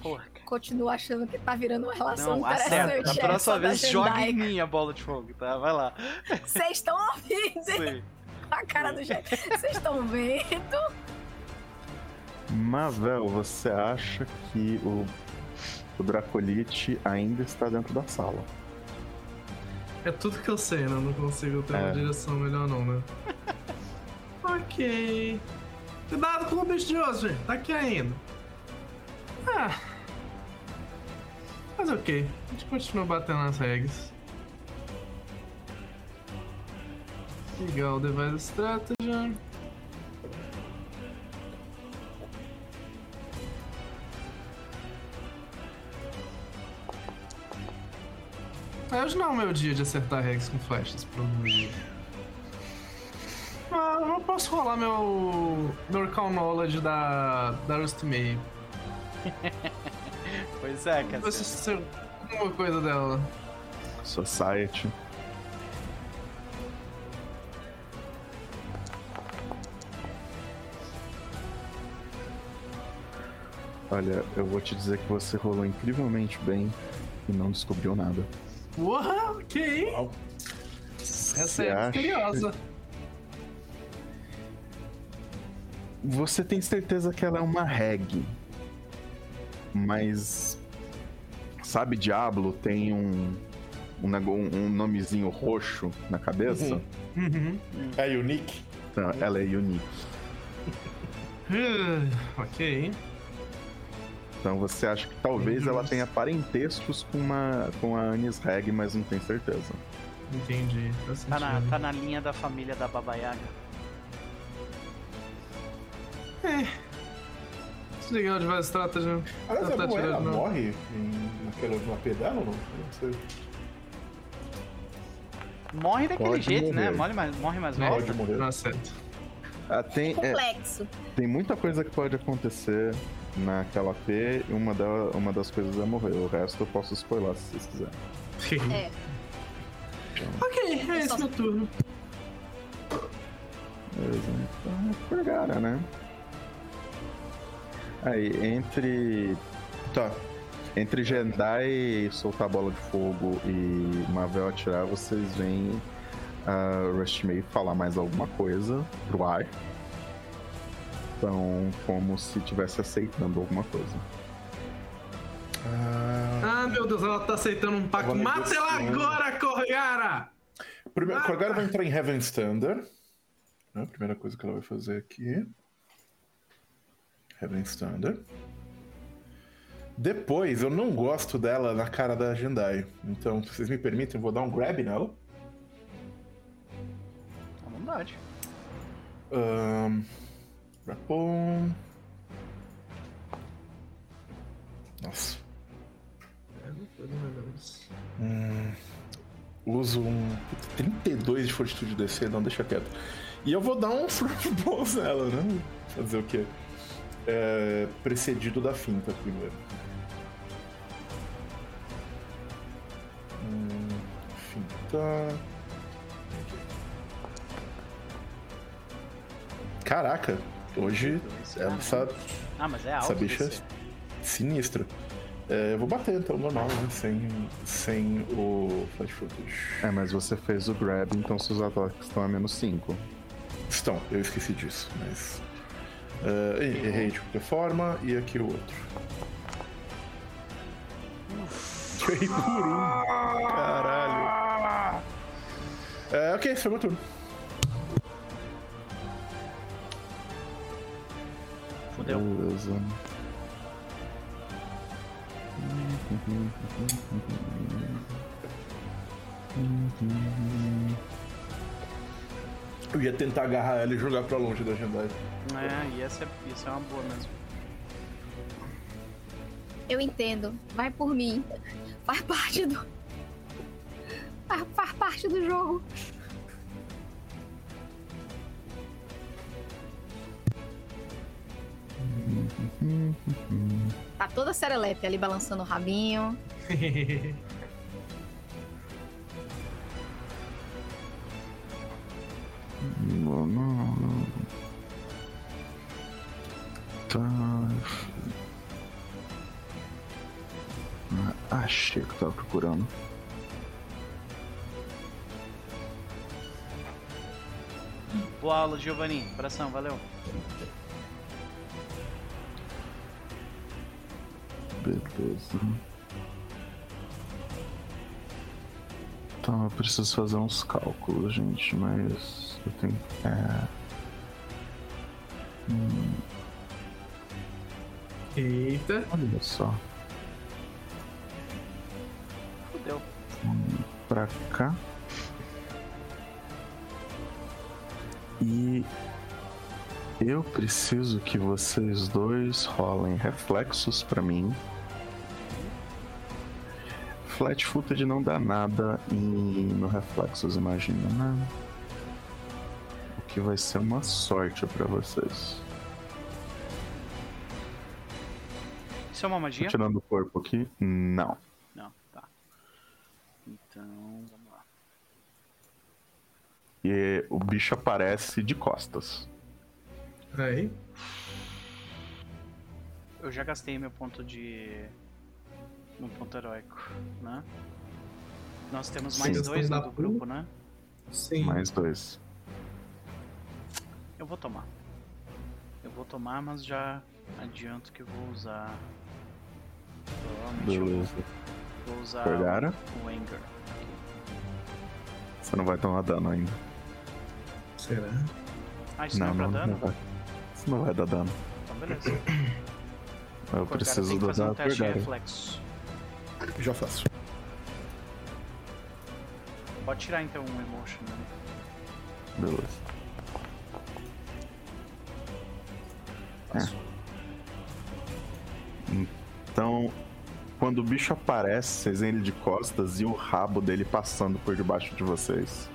Porra, cara. Continuo achando que tá virando uma relação Não, acerta. interessante. Da próxima essa da vez, joga em mim a bola de fogo, tá? Vai lá. Vocês estão ouvindo Sim. a cara do jeito. Vocês estão vendo? Mavel, você acha que o, o Dracolite ainda está dentro da sala? É tudo que eu sei, né? Eu não consigo ter uma É. direção melhor, não, né? ok. Cuidado com o bicho de osso, gente. Tá aqui ainda. Ah. Mas ok. A gente continua batendo nas regras. Ligar o Device Strategy. Hoje não é o meu dia de acertar regras com flechas, provavelmente. Ah, eu posso rolar meu. meu Arcane Knowledge da. da Rusty May. Pois é, cara. se se alguma coisa dela. Society. Olha, eu vou te dizer que você rolou incrivelmente bem e não descobriu nada. Ok. Uau. Essa Você é acha? misteriosa. Você tem certeza que ela é uma reg. Mas. Sabe, Diablo tem um. Um, um nomezinho roxo na cabeça? Uhum. Uhum. É unique. Então, ela é unique. Ok. Então você acha que talvez ela tenha parentescos com, uma, com a Anis Reg, mas não tem certeza. Entendi. Tá na, tá na linha da família da Baba Yaga. Desligar o Device Strategy. Aliás, Não a tá Moela morre em, naquela, dela ou não? Não sei. Morre daquele Pode jeito, né? morrer. Morre mais, morre mais volta. Pode morrer. Não acerto. Ah, tem, é, Complexo. tem muita coisa que pode acontecer naquela P e uma, da, uma das coisas é morrer. O resto eu posso spoiler se vocês quiserem. É. ok, é esse meu turno. Beleza, então é Vergara, né? Aí, entre. Tá. Entre Jendai soltar a bola de fogo e Mavel atirar, vocês veem a Rushmay falar mais alguma coisa pro ar. Então, como se estivesse aceitando alguma coisa. Ah, Ah, meu Deus, ela tá aceitando um pacto. Mata ela agora, Corriara! primeiro, Ah, Corgara vai entrar em Heaven's Thunder. Né? Primeira coisa que ela vai fazer aqui. Heaven's Thunder. Depois, eu não gosto dela na cara da Jendai. Então, se vocês me permitem, eu vou dar um grab nela. À vontade. Ahn. Rapon. Hum, uso um 32 de fortitude DC, não deixa quieto. E eu vou dar um balls nela, né? Fazer o quê? É, precedido da finta primeiro. Hum, finta. Caraca, hoje essa, Ah, mas é essa alto bicha DC. é sinistra. É, eu vou bater então, normal, né? Sem, sem o Flash Footage. É, mas você fez o grab, então seus ataques estão a menos 5. Estão, eu esqueci disso, mas. É, e- errei de qualquer forma, e aqui o outro. Errei por um. Caralho. É, ok, esse foi meu turno. Fudeu. Beleza. Eu ia tentar agarrar ela e jogar pra longe da Jandai. É, e essa é, isso é uma boa mesmo. Eu entendo. Vai por mim. Faz parte do. Faz parte do jogo. Tá toda serelepe ali balançando o rabinho. Tá. Ah, Achei que eu tava procurando. Boa aula, Giovanni. Abração, valeu. Beleza. Então eu preciso fazer uns cálculos, gente, mas eu tenho. É... Hum, Eita. olha só. Fudeu. pra cá. E eu preciso que vocês dois rolem reflexos pra mim. Flat footage não dá nada em, no reflexos, imagina, né? O que vai ser uma sorte pra vocês. Isso é uma magia? Tô tirando o corpo aqui? Não. Não, tá. Então, vamos lá. E o bicho aparece de costas. Aí. Eu já gastei meu ponto de. Meu ponto heróico, né? Nós temos mais Sim. dois Da do grupo, né? Sim. Mais dois. Eu vou tomar. Eu vou tomar, mas já adianto que eu vou usar. Provavelmente eu Beleza. vou usar Pegaram? o Anger. Você não vai tomar dano ainda. Será? Ah, isso não, é pra dano? vai. Não vai dar dano. Então beleza. Eu preciso tem que fazer dar um teste de reflexo. Já faço. Pode tirar então um emotion, né? Beleza. Passou. Então, quando o bicho aparece, vocês veem ele de costas e o rabo dele passando por debaixo de vocês.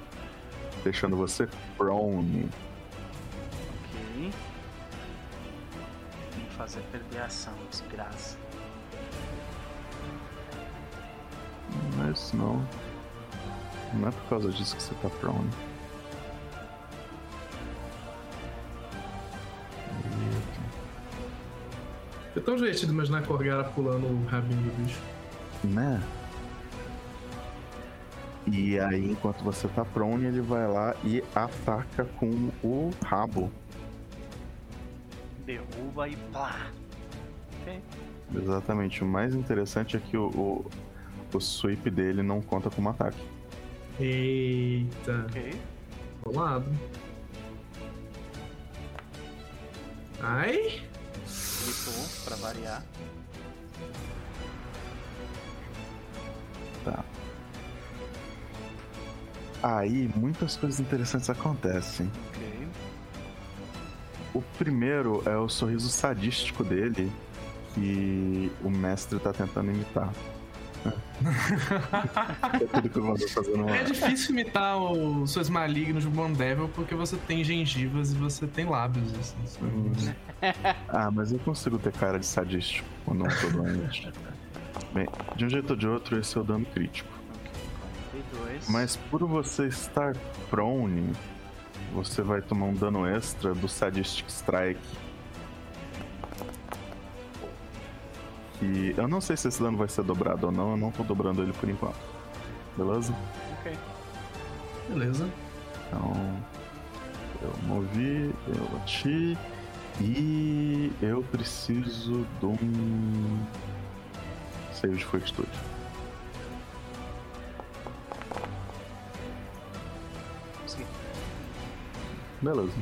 Deixando você prone. Fazer perder a ação, desgraça. Mas não. Não é por causa disso que você tá prone. É tão divertido imaginar a Corgara pulando o rabinho do bicho. Né? E aí, enquanto você tá prone, ele vai lá e ataca com o rabo. Derruba e plá. Ok. Exatamente. O mais interessante é que o, o, o sweep dele não conta como ataque. Eita. Ok. Rolado. Ai. Gritou pra variar. Tá. Aí, muitas coisas interessantes acontecem. Ok. O primeiro é o sorriso sadístico dele, que o mestre tá tentando imitar. É tudo que eu vou fazer no É difícil imitar os seus malignos do Bond Devil porque você tem gengivas e você tem lábios. Assim, sabe? Hum. Ah, mas eu consigo ter cara de sadístico quando não tô doente. Bem, de um jeito ou de outro, esse é o dano crítico. 42. Mas por você estar prone, você vai tomar um dano extra do Sadistic Strike. Que eu não sei se esse dano vai ser dobrado ou não, eu não tô dobrando ele por enquanto. Beleza? Ok. Beleza. Então. Eu movi, eu bati. E eu preciso de um. Save de fortitude. Beleza.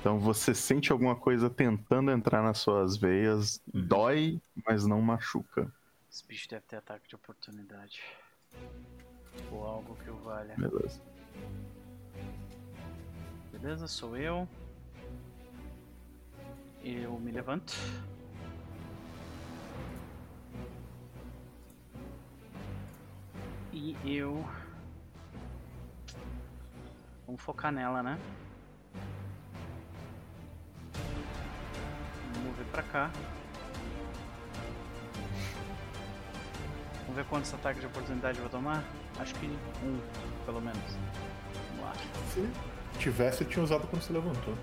Então você sente alguma coisa tentando entrar nas suas veias, dói, mas não machuca. Esse bicho deve ter ataque de oportunidade. Ou algo que o valha. Beleza. Beleza, sou eu. Eu me levanto. E eu. Vamos focar nela, né? Mover pra cá. Vamos ver quantos ataques de oportunidade eu vou tomar? Acho que um, pelo menos. Vamos lá. Se tivesse, eu tinha usado quando você levantou.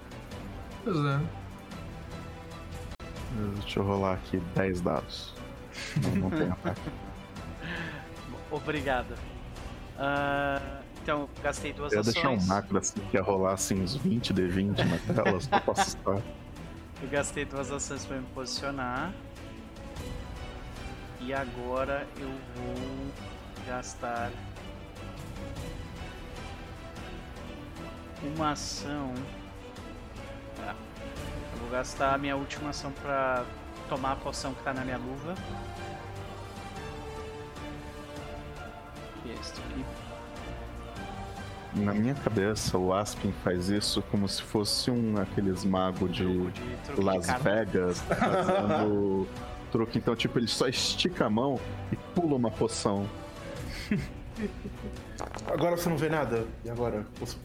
Pois é. Deixa eu rolar aqui 10 dados. Não, não tem ataque. Obrigado. Ah, então, gastei duas Eu ia ações. deixar um macro assim que ia rolar assim uns 20 D20 na tela, só pra assustar. Eu gastei duas ações para me posicionar. E agora eu vou gastar uma ação. É, eu vou gastar a minha última ação para tomar a poção que tá na minha luva. Na minha cabeça, o Aspen faz isso como se fosse um aqueles magos de de de Las karma. Vegas fazendo truque. Então, tipo, ele só estica a mão e pula uma poção. Agora você não vê nada? E agora? Você-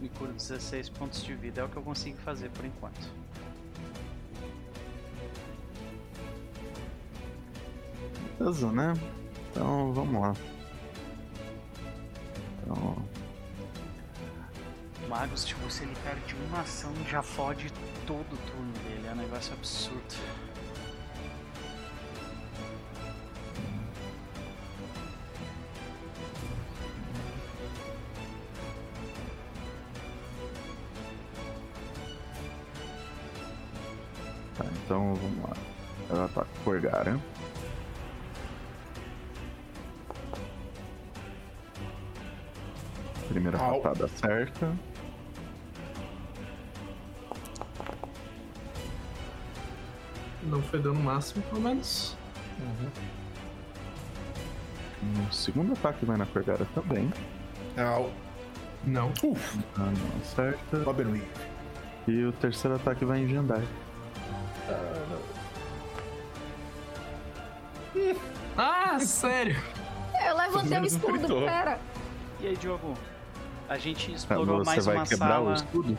Me curo 16 pontos de vida, é o que eu consigo fazer por enquanto. Beleza, né? Então, vamos lá. Então, Magos, tipo, se ele perde uma ação, já fode todo o turno dele. É um negócio absurdo. tá, então vamos lá. Ela tá com Gorgara. Primeira Au. patada certa. Não foi dano máximo, pelo menos. O segundo ataque vai na Gorgara também. Au. Não. Uf, Ah, não acerta. Robin. E o terceiro ataque vai em Jandai. Ah, sério? Eu levantei o um escudo, pera. E aí, Diogo? A gente Ah, explorou Você mais vai uma quebrar o sala escudo?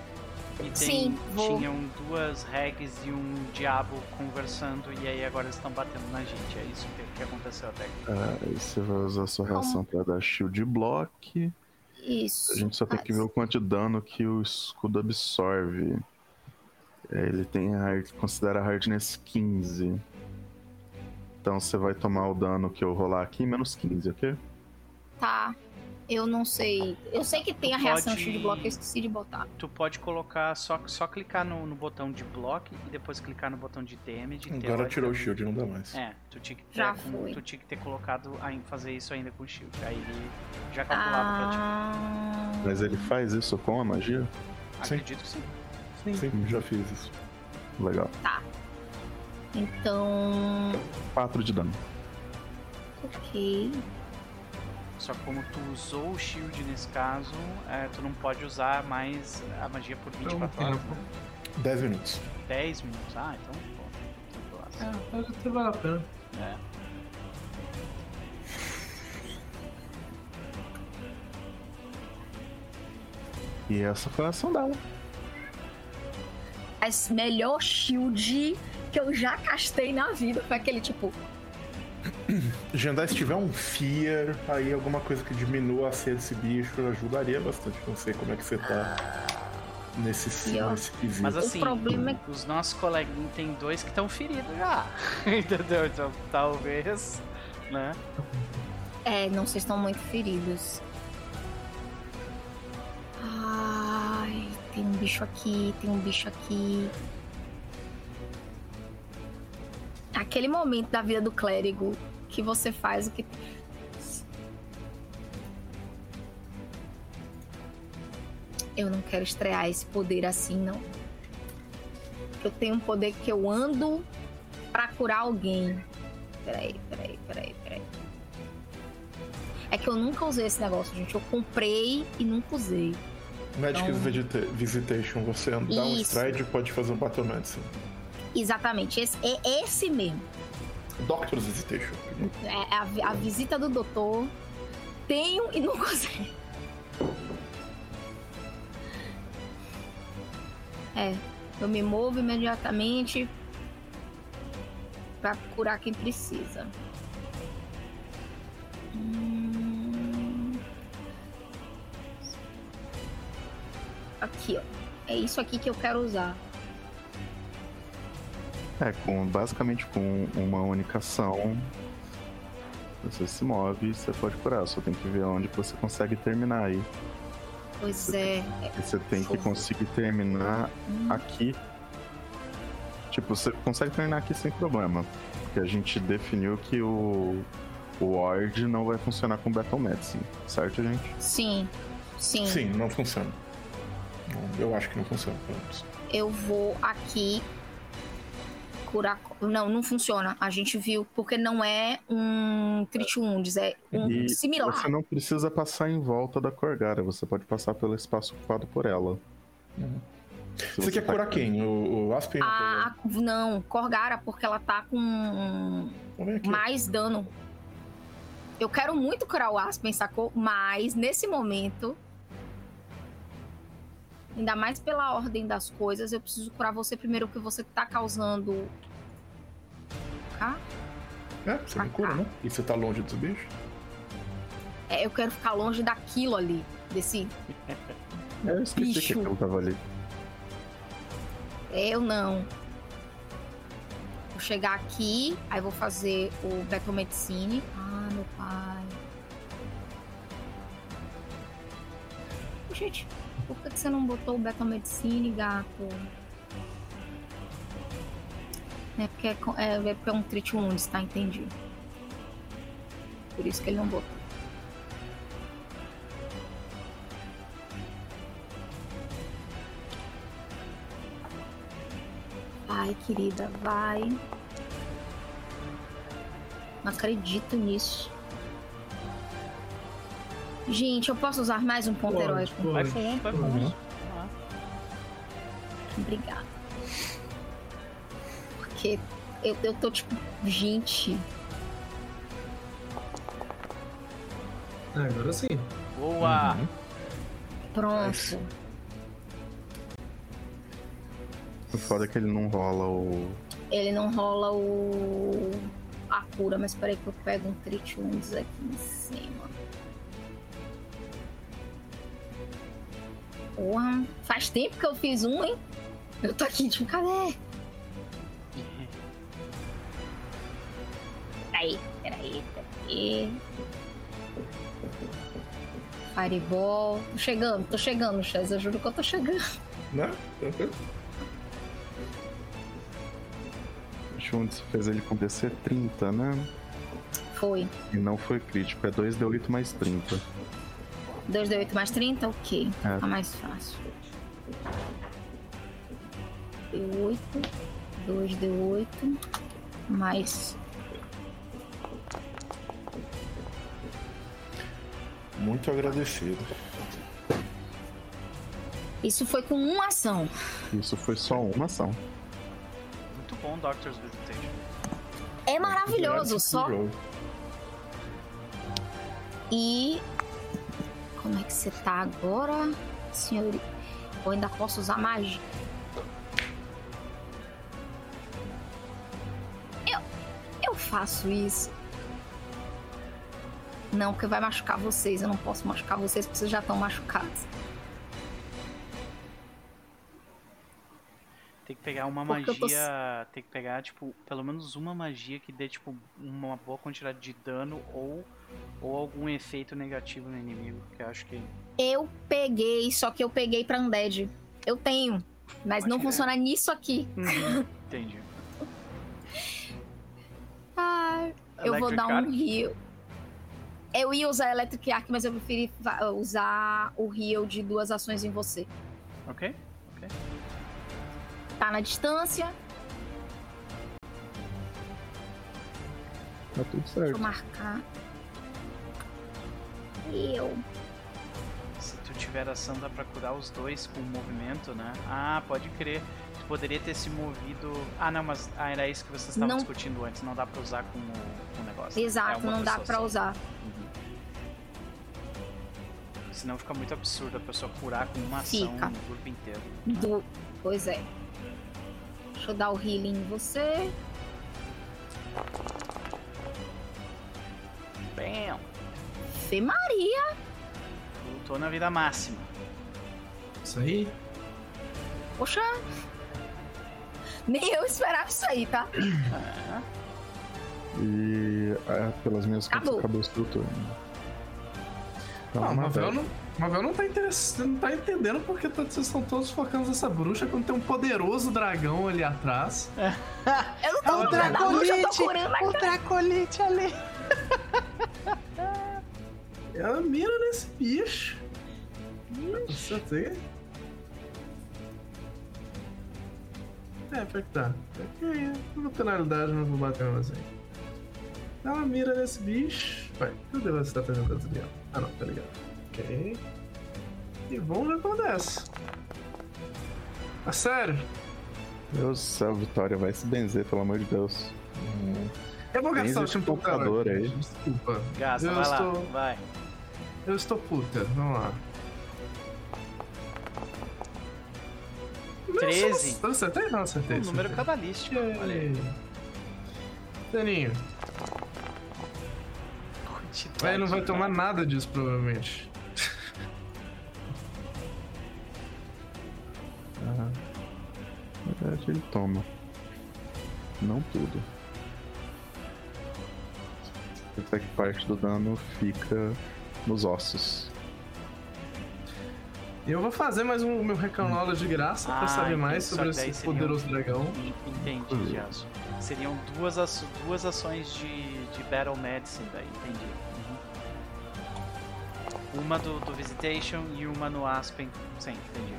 e tem, Sim, vou. tinham duas regs e um diabo conversando e aí agora eles estão batendo na gente. É isso que, que aconteceu até aqui. Ah, aí você vai usar sua reação pra dar shield block. Isso. A gente só tem que ver o quanto de dano que o escudo absorve. É, Ele tem hard, considera hardness 15. Então você vai tomar o dano que eu rolar aqui, menos 15, ok? Tá. Eu não sei. Eu sei que tem a reação Pode- shield block, eu esqueci de botar. Tu pode colocar, só, só clicar no, no botão de block e depois clicar no botão de damage. Agora tirou o shield, não dá mais. É, tu tinha que ter, Já com- tu tinha que ter colocado fazer isso ainda com o shield. Aí ele já calculava pra ti. Ah. Mas ele faz isso com a magia? sim. Acredito que sim. Sim, já fiz isso. Legal. Então. 4 de dano. Ok. Só que como tu usou o shield nesse caso, é, tu não pode usar mais a magia por 24 Então, horas. né? 10 minutos. 10 minutos. Ah, então, pô, tranquilaço. É, pode até valer a pena. É. E essa foi a ação dela. A melhor shield que eu já castei na vida foi aquele tipo. Jandai, se tiver um Fear, aí alguma coisa que diminua a sede desse bicho ajudaria bastante. Não sei como é que você tá nesse, E, ó, nesse quesito. Mas assim, problema é- os nossos coleguinhas tem dois que estão feridos já. Entendeu? Então talvez, né? É, não, vocês estão muito feridos. Ai, tem um bicho aqui, tem um bicho aqui. Aquele momento da vida do clérigo que você faz o que. Eu não quero estrear esse poder assim, não. Eu tenho um poder que eu ando pra curar alguém. Peraí, peraí, peraí, peraí. É que eu nunca usei esse negócio, gente. Eu comprei e nunca usei. Magic Então- Visita- Visitation, você dá um Isso. stride e pode fazer um Battle Medicine. Exatamente, esse, é esse mesmo. Doctor's Visitation. É a, vi- a visita do doutor. Tenho e nunca usei. É, eu me movo imediatamente pra curar quem precisa. Hum. Aqui, ó. É isso aqui que eu quero usar. É, com, basicamente com uma única ação, você se move e você pode curar. Só tem que ver onde você consegue terminar aí. Pois é. E você tem que conseguir terminar Hum. aqui. Tipo, você consegue terminar aqui sem problema. Porque a gente definiu que o, o Ward não vai funcionar com Battle Medicine, certo, gente? Sim, sim. Sim, não funciona. Eu acho que não funciona, pelo menos. Eu vou aqui curar. Não, não funciona. A gente viu porque não é um Crit Wounds, é um E similar. Você não precisa passar em volta da Corgara, você pode passar pelo espaço ocupado por ela. Uhum. Se Você quer tá- curar quem? O, o Aspen? ou A, a- não, Corgara, porque ela tá com mais dano. Eu quero muito curar o Aspen, sacou? Mas nesse momento. Ainda mais pela ordem das coisas, eu preciso curar você primeiro, porque você tá causando. Tá? É, você me cura, né? E você tá longe dos bichos? É, eu quero ficar longe daquilo ali, desse. Eu esqueci Bicho. que aquilo tava ali. Eu não. Vou chegar aqui, aí vou fazer o Battle Medicine. Ah, meu pai. Gente, por que você não botou o Battle Medicine, gato? É porque é, é, é é um Treat Wounds, tá? Entendi. Por isso que ele não botou. Vai, querida, vai. Não acredito nisso. Gente, eu posso usar mais um ponto Pode, heróico? pode. Vai fundo, vai Uhum. fundo. Ah, Obrigada. Porque eu, eu tô tipo, gente, É, agora sim. Boa! Uhum. pronto. Nice. O foda é que ele não rola o. Ele não rola o. a cura, mas peraí que eu pego um Wounds aqui em cima. Porra, faz tempo que eu fiz um, hein? Eu tô aqui, tipo, cadê? Peraí, peraí, peraí. Fireball. Tô chegando, tô chegando, Chaz. Eu juro que eu tô chegando. Né? Tranquilo. Schultz fez ele com DC 30, né? Foi. E não foi crítico, é 2D8 mais 30. 2D8 mais 30? Ok. É. Tá mais fácil. D8. 2D8. Mais. Muito agradecido. Isso foi com uma ação. Isso foi só uma ação. muito bom Doctor's Visitation. É maravilhoso, só. E. Como é que você tá agora, senhor? Eu ainda posso usar magia? Eu. Eu faço isso. Não, porque vai machucar vocês. Eu não posso machucar vocês porque vocês já estão machucados. Tem que pegar uma Porque eu tô magia. Tem que pegar, tipo, pelo menos uma magia que dê, tipo, uma boa quantidade de dano ou, ou algum efeito negativo no inimigo. Que eu acho que. Eu peguei, só que eu peguei pra Undead. Eu tenho, mas não Pode funciona nisso aqui. Entendi. Ah, eu vou dar um heal. Eu ia usar Electric Arc, mas eu preferi usar o heal de duas ações em você. Ok? Tá na distância, Tá tudo deixa eu certo. marcar. Eu. Se tu tiver ação, dá pra curar os dois com o movimento, né? Ah, pode crer. Tu poderia ter se movido. Ah, não, mas ah, era isso que vocês estavam Não. discutindo antes. Não dá pra usar com o, com o negócio. É Exato, uma não dá pra só. usar. Uhum. Senão fica muito absurdo a pessoa curar com uma ação Fica. no grupo inteiro. Do... Pois é. Deixa eu dar o healing em você. Bam! Fê Maria. Lutou na vida máxima. Isso aí. Poxa. Nem eu esperava isso aí, tá? Ah, E é, pelas minhas contas Acabou. acabou esse turno. Então, Não, o uma Mavel não, Mavel não tá interessado, não tá entendendo porque tá- vocês estão todos focando nessa bruxa quando tem um poderoso dragão ali atrás. Eu não tô É o a bruxa, eu tô Dracolite! curando O Dracolite ali! Ela mira nesse bicho. Você tem? É, pior que tá. Ok, uma penalidade, mas vou bater mesmo assim. Ela mira nesse bicho. Vai, cadê você tá fazendo dentro dela? Ah não, tá ligado. Ok. E vamos ver o que acontece. Ah, sério? Deus do céu, Vitória, vai se benzer, pelo amor de Deus. Eu vou Benze gastar o esse tempo computador aí. Desculpa. Gasta, Eu vai lá, estou- vai. Eu estou puta, vamos lá. Não, 13. Eu acertei? Não, acertei. Um número cabalístico. Olha aí. Daninho, Quantidade ele não vai tomar nada disso, provavelmente. Ah, na verdade, ele toma. Não tudo. Até que parte do dano fica nos ossos. E eu vou fazer mais um meu Recanola de graça Ah, pra saber entendi. mais sobre esse seria um- poderoso dragão. Entendi, Jaso. Seriam duas, aço- duas ações de, de Battle Medicine daí, entendi. Uhum. Uma do, do Visitation e uma no Aspen. Sim, entendi.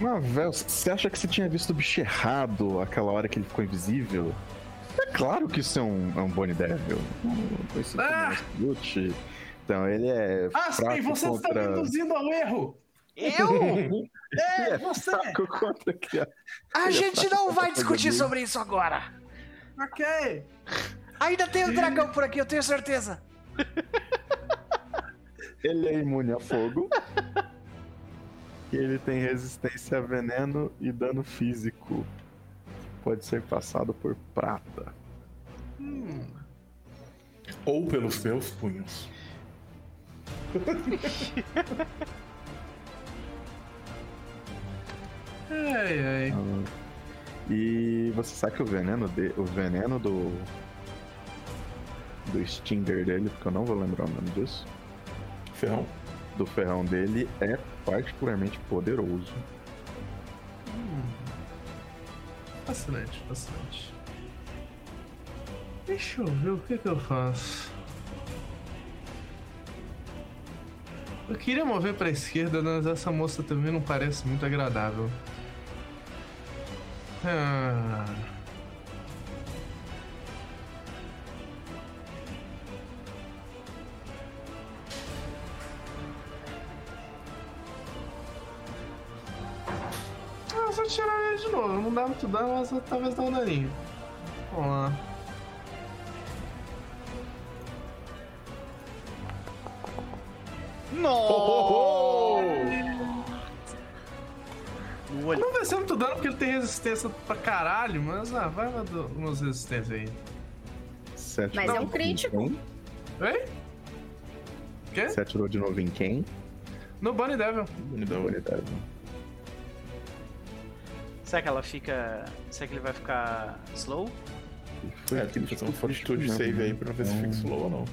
Mas, velho, você acha que você tinha visto o bicho errado aquela hora que ele ficou invisível? É claro que isso é um, é um Bonnie Devil. Esse Ah! Lute. Então ele é Ah, sim, você está contra... me induzindo ao erro! Eu? É, é você! contra criatura. A gente não vai discutir sobre isso agora! Ok! Ainda tem o dragão por aqui, eu tenho certeza! Ele é imune a fogo. e ele tem resistência a veneno e dano físico. Pode ser passado por prata. Hum, Ou pelos seus punhos. ai, ai. E você sabe que o veneno, de, o veneno do. Do Stinger dele, porque eu não vou lembrar o nome disso. Ferrão. Do ferrão dele é particularmente poderoso. Hum. Fascinante, fascinante. Deixa eu ver o que, que eu faço. Eu queria mover pra esquerda, mas essa moça também não parece muito agradável. Ah. De novo. Não dá muito dano, mas talvez dá um daninho. Vamos lá. Nossa! No olho. Não vai ser muito dano porque ele tem resistência pra caralho, mas ah, vai umas resistências aí. Você Mas atirou é um de crítico. novo em Oi? Quê? quem? Você atirou de novo em quem? No Bunny Devil. Então, Unidade. Será que ela fica. Será que ele vai ficar slow? É, tem que fazer um fortitude save aí pra ver se fica slow ou não.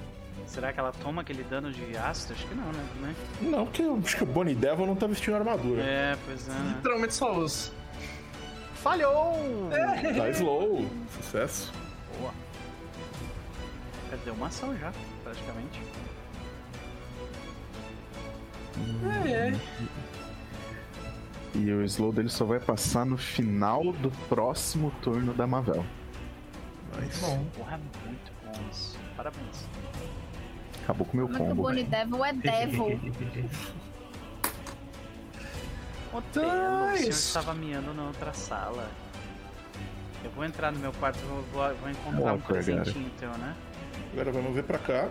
Será que ela toma aquele dano de ácido? Acho que não, né? Não, porque eu acho que o Bonnie Devil não tá vestindo armadura. É, pois é. né? Literalmente só osso. Falhou! Tá slow. Sucesso. Boa. Perdeu uma ação já, praticamente. É, é. E o slow dele só vai passar no final do próximo turno da Mavel. Nice. Bom. Porra, muito bom isso. Parabéns. Acabou com o meu é que o combo. Bonnie. Devil é Devil? Otelo, o senhor estava miando na outra sala. Eu vou entrar no meu quarto e vou, vou- vou encontrar Ó, um presentinho teu, né? Agora vamos ver pra cá.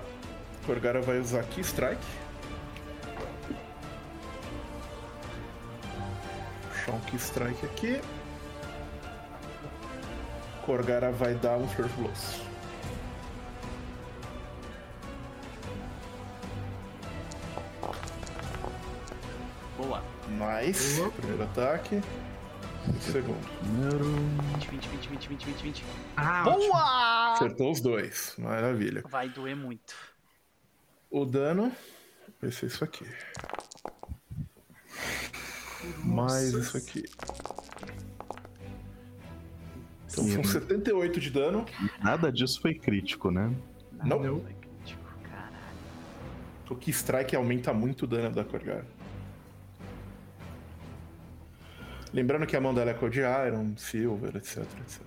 Corgara vai usar Key Strike. Puxar um Key Strike aqui. Corgara vai dar um First Blows. Boa. Nice. Boa. Primeiro ataque. Segundo. Primeiro. 20, 20, 20, 20, 20, 20, 20. Ah, ótimo. Boa! Acertou os dois. Maravilha. Vai doer muito. O dano vai ser isso aqui. Mais isso aqui. Então Sim. são 78 de dano. Nada disso foi crítico, né? Não. Não. Foi crítico, caralho. O Key Strike aumenta muito o dano da Corgara. Lembrando que a mão dela é cor de Iron, Silver, etc, etc.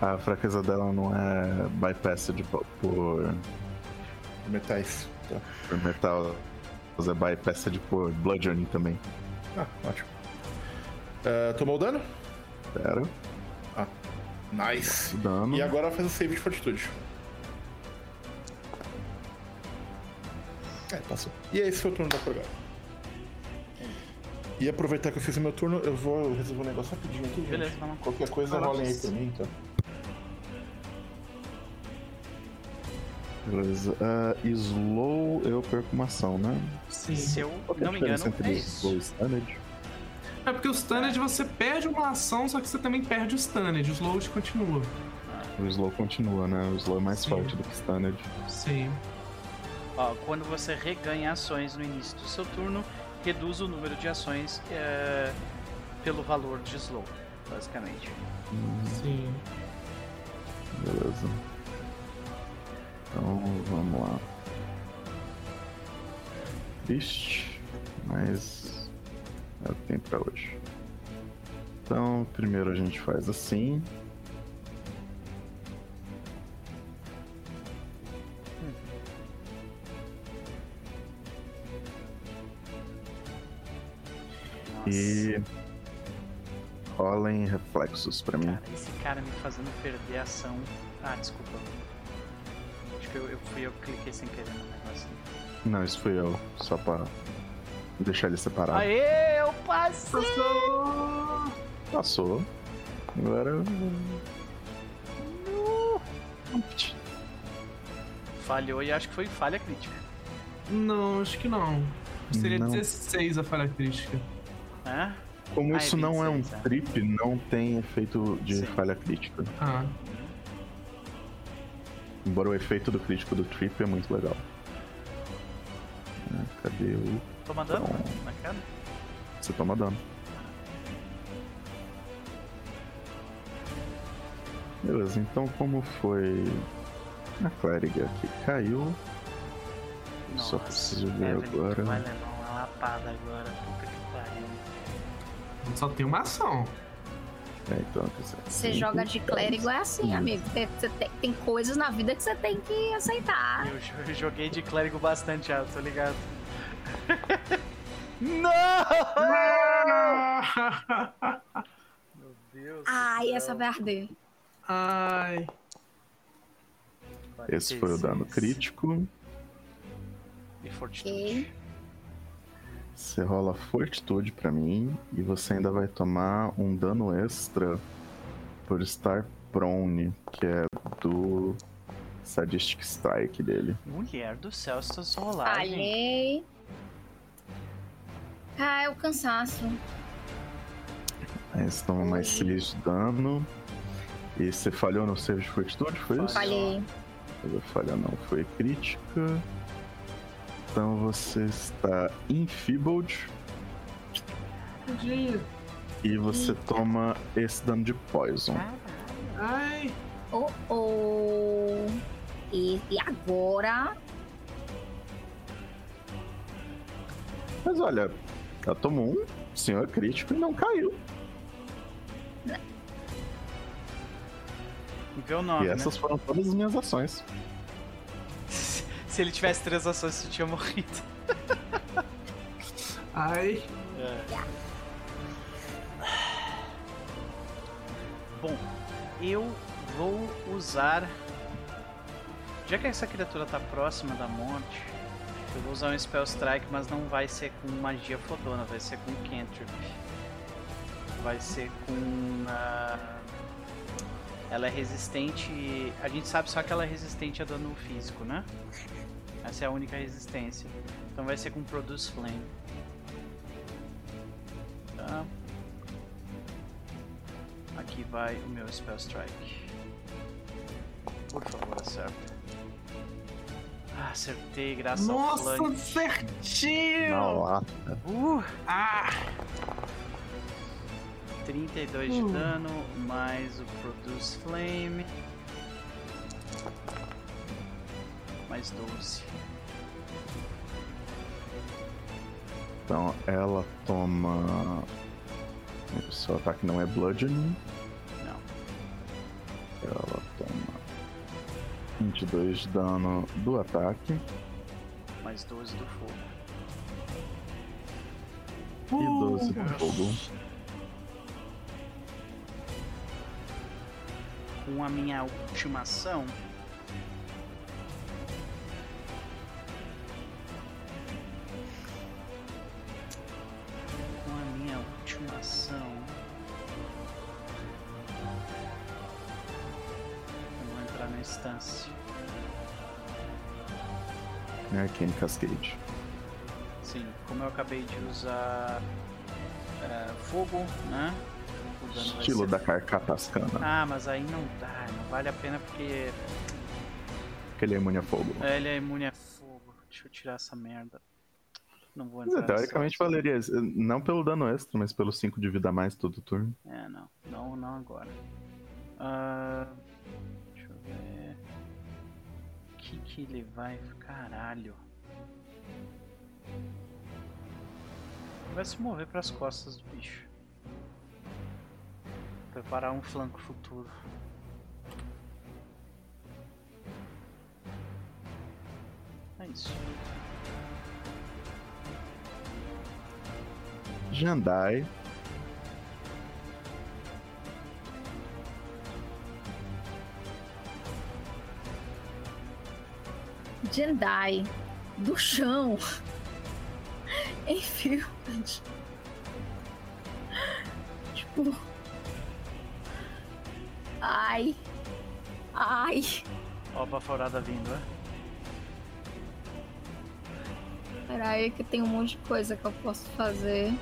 A fraqueza dela não é bypassed por, por, Metais. Tá. por metal, é bypassed por bludgeoning também. Ah, ótimo. Ah, tomou o dano? Pera, Nice. o dano. E agora faz o save de fortitude. É, passou. E esse foi o turno da Corgara. E aproveitar que eu fiz o meu turno, eu vou resolver um negócio rapidinho aqui, gente. Beleza, vamos lá. Qualquer coisa, rolem aí pra mim, então. Beleza. Ah, slow, eu perco uma ação, né? Sim. Se eu Qual é não me engano, diferença é entre slow e isso. stunned? É porque o Stunned você perde uma ação, só que você também perde o Stunned. O Slowed continua. O slow continua, né? O slow é mais Sim. forte do que stunned. Sim. Ó, quando você reganha ações no início do seu turno, reduz o número de ações é, pelo valor de slow, basicamente. Hum, Sim. beleza. Então, vamos lá. Vixe, mas é o que tem pra hoje. Então, primeiro a gente faz assim. E rolem reflexos pra mim. Cara, esse cara me fazendo perder a ação. Ah, desculpa. Acho que eu, eu fui eu que cliquei sem querer no negócio. Não, isso fui eu, só pra deixar ele separado. Aê, eu passei! Passou. Agora. Falhou e acho que foi falha crítica. Não, acho que não. Seria Não. 16 a falha crítica. Né? Como Ah, isso é não é um 26, é. trip, não tem efeito de Sim. falha crítica. Ah. Embora o efeito do crítico do trip é muito legal. É, Cadê o. Toma dano Bom. na cara? Você toma dano. Beleza, então como foi a clériga que caiu, Só preciso ver agora. Vai levar uma lapada agora, puta que pariu. Só tem uma ação. É, então dizer, Você joga de clérigo é assim, amigo. Tem, você tem, tem coisas na vida que você tem que aceitar. Eu jo- joguei de clérigo bastante alto, tô ligado. Não! Meu Deus. Ai, essa vai arder. Ai. Esse foi o dano crítico. E fortitude. Ok. Você rola fortitude pra mim e você ainda vai tomar um dano extra por estar prone, que é do Sadistic Strike dele. Mulher do céu, essas rolagens. Falhei. Ah, é o cansaço. Aí você toma mais 6 de dano. E você falhou no save de fortitude, foi isso? Falhei. Falhou, falha não, foi crítica. Então você está enfeebled Tadinho. e você toma esse dano de poison. Ai. Oh, oh. E, e agora? Mas olha, ela tomou um senhor crítico e não caiu. Vê o nome, e né? essas foram todas as minhas ações. Se ele tivesse três ações, você tinha morrido. Ai. Bom, eu vou usar. Já que essa criatura tá próxima da morte, eu vou usar um Spell Strike, mas não vai ser com magia fodona, vai ser com Cantrip. Vai ser com. ah, Ela é resistente. A gente sabe só que ela é resistente a dano físico, né? Essa é a única resistência. Então vai ser com Produce Flame. Tá. Aqui vai o meu Spell Strike. Por favor, acerta. Ah, acertei, graças ao Nossa, certinho! Na lata. Uh, Ah! 32 de Uh. dano, mais o Produce Flame. Mais 12. Então ela toma. O seu ataque não é bludgeoning. Não. Ela toma 22 de dano do ataque Mais 12 do fogo. e 12 do fogo. Com a minha última ação. Com a minha última ação. Eu vou entrar na instância. Arcane Cascade. Sim, como eu acabei de usar é, fogo, né? Estilo da Carcatascana. Ah, mas aí não dá, não vale a pena porque Que ele é imune a fogo. é, ele é imune a fogo. Deixa eu tirar essa merda. Não vou entrar é, teoricamente nessa- valeria. Não pelo dano extra, mas pelo 5 de vida a mais todo turno. É, não. Não, não agora. Ah, deixa eu ver. O que que ele vai... Caralho. Vai se mover pras costas do bicho. Preparar um flanco futuro. É isso. Jandai. Jedi. Do chão. Enfim. Tipo. Ai. Ai. Ó a baforada vindo, é? Peraí, que tem um monte de coisa que eu posso fazer.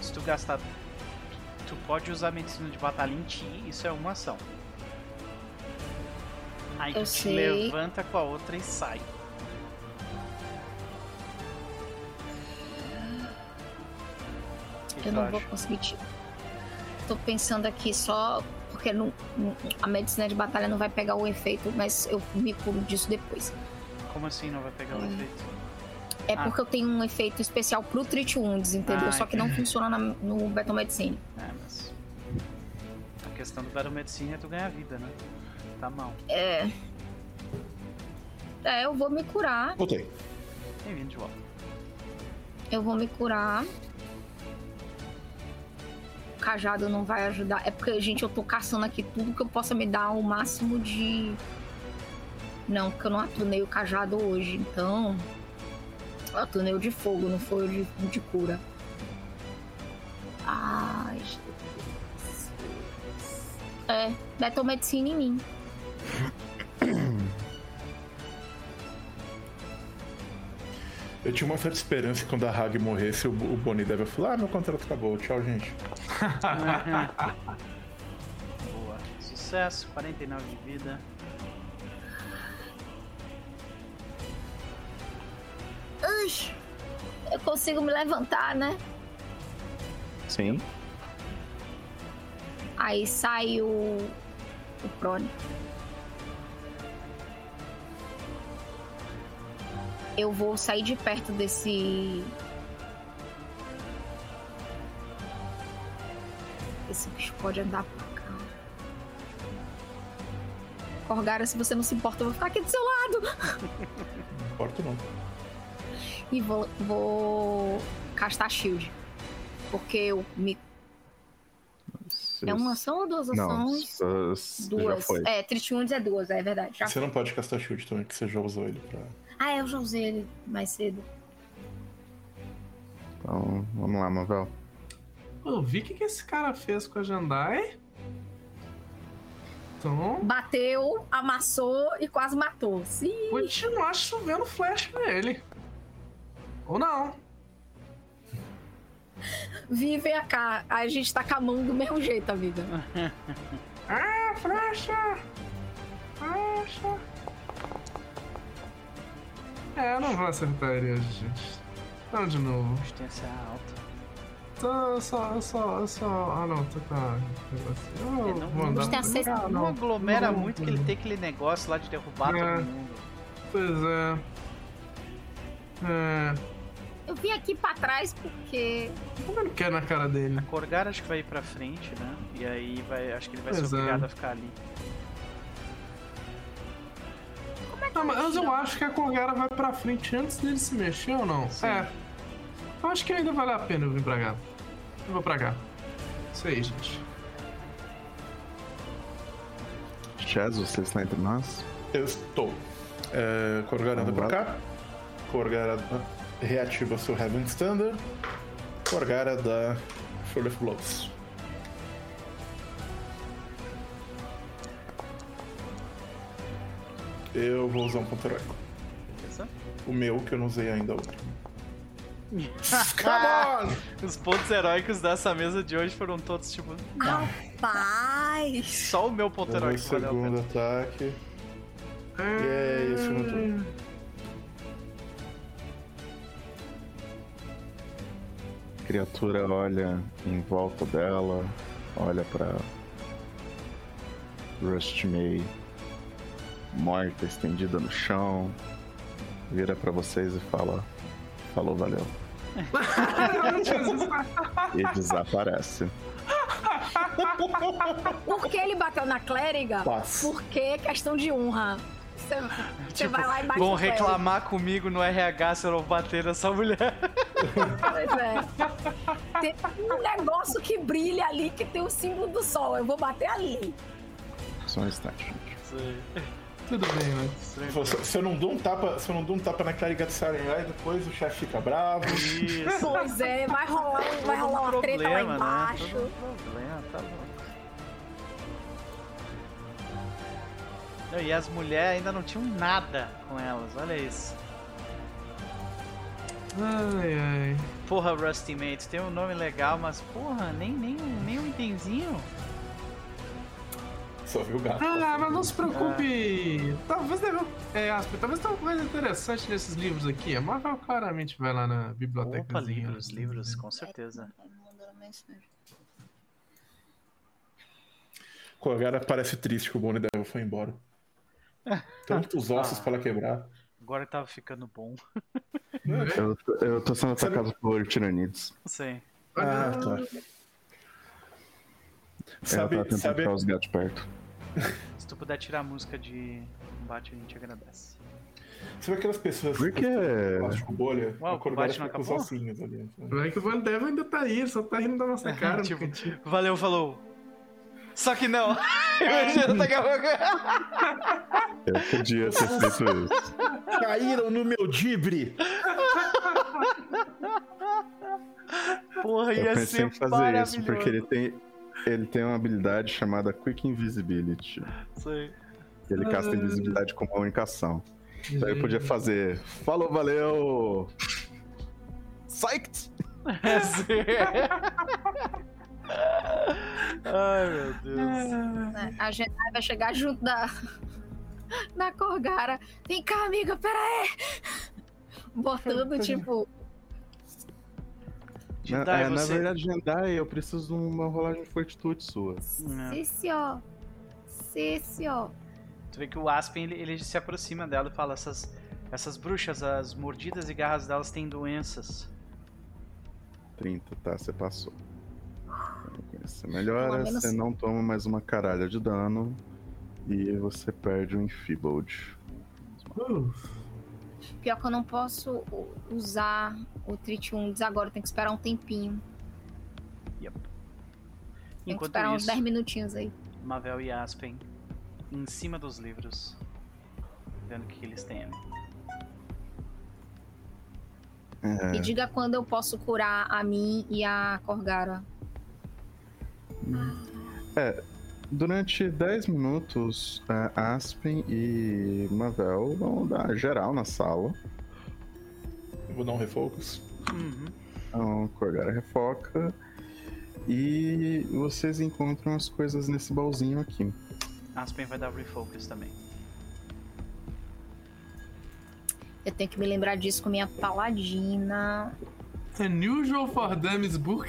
Se tu gastar. Tu pode usar medicina de batalha em ti, isso é uma ação. Aí Eu tu te sei. levanta com a outra e sai. Eu não vou conseguir te. Tô pensando aqui só porque não- a medicina de batalha não vai pegar o efeito, mas eu me curo disso depois. Como assim não vai pegar o Hum. efeito? É Ah. porque eu tenho um efeito especial pro Treat Wounds, entendeu? Ah, Só que não funciona na- no Battle Medicine. É, mas. A questão do Battle Medicine é tu ganhar vida, né? Tá mal. É. É, eu vou me curar. Voltei. Bem-vindo de volta. Eu vou me curar. Cajado não vai ajudar. É porque, gente, eu tô caçando aqui tudo que eu possa me dar o máximo de. Não, porque eu não atunei o cajado hoje, então. Eu atunei o de fogo, não foi o de, de cura. Ai. É, Beto Medicina em mim. Eu tinha uma certa esperança que quando a Hag morresse, o, Bonnie deve falar: Ah, meu contrato acabou. Tchau, gente. Boa. Sucesso, 49 de vida. Ux, eu consigo me levantar, né? Sim. Aí sai o. O Prone. Eu vou sair de perto desse. Esse bicho pode andar pra cá. Corgara, se você não se importa, eu vou ficar aqui do seu lado. Não importa, não. E vou, vou castar shield. Porque eu me. É uma ação ou duas Não, ações? já duas. foi. É, Tritiundes é duas, é verdade. Já Você não pode castar shield também, que você já usou ele pra. Ah, eu já usei ele mais cedo. Então, vamos lá, Mavel. Eu vi o que, que esse cara fez com a Jandai. Então, Bateu, amassou e quase matou. Sim. continuar chovendo flash nele. Ou não. Vi, vem cá. A gente tá com a mão do mesmo jeito, amiga. Ah, flecha! Flecha! É, eu não vou acertar ele hoje, gente. Não, de novo. Distância alta. Só, só, só, só. Ah, não, tô com a. Eu É, não- vou andar. Não tem acesso- Ah, Não aglomera Não, muito que ele tem aquele negócio lá de derrubar É. todo mundo. Pois é. É. Eu vim aqui pra trás porque. Como ele quer na cara dele? Corgar acho que vai ir pra frente, né? E aí vai, acho que ele vai Pois ser é. obrigado a ficar ali. Não, mas eu acho que a Corgara vai pra frente antes dele se mexer ou não? Sim. É. Eu acho que ainda vale a pena eu vir pra cá. Eu vou pra cá. Isso aí, gente. Chaz, você está entre nós? Eu estou. É, Corgar anda pra cá. Corgar reativa seu Heaven Standard. Corgara dá Full of Blows. Eu vou usar um ponto heróico. Beleza? O meu, que eu não usei ainda outro. Come on! Os pontos heróicos dessa mesa de hoje foram todos tipo. Rapaz! Só o meu ponto heróico valeu a segundo ataque. E é isso, não. A criatura olha em volta dela, olha pra Rust May morta, estendida no chão, vira pra vocês e fala: Falou, valeu. E desaparece. Por que ele bateu na clériga? Paz. Porque questão de honra. Você, você vai lá e bate Vão clérigo. reclamar comigo no RH se eu não bater nessa mulher. Pois é. Tem um negócio que brilha ali que tem o símbolo do sol. Eu vou bater ali. Só um instante, gente. Tudo bem, né? Se, se eu não dou um tapa, se eu não dou um tapa na de Sarenrai, depois o chefe fica bravo. Isso. Pois é, vai rolar, vai rolar uma treta lá Problema, né? embaixo. Um problema, tá louco. Não, E as mulheres ainda não tinham nada com elas, olha isso. Ai, ai. Porra, Rusty Mates, tem um nome legal, mas porra, nem, nem, nem um itemzinho. Só viu o gato. Ah, mas não se preocupe. Talvez deve. É, Asper, talvez tenha uma coisa interessante nesses livros aqui. A Marvel claramente vai lá na biblioteca. Opa, livros, livros, com certeza. Corgara parece triste que o Bonnie Devil foi embora. Tantos ossos Ah. para quebrar. Agora tava ficando bom. Eu, tô- eu tô sendo atacado por tiranides. Não sei. Ah, tá. Ela tá Sabe, tentando sabe, os gatos perto. Se tu puder tirar a música de combate, a gente agradece. Você vê aquelas pessoas Por que plástico bolha? Uau, a Corgária combate não fica com os acabou? ossinhos ali. Vai que o Van Dev ainda tá aí, só tá rindo da nossa cara. Tipo, cantinho. Valeu, falou. Só que não. Imagina, daqui a pouco. Eu podia ter feito isso. Caíram no meu dibre! Porra, Eu ia pensei ser em fazer isso porque ele tem, ele tem uma habilidade chamada Quick Invisibility. Sei. Ele casta Ah. invisibilidade com comunicação. Então eu podia fazer. Falou, valeu! Psyched! É, sim. Ai, meu Deus. A gente vai chegar junto da. Da Corgara. Vem cá, amiga, pera aí! Botando, tipo. Na, Jedi, é, na você- verdade, Jendai, eu preciso de uma rolagem de fortitude sua. É. Senhor. Sim, senhor. Tu vê que o Aspen ele, ele se aproxima dela e fala: essas, essas bruxas, as mordidas e garras delas têm doenças. 30, tá? Você passou. Você melhora, você não toma mais uma caralha de dano. E você perde o Enfeebled. Uh, Pior que eu não posso usar o Tritium agora, tem que esperar um tempinho. Tem que Enquanto esperar uns isso, 10 minutinhos aí. Mavel e Aspen em cima dos livros, vendo o que, que eles têm. É, E diga quando eu posso curar a mim e a Corgara. Durante 10 minutos, é, Aspen e Mavel vão dar geral na sala. Eu vou dar um refocus. Uhum. Então, Corgara refoca. E vocês encontram as coisas nesse baúzinho aqui. Aspen vai dar refocus também. Eu tenho que me lembrar disso com minha paladina. Unusual for Dummies Book.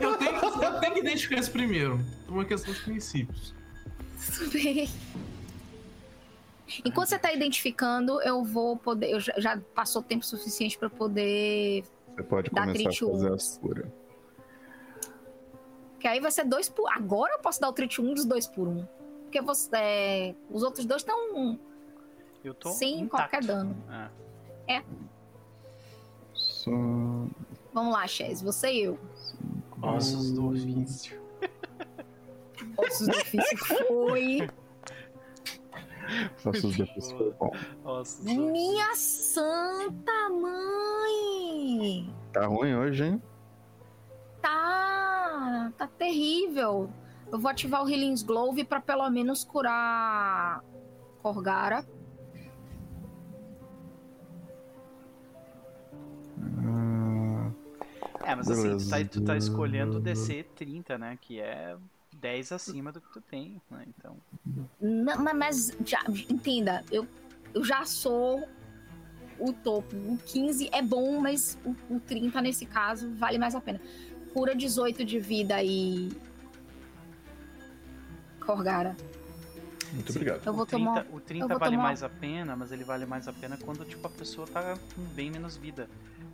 Eu tenho, que- eu tenho que identificar isso primeiro. Por uma questão de princípios. Tudo bem. Enquanto você tá identificando, eu vou poder. Eu já, já passou tempo suficiente pra eu poder. Você pode Dá começar a fazer a wounds. cura. Que aí vai ser dois por. Agora eu posso dar o treat 1 dos dois por um. Porque você, é, os outros dois estão Eu tô sem intacto. qualquer dano. É. Só. Vamos lá, Chaz, você e eu. Ossos do ofício. Ossos do ofício foi. Nossos depois foi bom. Ossos do ofício. Minha santa mãe! Tá ruim hoje, hein? Tá. Tá terrível. Eu vou ativar o Healing Glove pra pelo menos curar Corgara. É, mas assim, tu tá, Beleza. tu tá escolhendo o DC 30, né? Que é 10 acima do que tu tem, né? Então. Não, mas, mas já, entenda, eu, eu já sou o topo. O 15 é bom, mas o, o 30 nesse caso vale mais a pena. Cura 18 de vida e. Corgara. Muito obrigado. Eu vou o 30, tomar. o 30 vou vale tomar- mais a pena, mas ele vale mais a pena quando tipo, a pessoa tá com bem menos vida.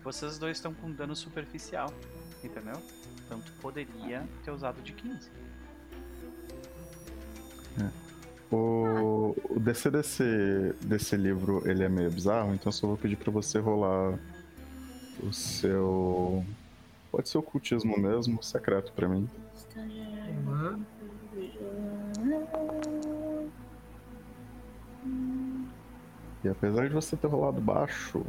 Vocês dois estão com dano superficial, entendeu? Então tu poderia ter usado de 15. o, o DC desse, desse livro ele é meio bizarro, então só vou pedir pra você rolar o seu. Pode ser ocultismo mesmo, secreto pra mim. E apesar de você ter rolado baixo,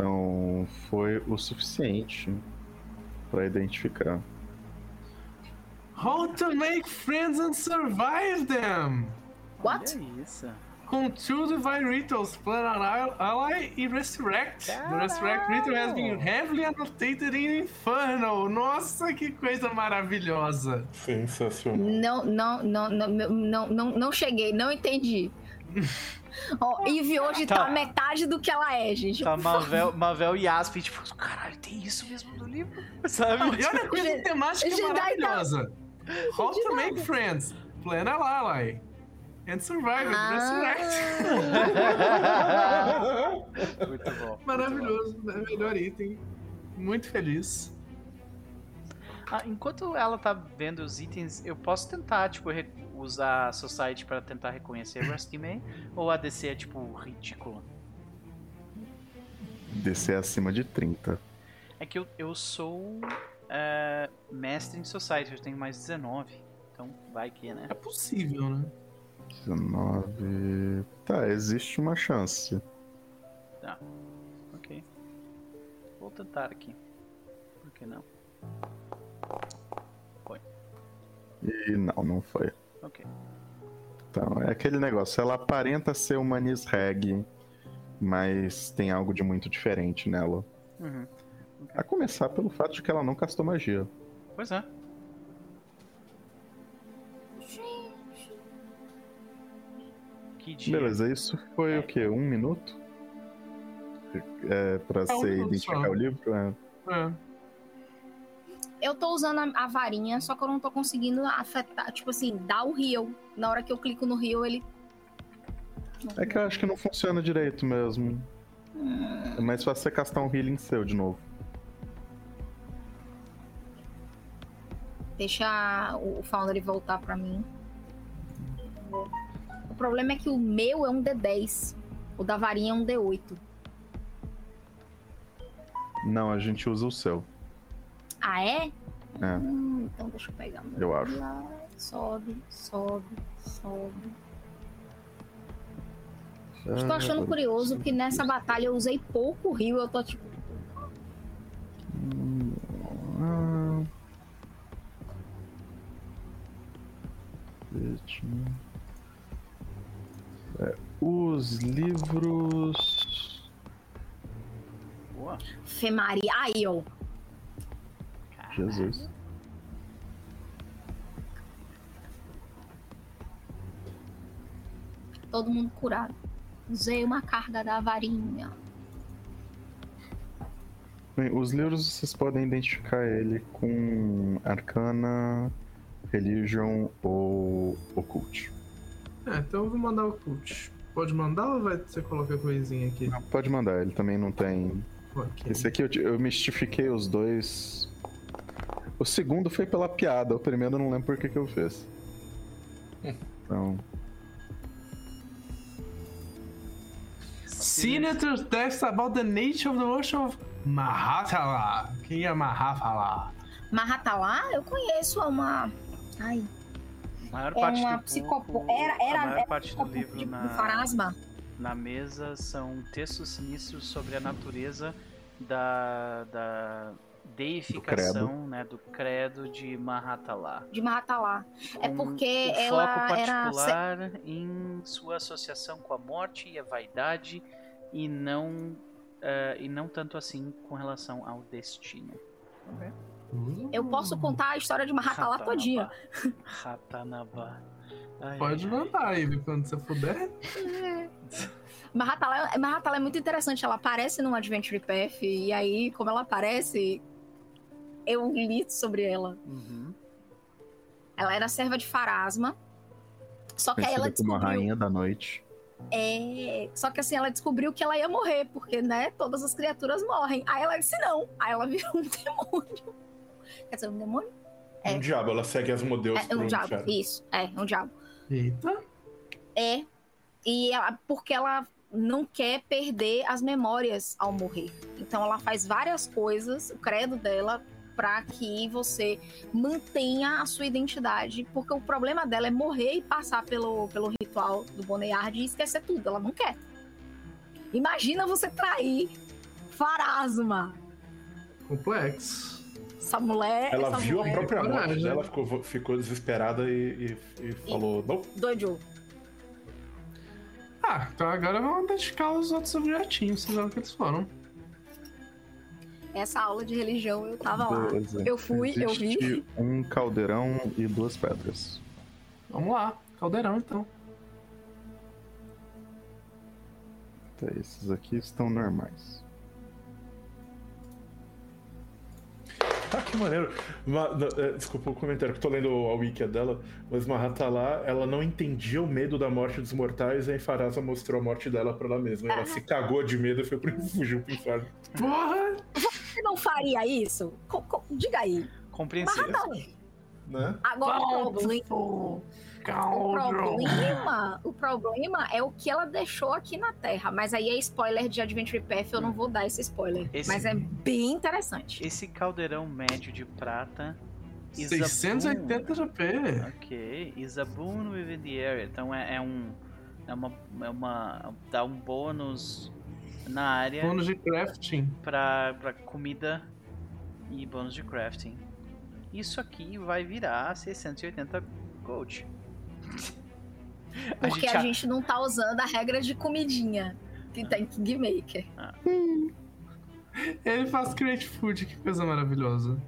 então foi o suficiente pra identificar. How to make friends and survive them! What? Olha isso. Com two Divine Rituals, Plan Ally Ally e Resurrect. The Resurrect Ritual has been heavily annotated in Infernal. Nossa, que coisa maravilhosa! Sensacional. Não, não, não, não, não, não, não cheguei, não entendi. Ó, Eve hoje tá. Tá. metade do que ela é, gente. Tá Mavel, Mavel e Aspen, tipo, caralho, tem isso mesmo no livro? Sabe? E olha a coisa temática Jedi tá- maravilhosa. How to make friends, Plan Ally and survive and Ah. Resurrect. Muito bom. Maravilhoso, né? melhor item. Muito feliz. Ah, enquanto ela tá vendo os itens, eu posso tentar, tipo, re- usar a Society pra tentar reconhecer Rusty May? Ou a DC é, tipo, ridícula? DC acima de 30. É que eu, eu sou é, mestre em Society, eu tenho mais 19. Então vai que, né? É possível, né? 19. Tá, existe uma chance. Ok. Vou tentar aqui. Por que não? E não, não foi. Ok. Então, é aquele negócio. Ela aparenta ser uma Nisreg, mas tem algo de muito diferente nela. Uhum. A começar pelo fato de que ela não castou magia. Pois é. Que dia. Beleza, isso foi o quê? Um minuto? É, pra um você minuto identificar só. o livro? É. É. Eu tô usando a, a varinha, só que eu não tô conseguindo afetar, tipo assim, dar o heal. Na hora que eu clico no heal, ele. É que eu acho que não funciona direito mesmo. É mais fácil você castar um healing seu de novo. Deixa o, o Foundry voltar pra mim. O problema é que o meu é um D10. O da varinha é um D8. Não, a gente usa o seu. Ah, é? É. Hum, então deixa eu pegar. meu Eu acho. lá. Sobe, sobe, sobe. Estou achando curioso que nessa batalha eu usei pouco rio. Eu tô tipo. Ah. É, os livros. Boa. Femaria. Aí, ó. Jesus. Todo mundo curado. Usei uma carga da varinha. Bem, os livros vocês podem identificar ele com Arcana, Religion ou Occult. É, então eu vou mandar o cult. Pode mandar ou vai você colocar coisinha aqui? Não, pode mandar, ele também não tem. Ok. Esse aqui eu, eu mistifiquei os dois. O segundo foi pela piada, o primeiro eu não lembro por que, que eu fiz. Então. Senator's text about the nature of the worship of Mahatala. Quem é Mahatala? Mahatalá, eu conheço uma. Ai, A maior é parte uma do psicopo. Era, era, a maior era parte do livro de, na, do Farasma. na mesa são textos sinistros sobre a natureza da, da deificação, né, do credo de Mahatalá. De Mahatalá. É porque um ela foco era. particular em sua associação com a morte e a vaidade e não eh, e não tanto assim com relação ao destino. Eu posso contar a história de Mahatalá Ratanabá. todinha. Ratanabá. Ai, Pode mandar, Ivy, quando você puder. Mahatalá, Mahatalá é muito interessante. Ela aparece no Adventure Path. E aí, como ela aparece, eu li sobre ela. Uhum. Ela era serva de Farasma. Só que aí ela Conhecida como a descobriu. Rainha da Noite. É, só que assim, ela descobriu que ela ia morrer, porque, né, todas as criaturas morrem. Aí ela disse não. Aí ela virou um demônio. Quer dizer, um demônio? É. Um diabo, ela segue as modelos É, um diabo. Isso, é, um diabo. Eita. É. E ela, porque ela não quer perder as memórias ao morrer. Então ela faz várias coisas, o credo dela, para que você mantenha a sua identidade. Porque o problema dela é morrer e passar pelo, pelo ritual do Boneyard e esquecer tudo. Ela não quer. Imagina você trair Farasma. Complexo. Essa mulher. Ela essa viu a mulher própria morte Coragem. dela, ficou, ficou desesperada e, e- e falou: Não, Doido. Ah, então agora vamos dedicar os outros objetinhos, seja o que eles foram. Essa aula de religião eu tava lá. Beleza. Eu fui, eu vi. Existe Um caldeirão e duas pedras. Vamos lá, caldeirão então. Tá, esses aqui estão normais. Ah, que maneiro. Ma- é, desculpa o comentário, que eu tô lendo a wiki dela, mas Mahatalá, ela não entendia o medo da morte dos mortais, e aí Farasa mostrou a morte dela pra ela mesma. Ela se cagou de medo e foi pro, fugiu pro inferno. Porra! Você não faria isso? Co- co- diga aí. Compreensível. Né? Agora o problema. O problema, o problema é o que ela deixou aqui na Terra. Mas aí é spoiler de Adventure Path, eu não vou dar esse spoiler. Esse- Mas é bem interessante. Esse caldeirão médio de prata. is a 680 GP. Ok. Is a boon within the area. Então é, é um. É uma, é uma. Dá um bônus na área Bônus de crafting. pra, pra comida e bônus de crafting. Isso aqui vai virar 680 gold. Porque gente a a- gente não tá usando a regra de comidinha que tem Kingmaker. Ele faz create food, que coisa maravilhosa.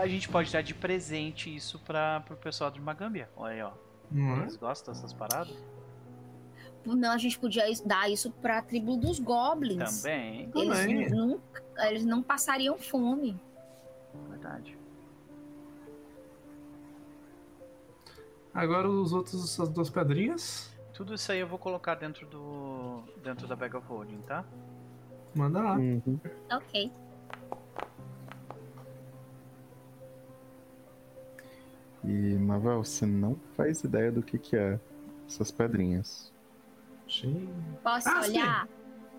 A gente pode dar de presente isso pra, pro pessoal de Magambia. Olha aí, ó. É? Eles gostam dessas paradas? Não, a gente podia dar isso pra tribo dos Goblins. Também. Eles, Também. nunca, eles não passariam fome. Verdade. Agora os outros, essas duas pedrinhas. Tudo isso aí eu vou colocar dentro do. dentro da bag of holding, tá? Manda lá. Uhum. Ok. E, Mavel, você não faz ideia do que, que é essas pedrinhas. Sim. Posso Ah, sim. olhar?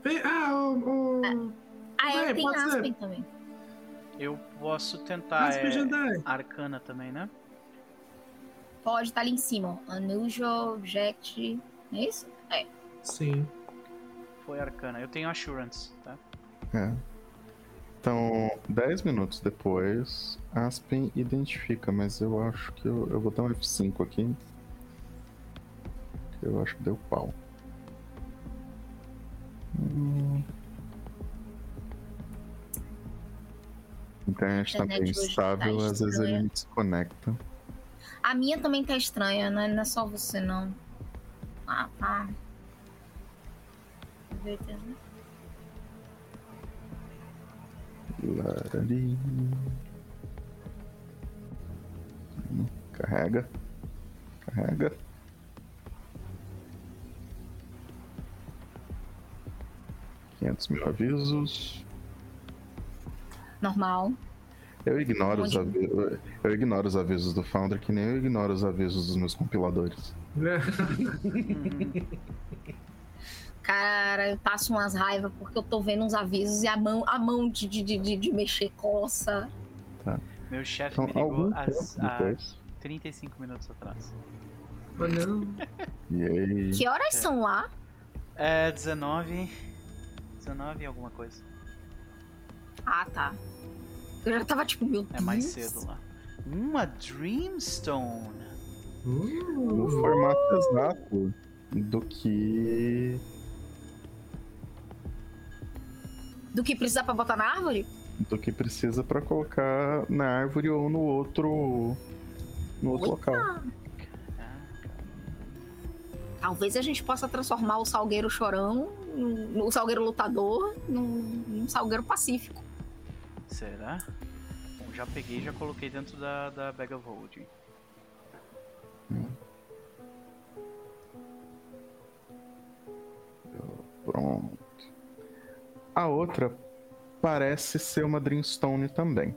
Vem- Ah, o. o... Ah, é, Vai, tem pode ser. Aspen também. Eu posso tentar. Aspen é, Jedi. arcana também, né? Pode estar ali em cima. ó. Unusual Object. É isso? Sim. Foi arcana. Eu tenho assurance, tá? É. Então, 10 minutos depois, Aspen identifica, mas eu acho que eu, eu vou dar um F5 aqui. Eu acho que deu pau. A internet tá Internet hoje instável, tá às vezes ele me desconecta. A minha também tá estranha, né? Não é só você, não. Ah, tá. Larari. Carrega. Carrega. Quinhentos mil avisos. Normal. Eu ignoro, os Onde? avi- eu ignoro os avisos do Founder, que nem eu ignoro os avisos dos meus compiladores. Cara, eu passo umas raivas porque eu tô vendo uns avisos e a mão, a mão de, de, de, de- mexer coça. Meu chefe Então, me ligou há depois. 35 minutos atrás. E aí. Que horas são lá? É 19. 19 e alguma coisa. Ah, tá. Eu já tava tipo, meu Deus. É mais cedo lá. Uma Dreamstone. no Uh, formato exato do que Do que precisa pra botar na árvore? do que precisa pra colocar na árvore ou no outro no outro local. Talvez a gente possa transformar o salgueiro chorão, num- o salgueiro lutador, num, num salgueiro pacífico. será? Bom, já peguei e já coloquei dentro da, da bag of holding. Pronto. A outra parece ser uma Dreamstone também.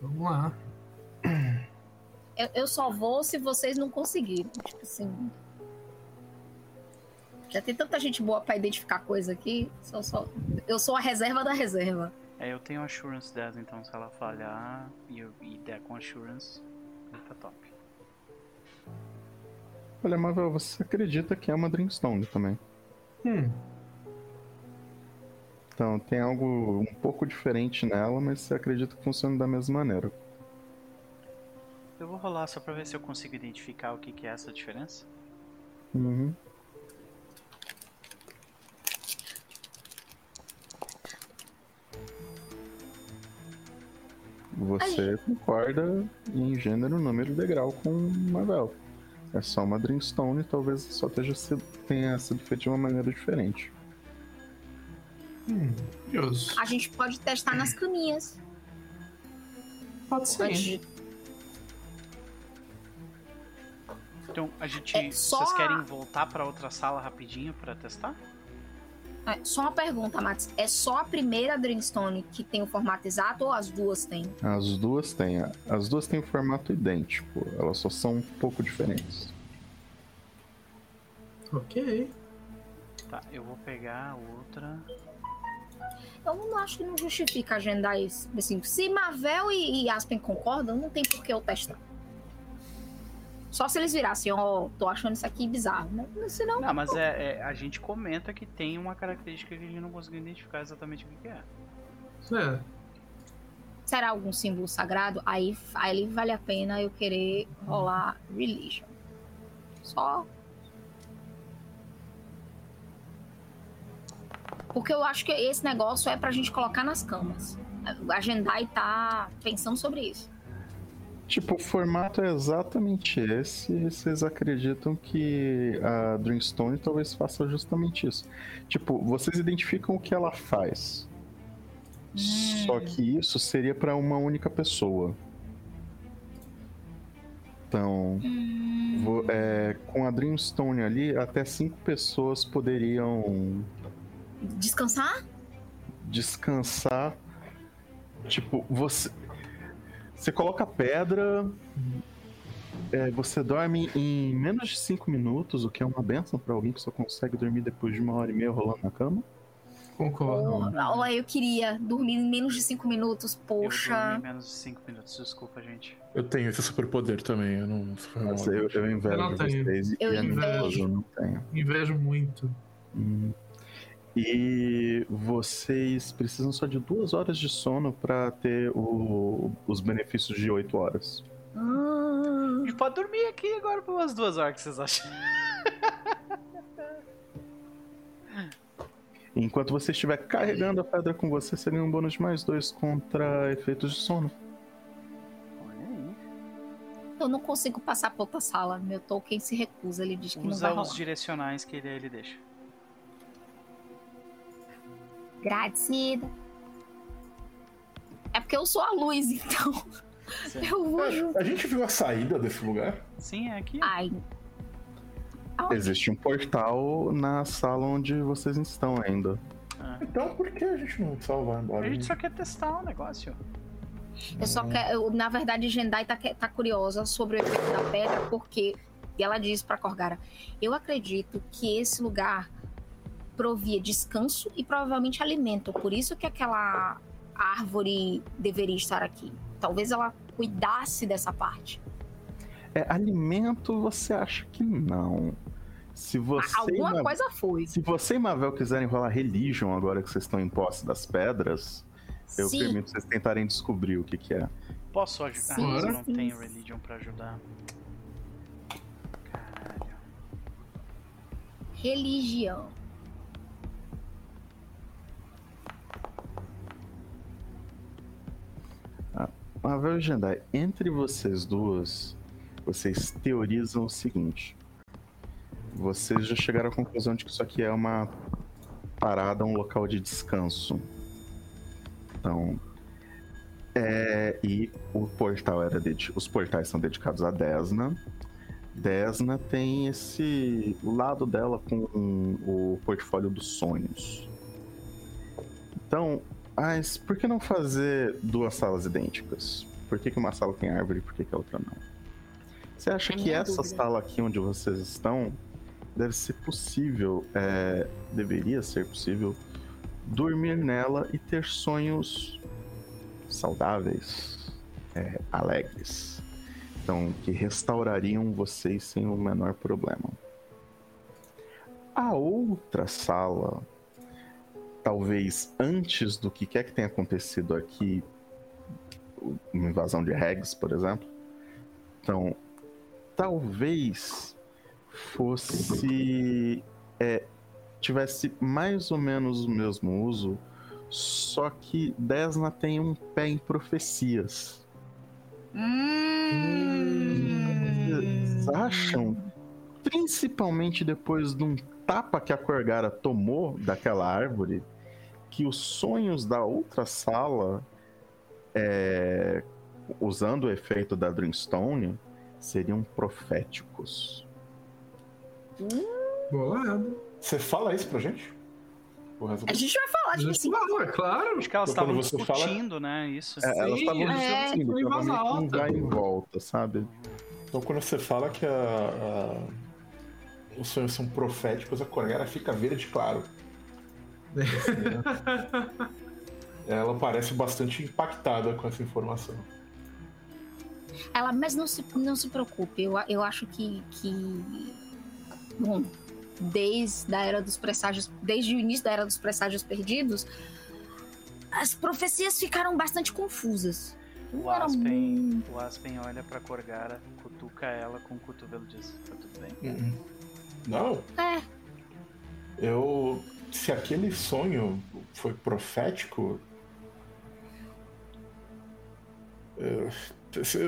vamos lá. Eu, eu só vou se vocês não conseguirem. Tipo assim. Já tem tanta gente boa pra identificar coisa aqui. Só, só... Eu sou a reserva da reserva. É, eu tenho assurance 10, então se ela falhar e eu e der com assurance, tá top. Olha, Marvel, você acredita que é uma Dreamstone também? Hum, Então, tem algo um pouco diferente nela, mas você acredita que funciona da mesma maneira. Eu vou rolar só pra ver se eu consigo identificar o que, que é essa diferença. Uhum. Você concorda em gênero, número e degrau com Marvel. É só uma Dreamstone e talvez só tenha sido, tenha sido feito de uma maneira diferente. hum, curioso. A gente pode testar nas caminhas. Pode ser. Pode- Então, a gente. É, só Vocês querem voltar pra outra sala rapidinho pra testar? É, Só uma pergunta, Max. É só a primeira Dreamstone que tem o formato exato ou as duas têm? As duas têm. As duas têm um formato idêntico. Elas só são um pouco diferentes. Ok. Tá, eu vou pegar a outra. Eu não acho que não justifica agendar isso. Assim, se Mavel e, e Aspen concordam, não tem por que eu testar. Só se eles virassem, ó, tô achando isso aqui bizarro, né? Senão, Não, mas é, é- a gente comenta que tem uma característica que a gente não conseguiu identificar exatamente o que que é. É. será algum símbolo sagrado? Aí, aí vale a pena eu querer rolar Religion. Só. Porque eu acho que esse negócio é pra gente colocar nas camas. Agendar e tá pensando sobre isso. Tipo, o formato é exatamente esse. e Vocês acreditam que a Dreamstone talvez faça justamente isso. Tipo, vocês identificam o que ela faz. Só que isso seria para uma única pessoa. Então, vo- é, com a Dreamstone ali, até cinco pessoas poderiam Descansar? descansar. Tipo, você. Você coloca pedra. é, você dorme em menos de 5 minutos, o que é uma benção pra alguém que só consegue dormir depois de uma hora e meia rolando na cama. Concordo. Olha, eu queria dormir em menos de cinco minutos, Eu dormi poxa. menos de 5 minutos, desculpa, gente. Eu tenho esse superpoder também, eu não. Mas eu, eu invejo Eu não tenho. vocês. Eu e é invejo. nervoso, eu não tenho. Invejo muito. Hum. E vocês precisam só de duas horas de sono pra ter o- os benefícios de 8 horas. Ah, A gente pode dormir aqui agora por umas duas horas, que vocês acham? Enquanto você estiver carregando a pedra com você, seria um bônus de mais dois contra efeitos de sono. Olha aí. eu não consigo passar pra outra sala. Meu Tolkien se recusa, ele diz que não vai Usa rolar. os direcionais que ele, ele deixa. Agradecida. É porque eu sou a luz, então Sim. eu vou junto. A gente viu a saída desse lugar? Sim, é aqui. Ai. Aonde? Existe um portal na sala onde vocês estão ainda. Então por que a gente não salvar embora? A gente só quer testar o negócio. Eu só quero. eu, na verdade, Jendai tá, tá curiosa sobre o efeito da pedra, porque. E ela diz pra Corgara: Eu acredito que esse lugar provia descanso e provavelmente alimento. Por isso que aquela árvore deveria estar aqui. Talvez ela cuidasse dessa parte. É, alimento você acha que não. Se você, e Alguma Ma- coisa foi. se você e Mavel quiserem rolar Religion agora que vocês estão em posse das pedras, eu Sim. permito vocês tentarem descobrir o que, que é. Posso ajudar? Sim, mas eu não sim, tenho religion pra ajudar. Caralho. Religião. Mavel e Jendai, entre vocês duas, vocês teorizam o seguinte. Vocês já chegaram à conclusão de que isso aqui é uma parada, um local de descanso. Então. É, e o portal era os portais são dedicados a Desna. Desna tem esse lado dela com o portfólio dos sonhos. Então, mas por que não fazer duas salas idênticas? Por que, que uma sala tem árvore e por que, que a outra não? Você acha que essa dúvida. sala aqui onde vocês estão deve ser possível, é, deveria ser possível, dormir nela e ter sonhos saudáveis, é, alegres. Então, que restaurariam vocês sem o menor problema. A outra sala talvez antes do que quer que tenha acontecido aqui, uma invasão de regs, por exemplo. Então, talvez fosse é, tivesse mais ou menos o mesmo uso, só que Desna tem um pé em profecias. Vocês acham, principalmente depois de um tapa que a Corgara tomou daquela árvore, que os sonhos da outra sala, é, usando o efeito da Dreamstone, seriam proféticos. Bolado. Você fala isso pra gente? A gente vai falar, tipo assim. Não, é claro. Acho que elas estavam quando você fala- discutindo, né? Isso. É, elas estavam é, discutindo, em um alta. vai e volta, sabe? Então quando você fala que a, a- os sonhos são proféticos, a Corgara fica verde claro. Ela parece bastante impactada com essa informação. Ela, mas não se, não se preocupe, eu, eu acho que, que. Bom, desde a era dos presságios. Desde o início da era dos presságios perdidos, as profecias ficaram bastante confusas. O Aspen, o Aspen olha pra Corgara, cutuca ela com o cotovelo e diz: Tá tudo bem. Uhum. Não, É, eu. Se aquele sonho foi profético. eu-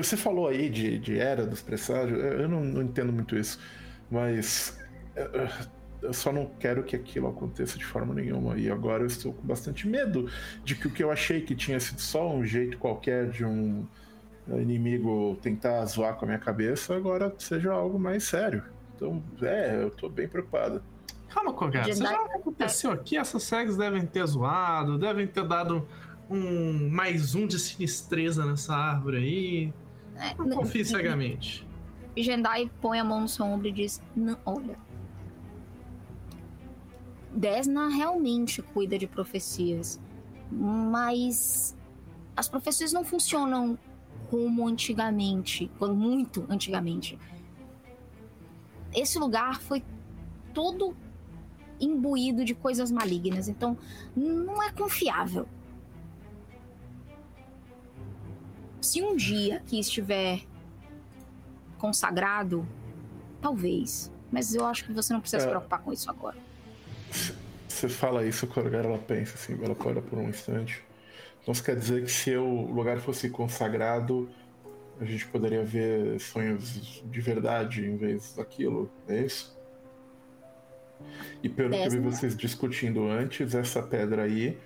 Você falou aí de, de era dos presságios, eu não, não entendo muito isso, mas eu só não quero que aquilo aconteça de forma nenhuma. E agora eu estou com bastante medo de que o que eu achei que tinha sido só um jeito qualquer de um inimigo tentar zoar com a minha cabeça, agora seja algo mais sério. Então, é, eu tô bem preocupado. Calma, Kogara. Você já aconteceu aqui? Essas segs devem ter zoado, devem ter dado um mais um de sinistreza nessa árvore aí. é, Não n- confie cegamente. Jendai põe a mão no seu ombro e diz: Não, olha. Desna realmente cuida de profecias, mas as profecias não funcionam como antigamente, quando muito antigamente. Esse lugar foi todo imbuído de coisas malignas, então não é confiável. Se um dia que estiver consagrado, talvez. Mas eu acho que você não precisa se É. preocupar com isso agora. Você fala isso, a Corgara ela pensa assim, ela para por um instante. Então isso quer dizer que se o lugar fosse consagrado, a gente poderia ver sonhos de verdade em vez daquilo, é isso? E pelo que eu vi vocês discutindo antes, essa pedra aí,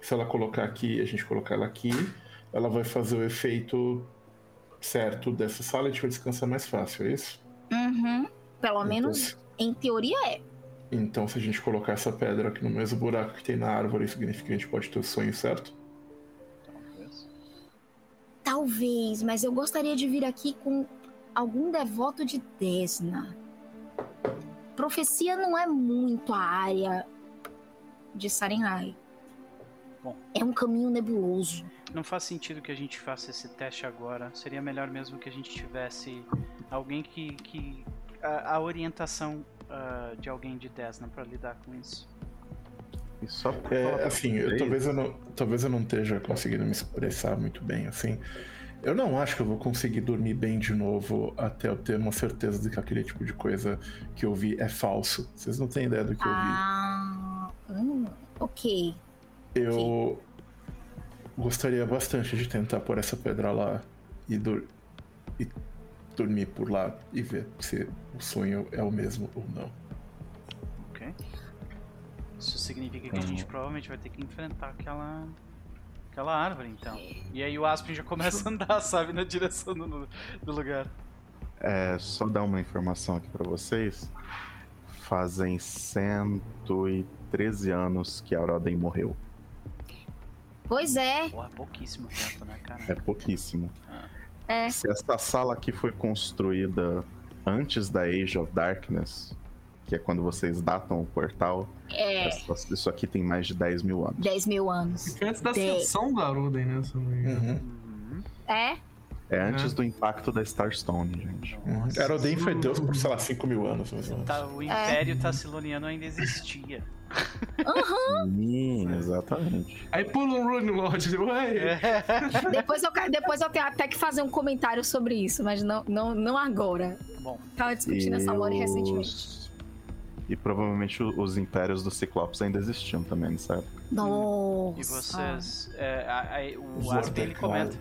se ela colocar aqui, a gente colocar ela aqui, ela vai fazer o efeito certo dessa sala e a gente vai descansar mais fácil, é isso? Uhum. Pelo Então, menos em teoria é. Então, se a gente colocar essa pedra aqui no mesmo buraco que tem na árvore, significa que a gente pode ter o sonho certo? Talvez. Mas eu gostaria de vir aqui com algum devoto de Desna. Profecia não é muito a área de Sarenhai. Bom. É um caminho nebuloso. Não faz sentido que a gente faça esse teste agora. Seria melhor mesmo que a gente tivesse alguém que. que a, a orientação ah, de alguém de Desna pra lidar com isso. E só pra É, assim, eu- talvez, eu não, talvez eu não esteja conseguindo me expressar muito bem, assim. Eu não acho que eu vou conseguir dormir bem de novo até eu ter uma certeza de que aquele tipo de coisa que eu vi é falso. Vocês não têm ideia do que Ah, hum, ok. eu vi. Eu gostaria bastante de tentar pôr essa pedra lá e, dur- e dormir por lá e ver se o sonho é o mesmo ou não. Isso significa que a gente provavelmente vai ter que enfrentar aquela. aquela árvore então. E aí o Aspen já começa a andar, sabe, na direção do, do lugar. É, só dar uma informação aqui pra vocês. Fazem 113 anos que a Aroden morreu. Pois é, Porra, pouquíssimo tempo, né, cara? É pouquíssimo. é. Se essa sala aqui foi construída antes da Age of Darkness, que é quando vocês datam o portal, É, isso aqui tem mais de 10 mil anos. 10 mil anos. Fica antes da Dez. ascensão da Aruden, né? Se eu não me engano. Uhum. Uhum. É, É antes É. do impacto da Starstone, gente. Uhum. Aroden foi Deus por, sei lá, 5 mil anos. Tá, o Império Tassiloniano ainda existia. Sim, exatamente. Aí pula um Rune Lord. Ué, É. depois eu, depois eu tenho até que fazer um comentário sobre isso, mas não, não, não agora. Bom, Tava discutindo essa lore recentemente. E provavelmente os impérios dos Ciclopes ainda existiam também nessa época. Nossa. e vocês. é, a- a- o Os Aspen ele Mordecai. comenta.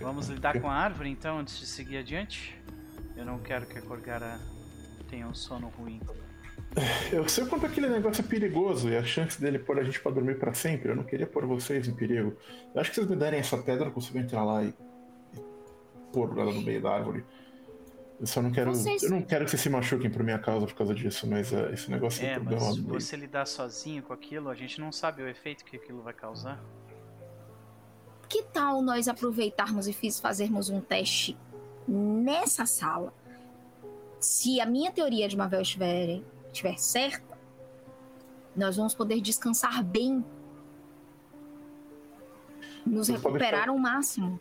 Vamos lidar com a árvore então antes de seguir adiante? Eu não quero que a Corgara tenha um sono ruim. Eu sei o quanto aquele negócio é perigoso e a chance dele pôr a gente pra dormir pra sempre. Eu não queria pôr vocês em perigo. Eu acho que se vocês me derem essa pedra, eu consigo entrar lá e, e pôr ela no meio da árvore. Eu só não quero. Vocês- Eu não quero que vocês se machuquem por minha causa por causa disso, mas é, esse negócio é, É, um mas problema. se meio- você lidar sozinho com aquilo, a gente não sabe o efeito que aquilo vai causar. Que tal nós aproveitarmos e fiz, fazermos um teste nessa sala? Se a minha teoria de Mavel estiver, estiver certa, nós vamos poder descansar bem. Nos Vocês recuperar ao máximo.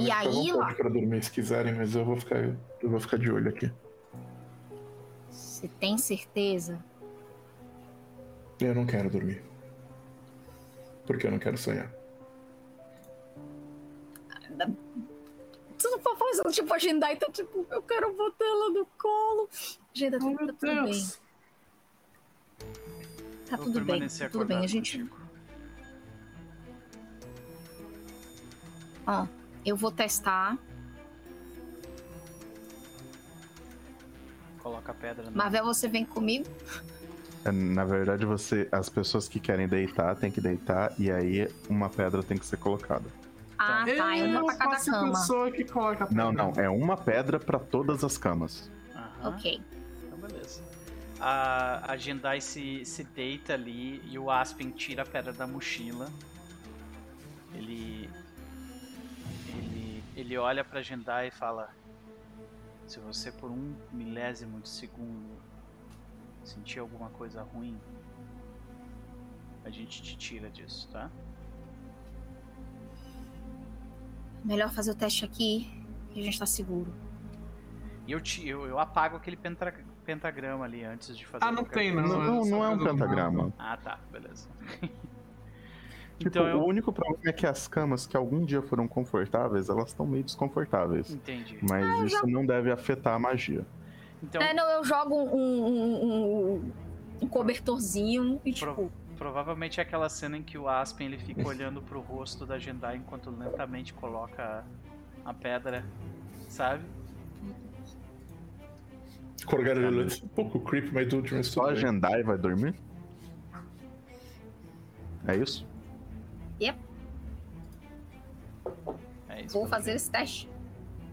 E aí, lá- pra dormir se quiserem, mas eu vou ficar, eu vou ficar de olho aqui. Você tem certeza? Eu não quero dormir. Porque eu não quero sonhar. Você não pode fazer tipo a Jendai tá tipo, eu quero botar ela no colo. Jenda, tá, Oh, tá tudo bem. Tá Vou tudo bem. tudo bem. A gente. contigo. Ó, eu vou testar. Coloca a pedra no. Marvel, você vem comigo? É, Na verdade, você, as pessoas que querem deitar tem que deitar e aí uma pedra tem que ser colocada. Ah, tá. É uma pra cada cama. pessoa que coloca a Não, pedra. não, é uma pedra pra todas as camas. Aham. Ok. Então, beleza. A, a Jendai se, se deita ali e o Aspen tira a pedra da mochila. Ele. Ele, olha pra Jendai e fala: Se você por um milésimo de segundo sentir alguma coisa ruim, a gente te tira disso, tá? Melhor fazer o teste aqui e a gente tá seguro. E eu, te, eu, eu apago aquele pentra- pentagrama ali antes de fazer Ah, não tem. Não, não, não é um pentagrama. Ah, tá, beleza. Tipo, então eu. o único problema é que as camas que algum dia foram confortáveis, elas estão meio desconfortáveis. Entendi. Mas isso não deve afetar a magia. Então, É, não, eu jogo um, um, um- um cobertorzinho e Pro- tipo. provavelmente é aquela cena em que o Aspen ele fica olhando pro rosto da Jendai enquanto lentamente coloca a, pedra, sabe? Corgar ele um pouco creep, mas do Só a bem. Jendai vai dormir? É isso? É isso. Vou fazer esse teste.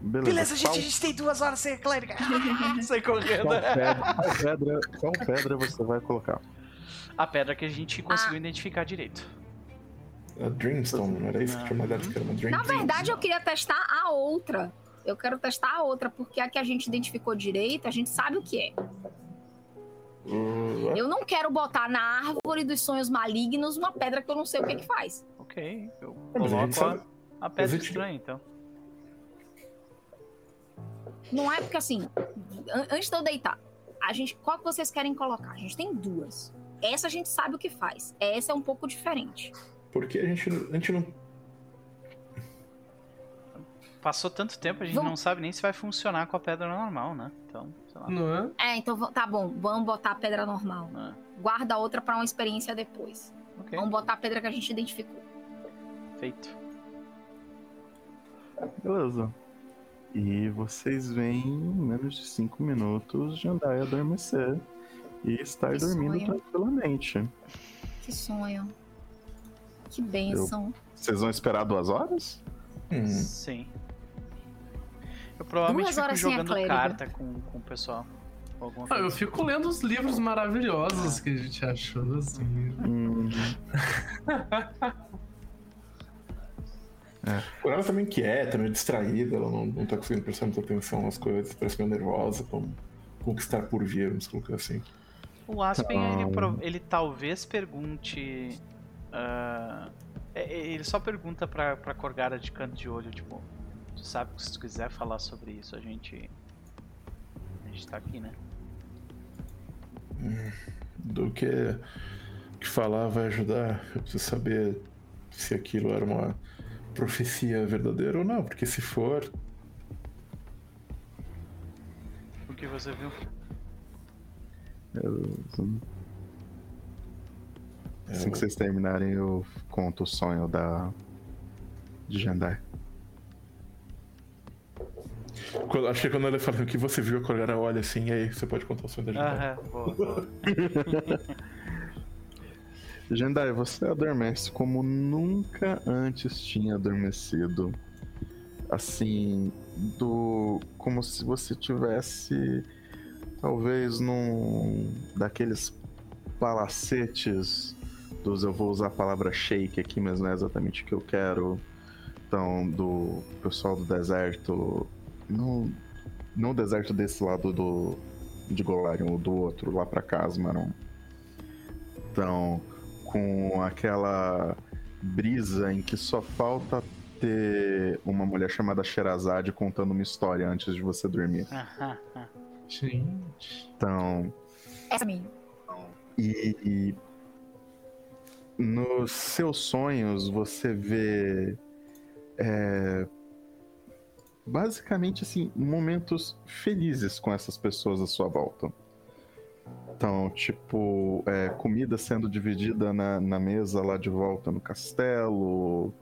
Beleza. Beleza, gente, a gente tem duas horas sem a clériga. Sai correndo. qual pedra, qual, pedra, qual pedra você vai colocar? A pedra que a gente conseguiu identificar direito. A Dreamstone, não era isso que tinha mandado que era uma Dream Na verdade, eu queria testar a outra. Eu quero testar a outra, porque a que a gente identificou direito, a gente sabe o que é. Uh, Eu não quero botar na árvore dos sonhos malignos uma pedra que eu não sei o que que faz. Ok, eu É, coloco a, a pedra estranha, então. Não é porque assim, an- antes de eu deitar, a gente, qual que vocês querem colocar? A gente tem duas. Essa a gente sabe o que faz. Essa é um pouco diferente. Porque a gente, a gente não. Passou tanto tempo, a gente Vamos- não sabe nem se vai funcionar com a pedra normal, né? Então, sei lá. Não é? É, então tá bom, vamos botar a pedra normal. Ah, Guarda a outra pra uma experiência depois. ok, Vamos botar a pedra que a gente identificou. Feito. Beleza. E vocês veem em menos de 5 minutos Jandai adormecer e estar Que dormindo sonho. tranquilamente. Que sonho. Que bênção. Vocês vão esperar duas horas? Hum, Sim. Eu provavelmente Duas fico horas jogando carta com, com o pessoal. Ah, eu fico lendo os livros maravilhosos que a gente achou, assim. Hum, Por ela também quieta, meio distraída, ela não, não tá conseguindo prestar muita atenção nas coisas, parece meio nervosa com com o que está por vir, vamos colocar assim. O Aspen, ele, Então- ele talvez pergunte. é- é- ele só pergunta pra, pra Corgara de canto de olho, tipo, tu sabe que se tu quiser falar sobre isso, a gente. A gente tá aqui, né? Do que, que falar vai ajudar, eu preciso saber se aquilo era uma profecia verdadeira ou não, porque se for, O que você viu? beleza. Assim eu- que vocês terminarem, eu conto o sonho da. de Jandai. quando- acho que quando ela fala o que você viu, a Corgara olha assim, e aí você pode contar o sonho da gente. Aham, boa, boa. Jandai, você adormece como nunca antes tinha adormecido. Assim, do como se você tivesse talvez num daqueles palacetes dos eu vou usar a palavra shake aqui, mas não é exatamente o que eu quero. Então, do pessoal do deserto, não não deserto desse lado do de Golarion, do outro lá para Casmaron. Então, com aquela brisa em que só falta ter uma mulher chamada Sherazade contando uma história antes de você dormir. Gente. Então. Essa minha. E, e nos seus sonhos você vê. É, basicamente, assim, momentos felizes com essas pessoas à sua volta. Então, tipo, é, comida sendo dividida na, na mesa lá de volta no castelo.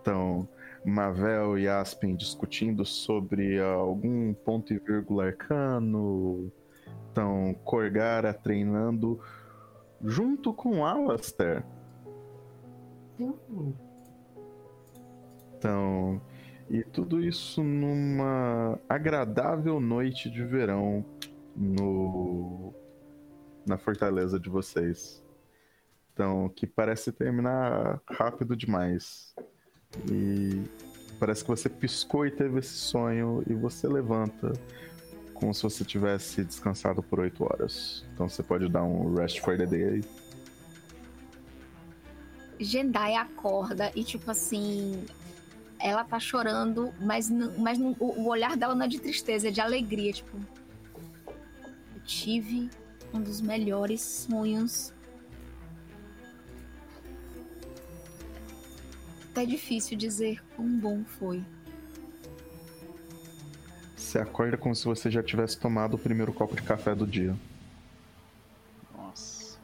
Então, Mavel e Aspen discutindo sobre algum ponto e vírgula arcano. Então, Corgara treinando junto com Alastair. Então, e tudo isso numa agradável noite de verão no na fortaleza de vocês. Então, que parece terminar rápido demais. E parece que você piscou e teve esse sonho e você levanta como se você tivesse descansado por 8 horas. Então você pode dar um rest for the day aí. Jendai acorda e, tipo assim, ela tá chorando, mas, não, mas não, o, o olhar dela não é de tristeza, é de alegria. Tipo, eu tive um dos melhores sonhos. É difícil dizer quão bom foi. Você acorda como se você já tivesse tomado o primeiro copo de café do dia. Nossa.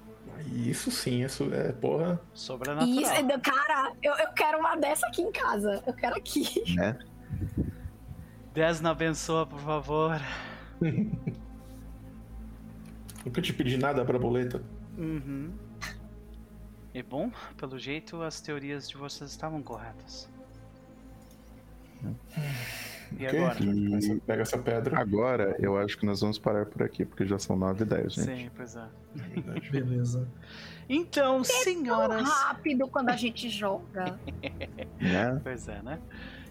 Isso sim, isso é porra. Sobrenatural. Isso, cara, eu, eu quero uma dessa aqui em casa. Eu quero aqui. Né? Desna abençoa, por favor. Nunca te pedi nada pra boleta. Uhum. E bom, pelo jeito as teorias de vocês estavam corretas. E Ok. agora? E pega essa pedra. agora eu acho que nós vamos parar por aqui, porque já são 9 e 10, gente. Sim, pois é. Beleza. Então, Tão senhoras. rápido quando a gente joga. Né? Pois é, né?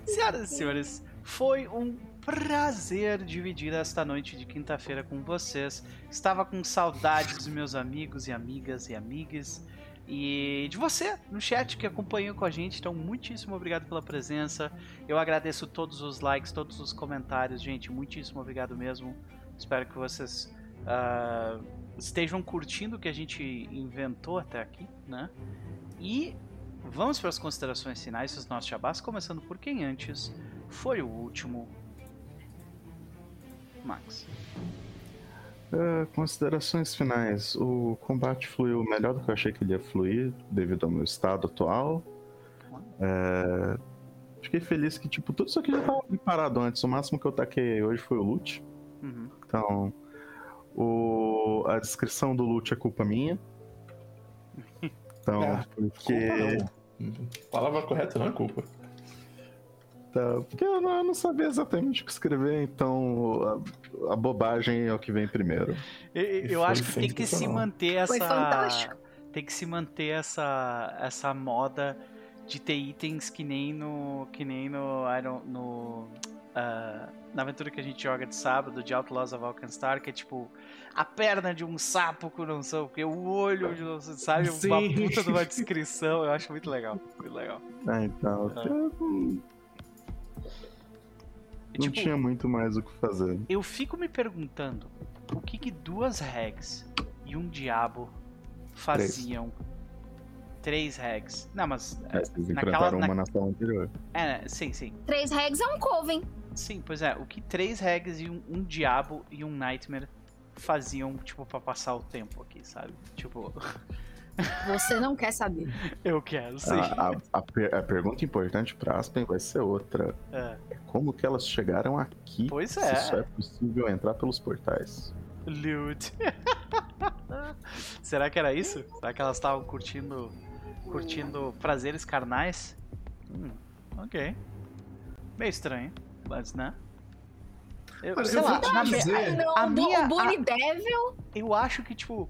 Senhoras e senhores, foi um prazer dividir esta noite de quinta-feira com vocês. Estava com saudades dos meus amigos e amigas e amigas. E de você no chat que acompanhou com a gente. Então, muitíssimo obrigado pela presença. Eu agradeço todos os likes, todos os comentários, gente. Muitíssimo obrigado mesmo. Espero que vocês ah, estejam curtindo o que a gente inventou até aqui, né? E Vamos para as considerações finais dos nossos jabás, começando por quem antes foi o último. Max. É, considerações finais. O combate fluiu melhor do que eu achei que ele ia fluir, devido ao meu estado atual. É, Fiquei feliz que, tipo, tudo isso aqui já tava preparado antes. O máximo que eu taquei hoje foi o loot. Uhum. Então, o... a descrição do loot é culpa minha. Então, Ah, porque... Culpa não. Palavra correta não é culpa. Tá, porque eu não, eu não sabia exatamente o que escrever, então a, a bobagem é o que vem primeiro. Eu, eu foi acho que tem que se manter Foi essa. fantástico. Tem que se manter essa, essa moda de ter itens que nem no. que nem no. Iron, no ah, na aventura que a gente joga de sábado, de Outlaws of Alkenstar, que é tipo a perna de um sapo com não sei o que, o olho de não sei, sabe? Uma Sim. puta de uma descrição. Eu acho muito legal. Muito legal. Ah, então, Ah. eu não, tipo, tinha muito mais o que fazer. Eu fico me perguntando o que, que duas regs e um diabo faziam. Três regs. Não, mas. É, vocês naquela- enfrentaram na- uma na sala anterior. É, sim, sim. Três regs é um coven. Sim, pois é. O que três regs e um, um diabo e um nightmare faziam, tipo, pra passar o tempo aqui, sabe? Tipo, Você não quer saber. eu quero, sim. A, a- a per- a pergunta importante pra Aspen vai ser outra. É. Como que elas chegaram aqui? Pois Se é. só é possível entrar pelos portais. Loot. Será que era isso? Será que elas estavam curtindo curtindo prazeres carnais? Hum, ok. Meio estranho, mas né? Eu, Olha, sei eu lá, vou te na dizer- Não, a o minha- o Bonnie a- Devil. eu acho que, tipo.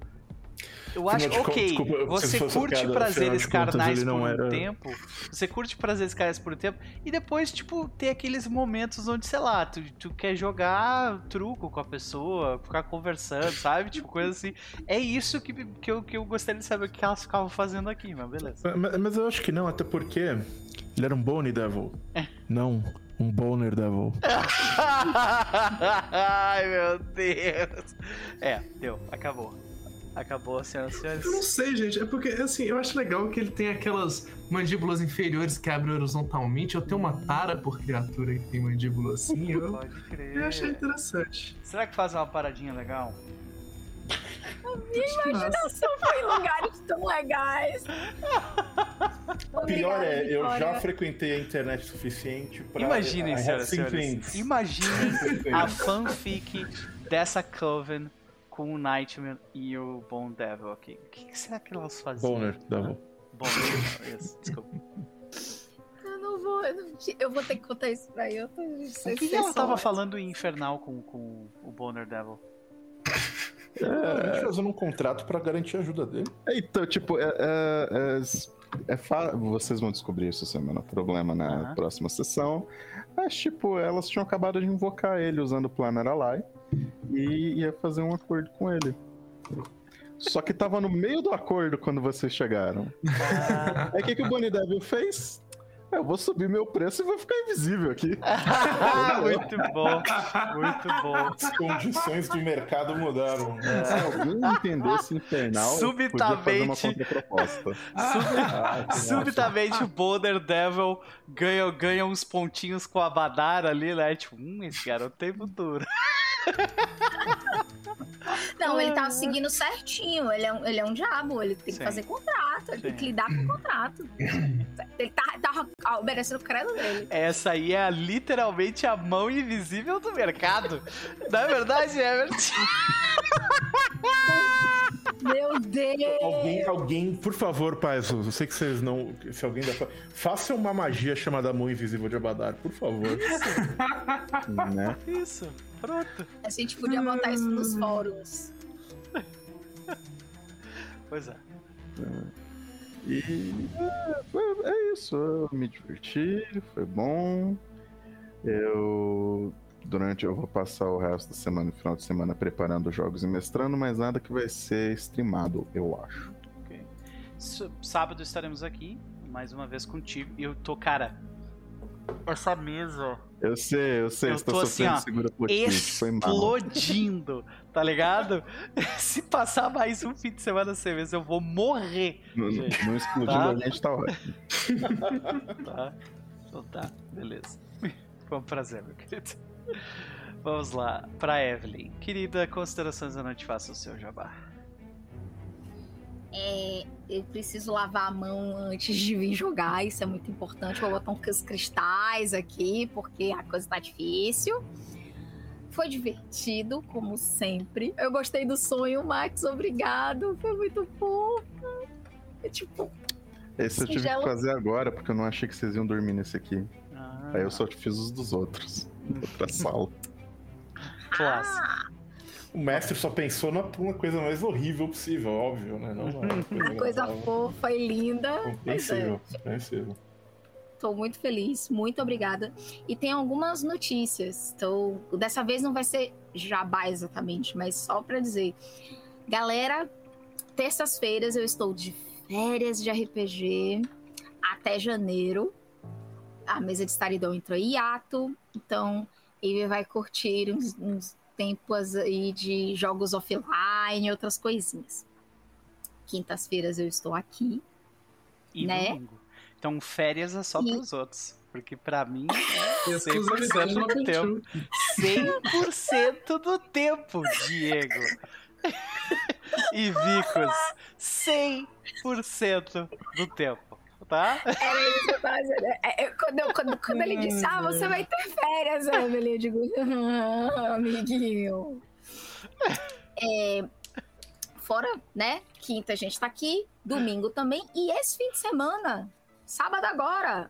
Eu Afinal acho, contas, ok, desculpa, você curte prazeres afinal carnais por um era- tempo. Você curte prazeres carnais por um tempo. E depois, tipo, ter aqueles momentos onde, sei lá, tu, tu quer jogar truco com a pessoa, ficar conversando, sabe? Tipo, coisa assim. É isso que, que, eu, que eu gostaria de saber o que elas ficavam fazendo aqui, mas beleza. Mas, mas eu acho que não, até porque ele era um Bone Devil. Não, um Boner Devil. Ai, meu Deus. É, deu, acabou. Acabou, senhoras e senhores. Eu não sei, gente. É porque, assim, eu acho legal que ele tem aquelas mandíbulas inferiores que abrem horizontalmente. Eu tenho uma tara por criatura que tem mandíbula assim. Eu, Pode crer. eu achei interessante. Será que faz uma paradinha legal? Nossa. Eu fui em lugares tão legais. O pior é, eu já frequentei a internet suficiente pra. Imaginem, senhoras e senhores. Imaginem a fanfic dessa Coven com o Nightmare e o Bone Devil aqui. O que, que será que elas faziam? Boner Devil. Bone Devil, isso, desculpa. Eu não vou. Eu, não- eu vou ter que contar isso pra eu. O que, que ela tava falando em Infernal com, com o Boner Devil? A gente fazendo um contrato pra garantir a ajuda dele. Então, tipo, é, é, é, é fa- vocês vão descobrir isso semana, problema na Aham. próxima sessão. Mas, tipo, elas tinham acabado de invocar ele usando o Planner Ally e ia fazer um acordo com ele. Só que tava no meio do acordo quando vocês chegaram. Ah, Aí o que, que o Bonnie Devil fez? É, Eu vou subir meu preço e vou ficar invisível aqui. muito bom, muito bom. As condições do mercado mudaram. Se alguém entendesse infernal, podia fazer uma Subitamente. contraproposta. Sub- Subitamente o Boulder Devil ganha, ganha uns pontinhos com a Badara ali, né? Tipo, hum, esse garoto tem futuro. Não, ele tá seguindo certinho. Ele é um, ele é um diabo. Ele tem que Sim. fazer contrato. Ele tem Sim. que lidar com o contrato. Ele tá, tá obedecendo o credo dele. Essa aí é literalmente a mão invisível do mercado. Não é verdade, Everett? Meu Deus! Alguém, alguém, por favor, pais, eu sei que vocês não. Se alguém dá. Faça uma magia chamada Mão Invisível de Abadar, por favor. né? Isso, pronto. A gente podia botar isso nos fóruns. Pois é. E é, foi- é isso, eu me diverti, foi bom. Eu durante eu vou passar o resto da semana, final de semana preparando jogos e mestrando, mas nada que vai ser streamado, eu acho. Ok. S- Sábado estaremos aqui, mais uma vez contigo. E eu tô, cara. Essa mesa Eu sei, eu sei, Eu estou assim, sofrendo ó, segura mal. explodindo, tá ligado? Se passar mais um fim de semana sem mesa, eu vou morrer. Não, gente. não explodindo Tá. a gente tá ótimo. Tá? Então tá, beleza. Foi um prazer, meu querido. Vamos lá, pra Evelyn. Querida, considerações da noite, faça o seu jabá. É, eu preciso lavar a mão antes de vir jogar, isso é muito importante. Vou botar uns cristais aqui, porque a coisa tá difícil. Foi divertido, como sempre. Eu gostei do sonho, Max, obrigado. Foi muito fofo. É tipo, Esse eu tive Singelo. que fazer agora, porque eu não achei que vocês iam dormir nesse aqui. Ah, Aí eu só fiz os dos outros. Outra sala. Clássico. O mestre só pensou na uma coisa mais horrível possível, óbvio, né? Não uma coisa legal. fofa e linda. Pois é. Compreensível, compreensível. Tô muito feliz, muito obrigada. E tem algumas notícias. Então, dessa vez não vai ser jabá exatamente, mas só pra dizer. Galera, terças-feiras eu estou de férias de RPG até janeiro. A mesa de Staridon entrou em hiato, então ele vai curtir uns, uns tempos aí de jogos offline, outras coisinhas. Quintas-feiras eu estou aqui. E né? domingo. Então, férias é só E- pros outros. Porque pra mim, é Exclusividade 100% do tempo. 100% do tempo, Diego. e Vicos, 100% do tempo, tá? Era isso que eu tava dizendo. É, é, quando, quando, quando ele disse, ah, você vai ter férias, Evelyn, eu digo, ah, amiguinho. É, fora, né? Quinta a gente tá aqui, domingo também, e esse fim de semana, sábado agora,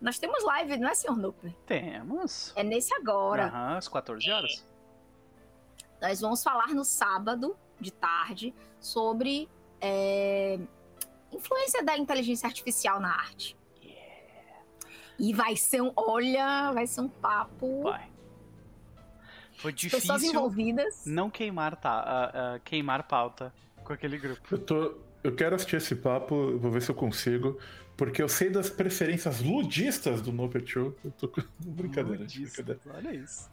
Nós temos live, não é, senhor Nooper? Temos. É nesse agora. Aham, às 14 horas. Nós vamos falar no sábado, de tarde, sobre é, influência da inteligência artificial na arte. E vai ser um. Olha, vai ser um papo. Vai. Foi Pessoas difícil envolvidas. não queimar, tá, ah, ah, queimar pauta com aquele grupo. Eu, tô, eu quero assistir esse papo, vou ver se eu consigo, porque eu sei das preferências ludistas do Noper Show. Eu tô com. Brincadeira, Ludista, brincadeira. Olha isso.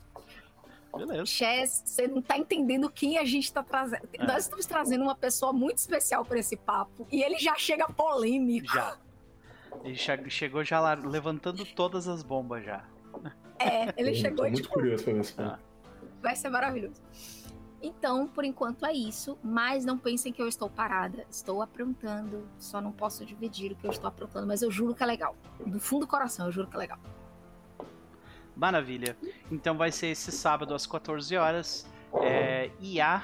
Beleza. Chess, você não tá entendendo quem a gente tá trazendo. É. Nós estamos trazendo uma pessoa muito especial para esse papo. E ele já chega polêmico. Já. Ele che- chegou já lá levantando todas as bombas já. É, ele Eu chegou tô muito tipo, curioso pra ver esse Ah. vai ser maravilhoso. Então, por enquanto é isso, mas não pensem que eu estou parada. Estou aprontando, só não posso dividir o que eu estou aprontando, mas eu juro que é legal. Do fundo do coração, eu juro que é legal. Maravilha. Então vai ser esse sábado às 14 horas. É, IA.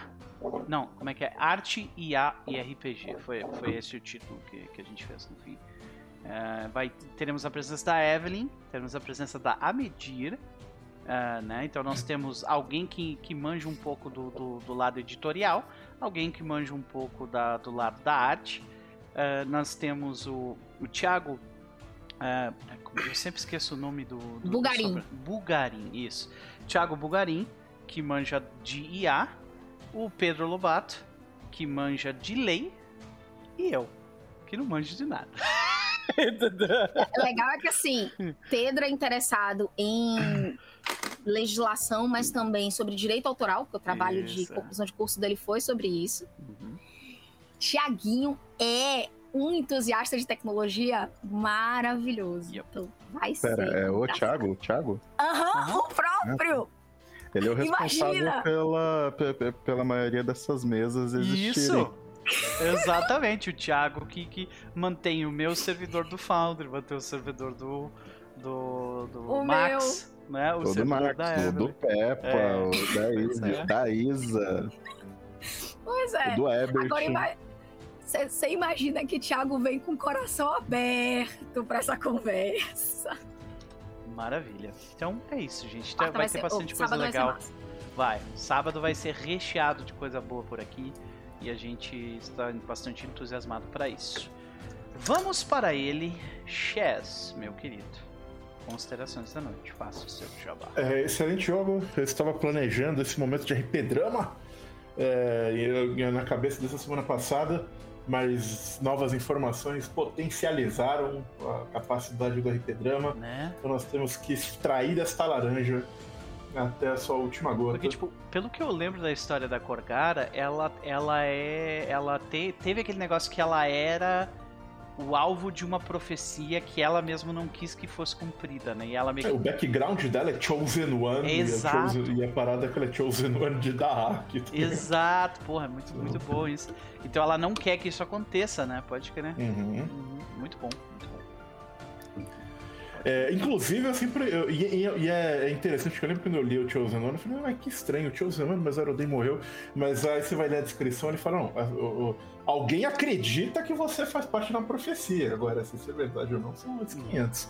Não, como é que é? Arte, IA e RPG. Foi, foi esse o título que, que a gente fez no fim. É, vai, teremos a presença da Evelyn, teremos a presença da Amedir. é, né? Então nós temos alguém que, que manja um pouco do, do, do lado editorial, alguém que manja um pouco da, do lado da arte. É, nós temos o, o Thiago. é, eu sempre esqueço o nome do. do Bugarim. sobre- Bugarim, isso. Thiago Bugarim, que manja de IA. O Pedro Lobato, que manja de lei. E eu, que não manjo de nada. O legal é que assim, Pedro é interessado em legislação, mas também sobre direito autoral, porque o trabalho de Isso. conclusão de curso dele foi sobre isso. Uhum. Tiaguinho é um entusiasta de tecnologia maravilhoso. Yep. Então, vai Pera, ser. é o. Thiago? O Thiago? Aham, Aham. o próprio! Ele é o responsável Imagina! pela, pe- pe- pela maioria dessas mesas existirem. Isso! Exatamente, o Thiago que, que mantém o meu servidor do Foundry, mantém o servidor do, do, do O Max, né? O O do servidor Max, da o Evelyn. do Peppa, É. o da, Pois Isa, é. da Isa, Pois é. o do Ebert. Agora você imagina que Thiago vem com o coração aberto pra essa conversa. Maravilha. Então é isso, gente. Então, Quarta vai, ser- ter oh, bastante coisa vai ser legal. massa. Vai. Sábado vai ser recheado de coisa boa por aqui. E a gente está bastante entusiasmado para isso. Vamos para ele, Chess, meu querido. Considerações da noite. Faça o seu jabá. É, excelente jogo. Eu estava planejando esse momento de RP Drama é, eu- na cabeça dessa semana passada, mas novas informações potencializaram a capacidade do RP Drama. Né? Então nós temos que extrair esta laranja até a sua última gota. Porque, tipo, pelo que eu lembro da história da Corgara, ela, ela é. Ela te, teve aquele negócio que ela era o alvo de uma profecia que ela mesma não quis que fosse cumprida, né? E ela meio É, o background dela é Chosen One Exato. E, a Chosen- e a parada é que ela é Chosen One de Dahak. tá? Exato, porra, é muito, muito bom isso. Então ela não quer que isso aconteça, né? Pode crer. Uhum. Uhum, Muito bom, muito bom. É, inclusive, eu sempre. eu- e, e- e é, é interessante que eu lembro quando eu li o Chosen One, eu falei, ah, que estranho, o Chosen One, mas Arodem morreu. Mas aí você vai ler a descrição e ele fala, não, a- o- o- alguém acredita que você faz parte da profecia. Agora, se isso é verdade ou não, são outros 500.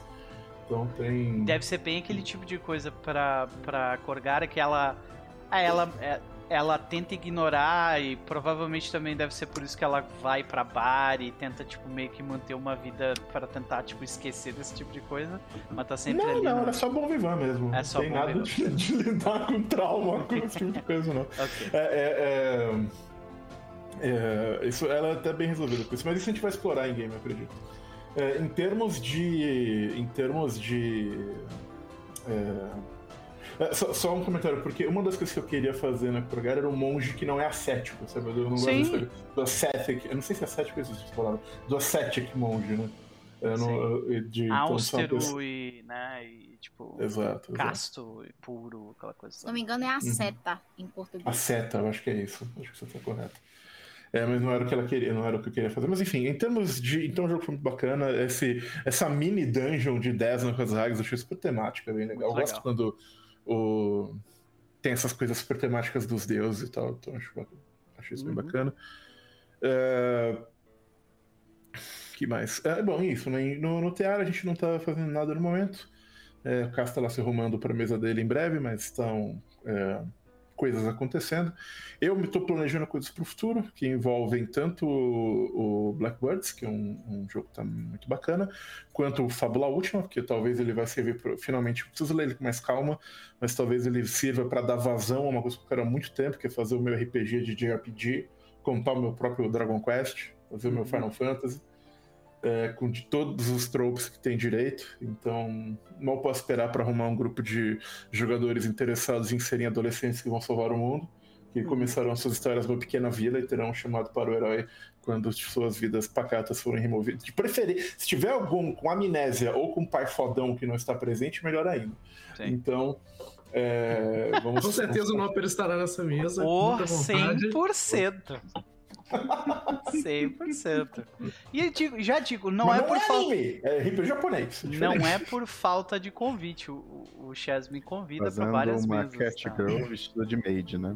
Então tem. Deve ser bem aquele tipo de coisa pra, pra Corgara que ela. ela, é- ela tenta ignorar e provavelmente também deve ser por isso que ela vai pra bar e tenta, tipo, meio que manter uma vida pra tentar, tipo, esquecer desse tipo de coisa. Mas tá sempre Não, ali. não, ela é só bom vivan mesmo. É só não tem nada de, de lidar com trauma, com esse tipo de coisa, não. Ok. É, é, é, é, isso, ela é até bem resolvida com isso, mas isso a gente vai explorar em game, eu acredito. É, em termos de. Em termos de. É, só, só um comentário, porque uma das coisas que eu queria fazer na Krogar era um monge que não é ascético, sabe? Eu não gosto dessa- do ascetic. Eu não sei se ascético existe essa palavra. Do ascetic monge, né? Eu não- eu- de, então, Austero pessoas- e, né, e, tipo, Exato, exato. casto e puro, aquela coisa. Se não me engano, é a Uhum. seta em português. A seta, eu acho que é isso. Acho que você está correto. É, mas não era o que ela queria, não era o que eu queria fazer. Mas enfim, em termos de. Então o jogo foi muito bacana. Esse, essa mini dungeon de 10 no Hags eu achei super temática, bem legal. Muito eu gosto legal. quando o, tem essas coisas super temáticas dos deuses e tal. Então acho, acho isso bem Uhum. bacana. É, O que mais? É, bom, isso, né? No, no Tear a gente não tá fazendo nada no momento. É, o Cass tá lá se arrumando pra mesa dele em breve, mas estão é, coisas acontecendo. Eu me tô planejando coisas pro futuro, que envolvem tanto o, o Blackbirds, que é um, um, jogo que tá muito bacana, quanto o Fábula Última, que talvez ele vai servir pra, finalmente, preciso ler ele com mais calma, mas talvez ele sirva para dar vazão a uma coisa que eu quero há muito tempo, que é fazer o meu RPG de JRPG, contar o meu próprio Dragon Quest, fazer o meu Final Fantasy é, com de todos os tropes que tem direito. Então, mal posso esperar para arrumar um grupo de jogadores interessados em serem adolescentes que vão salvar o mundo, que uhum. começarão suas histórias numa pequena vila e terão um chamado para o herói quando suas vidas pacatas forem removidas. De preferir, se tiver algum com amnésia ou com pai fodão que não está presente, melhor ainda. Sim. Então. É, vamos, com certeza o Nopper estará nessa mesa. Por 100%. 100%. E eu digo, já digo, não Mas é não por é falta. Anime, é RPG japonês. Não é por falta de convite. O, o Chess me convida para várias uma mesas. Uma cat tá? girl vestida de maid, né?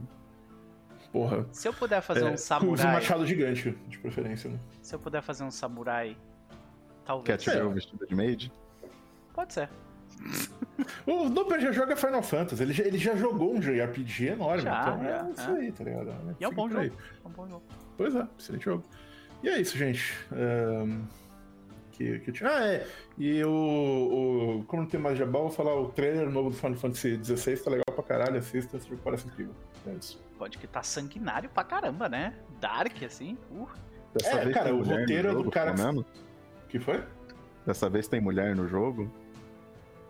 Porra. Se eu puder fazer é, um samurai. Com um machado gigante, de preferência, né? Se eu puder fazer um samurai. Talvez. Cat girl vestida de maid? Pode ser. o Nooper já joga Final Fantasy, ele já, ele já jogou um JRPG enorme, já, então é, é isso aí, tá ligado? É, e é um bom jogo. É um bom jogo. Pois é, excelente jogo. E é isso, gente. Um, que, que tinha... Ah, é. E o, o. Como não tem mais jabá, vou falar o trailer novo do Final Fantasy XVI, tá legal pra caralho, assista, parece incrível. É isso. Pode que tá sanguinário pra caramba, né? Dark, assim. Uh. Dessa é, cara, o roteiro é do cara. O que foi? Dessa vez tem mulher no jogo?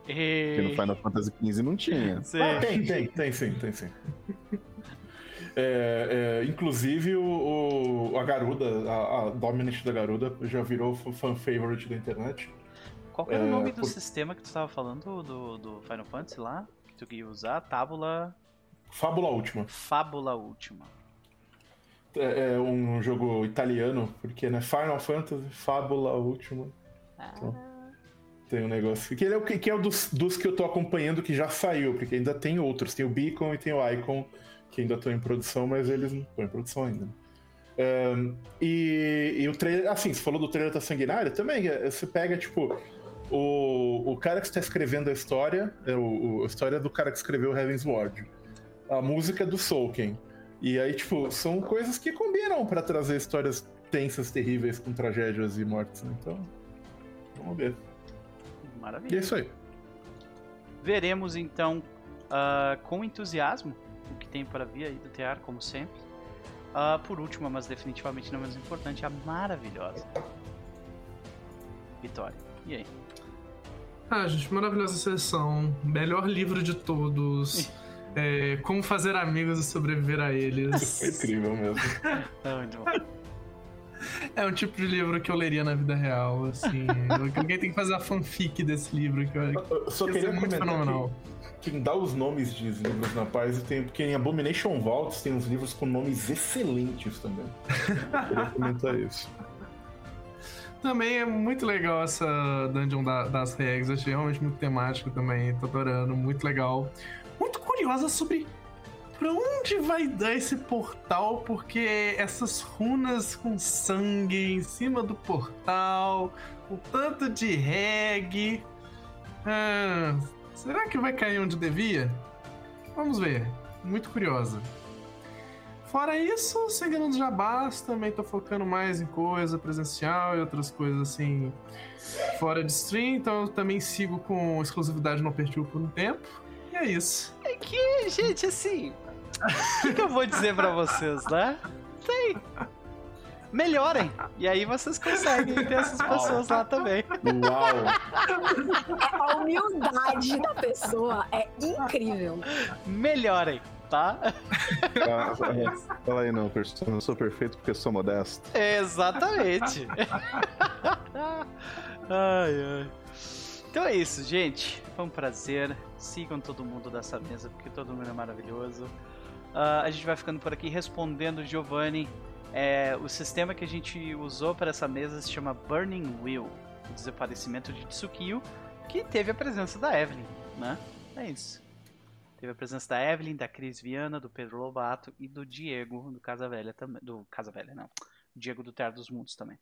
E... Que no Final Fantasy XV não tinha. Sim. Ah, tem, tem, tem sim, tem sim. É, é, inclusive, o, o, a Garuda, a, a Dominant da Garuda, já virou fan favorite da internet. Qual era é, o nome do por... sistema que tu estava falando do, do Final Fantasy lá? Que tu ia usar? Tábula. Fábula Última. Fábula Última. É, é, um jogo italiano, porque né, Final Fantasy, Fábula Última. Ah. Então, tem um negócio. Que, é o, que é o dos, dos que eu tô acompanhando que já saiu, porque ainda tem outros. Tem o Beacon e tem o Icon que ainda estão em produção, mas eles não estão em produção ainda. Um, e, e, o trailer, assim, você falou do trailer da Sanguinária também. É, você pega, tipo, o, o cara que está escrevendo a história, é o, a história do cara que escreveu Heaven's Ward, a música do Soulken. E aí, tipo, são coisas que combinam para trazer histórias tensas, terríveis, com tragédias e mortes. Né? Então, vamos ver. Maravilha. E é isso aí. Veremos então uh, com entusiasmo o que tem para vir aí do TR, como sempre. Uh, por último, mas definitivamente não menos importante, a maravilhosa Vitória. E aí? Ah, gente, maravilhosa sessão. Melhor livro de todos. é, como fazer amigos e sobreviver a eles. Foi incrível mesmo. É muito bom. É um tipo de livro que eu leria na vida real, assim. Alguém tem que fazer a fanfic desse livro, que eu, eu só queria muito fenomenal. Que quem dá os nomes de livros na paz tem, porque em Abomination Vaults tem uns livros com nomes excelentes também. eu queria comentar isso. Também é muito legal essa Dungeon da, das Regras, achei realmente muito temático também, tô adorando, muito legal. Muito curiosa sobre pra onde vai dar esse portal? Porque essas runas com sangue em cima do portal, o tanto de reggae. Ah, será que vai cair onde devia? Vamos ver. Muito curiosa. Fora isso, seguindo os jabás, também tô focando mais em coisa presencial e outras coisas assim fora de stream, então eu também sigo com exclusividade no Apertil por um tempo. E é isso. É que, gente, assim, o que, que, eu vou dizer pra vocês, né? Tem. Melhorem. E aí vocês conseguem ter essas pessoas lá também. Uau! A humildade da pessoa é incrível. Melhorem, tá? Ah, fala aí, não, eu não sou perfeito porque sou modesto. Exatamente. ai, ai. Então é isso, gente. Foi um prazer. Sigam todo mundo dessa mesa, porque todo mundo é maravilhoso. Uh, a gente vai ficando por aqui respondendo Giovanni. É, o sistema que a gente usou para essa mesa se chama Burning Wheel, o desaparecimento de Tsukio, que teve a presença da Evelyn, né? É isso. Teve a presença da Evelyn, da Cris Viana, do Pedro Lobato e do Diego do Casa Velha também. Do Casa Velha, não. Diego do Terra dos Mundos também.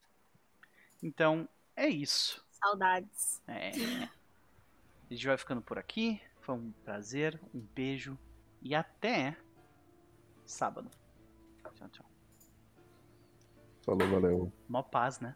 Então, é isso. Saudades. É. A gente vai ficando por aqui. Foi um prazer, um beijo e até sábado. Tchau, tchau. Falou, valeu. Mó paz, né?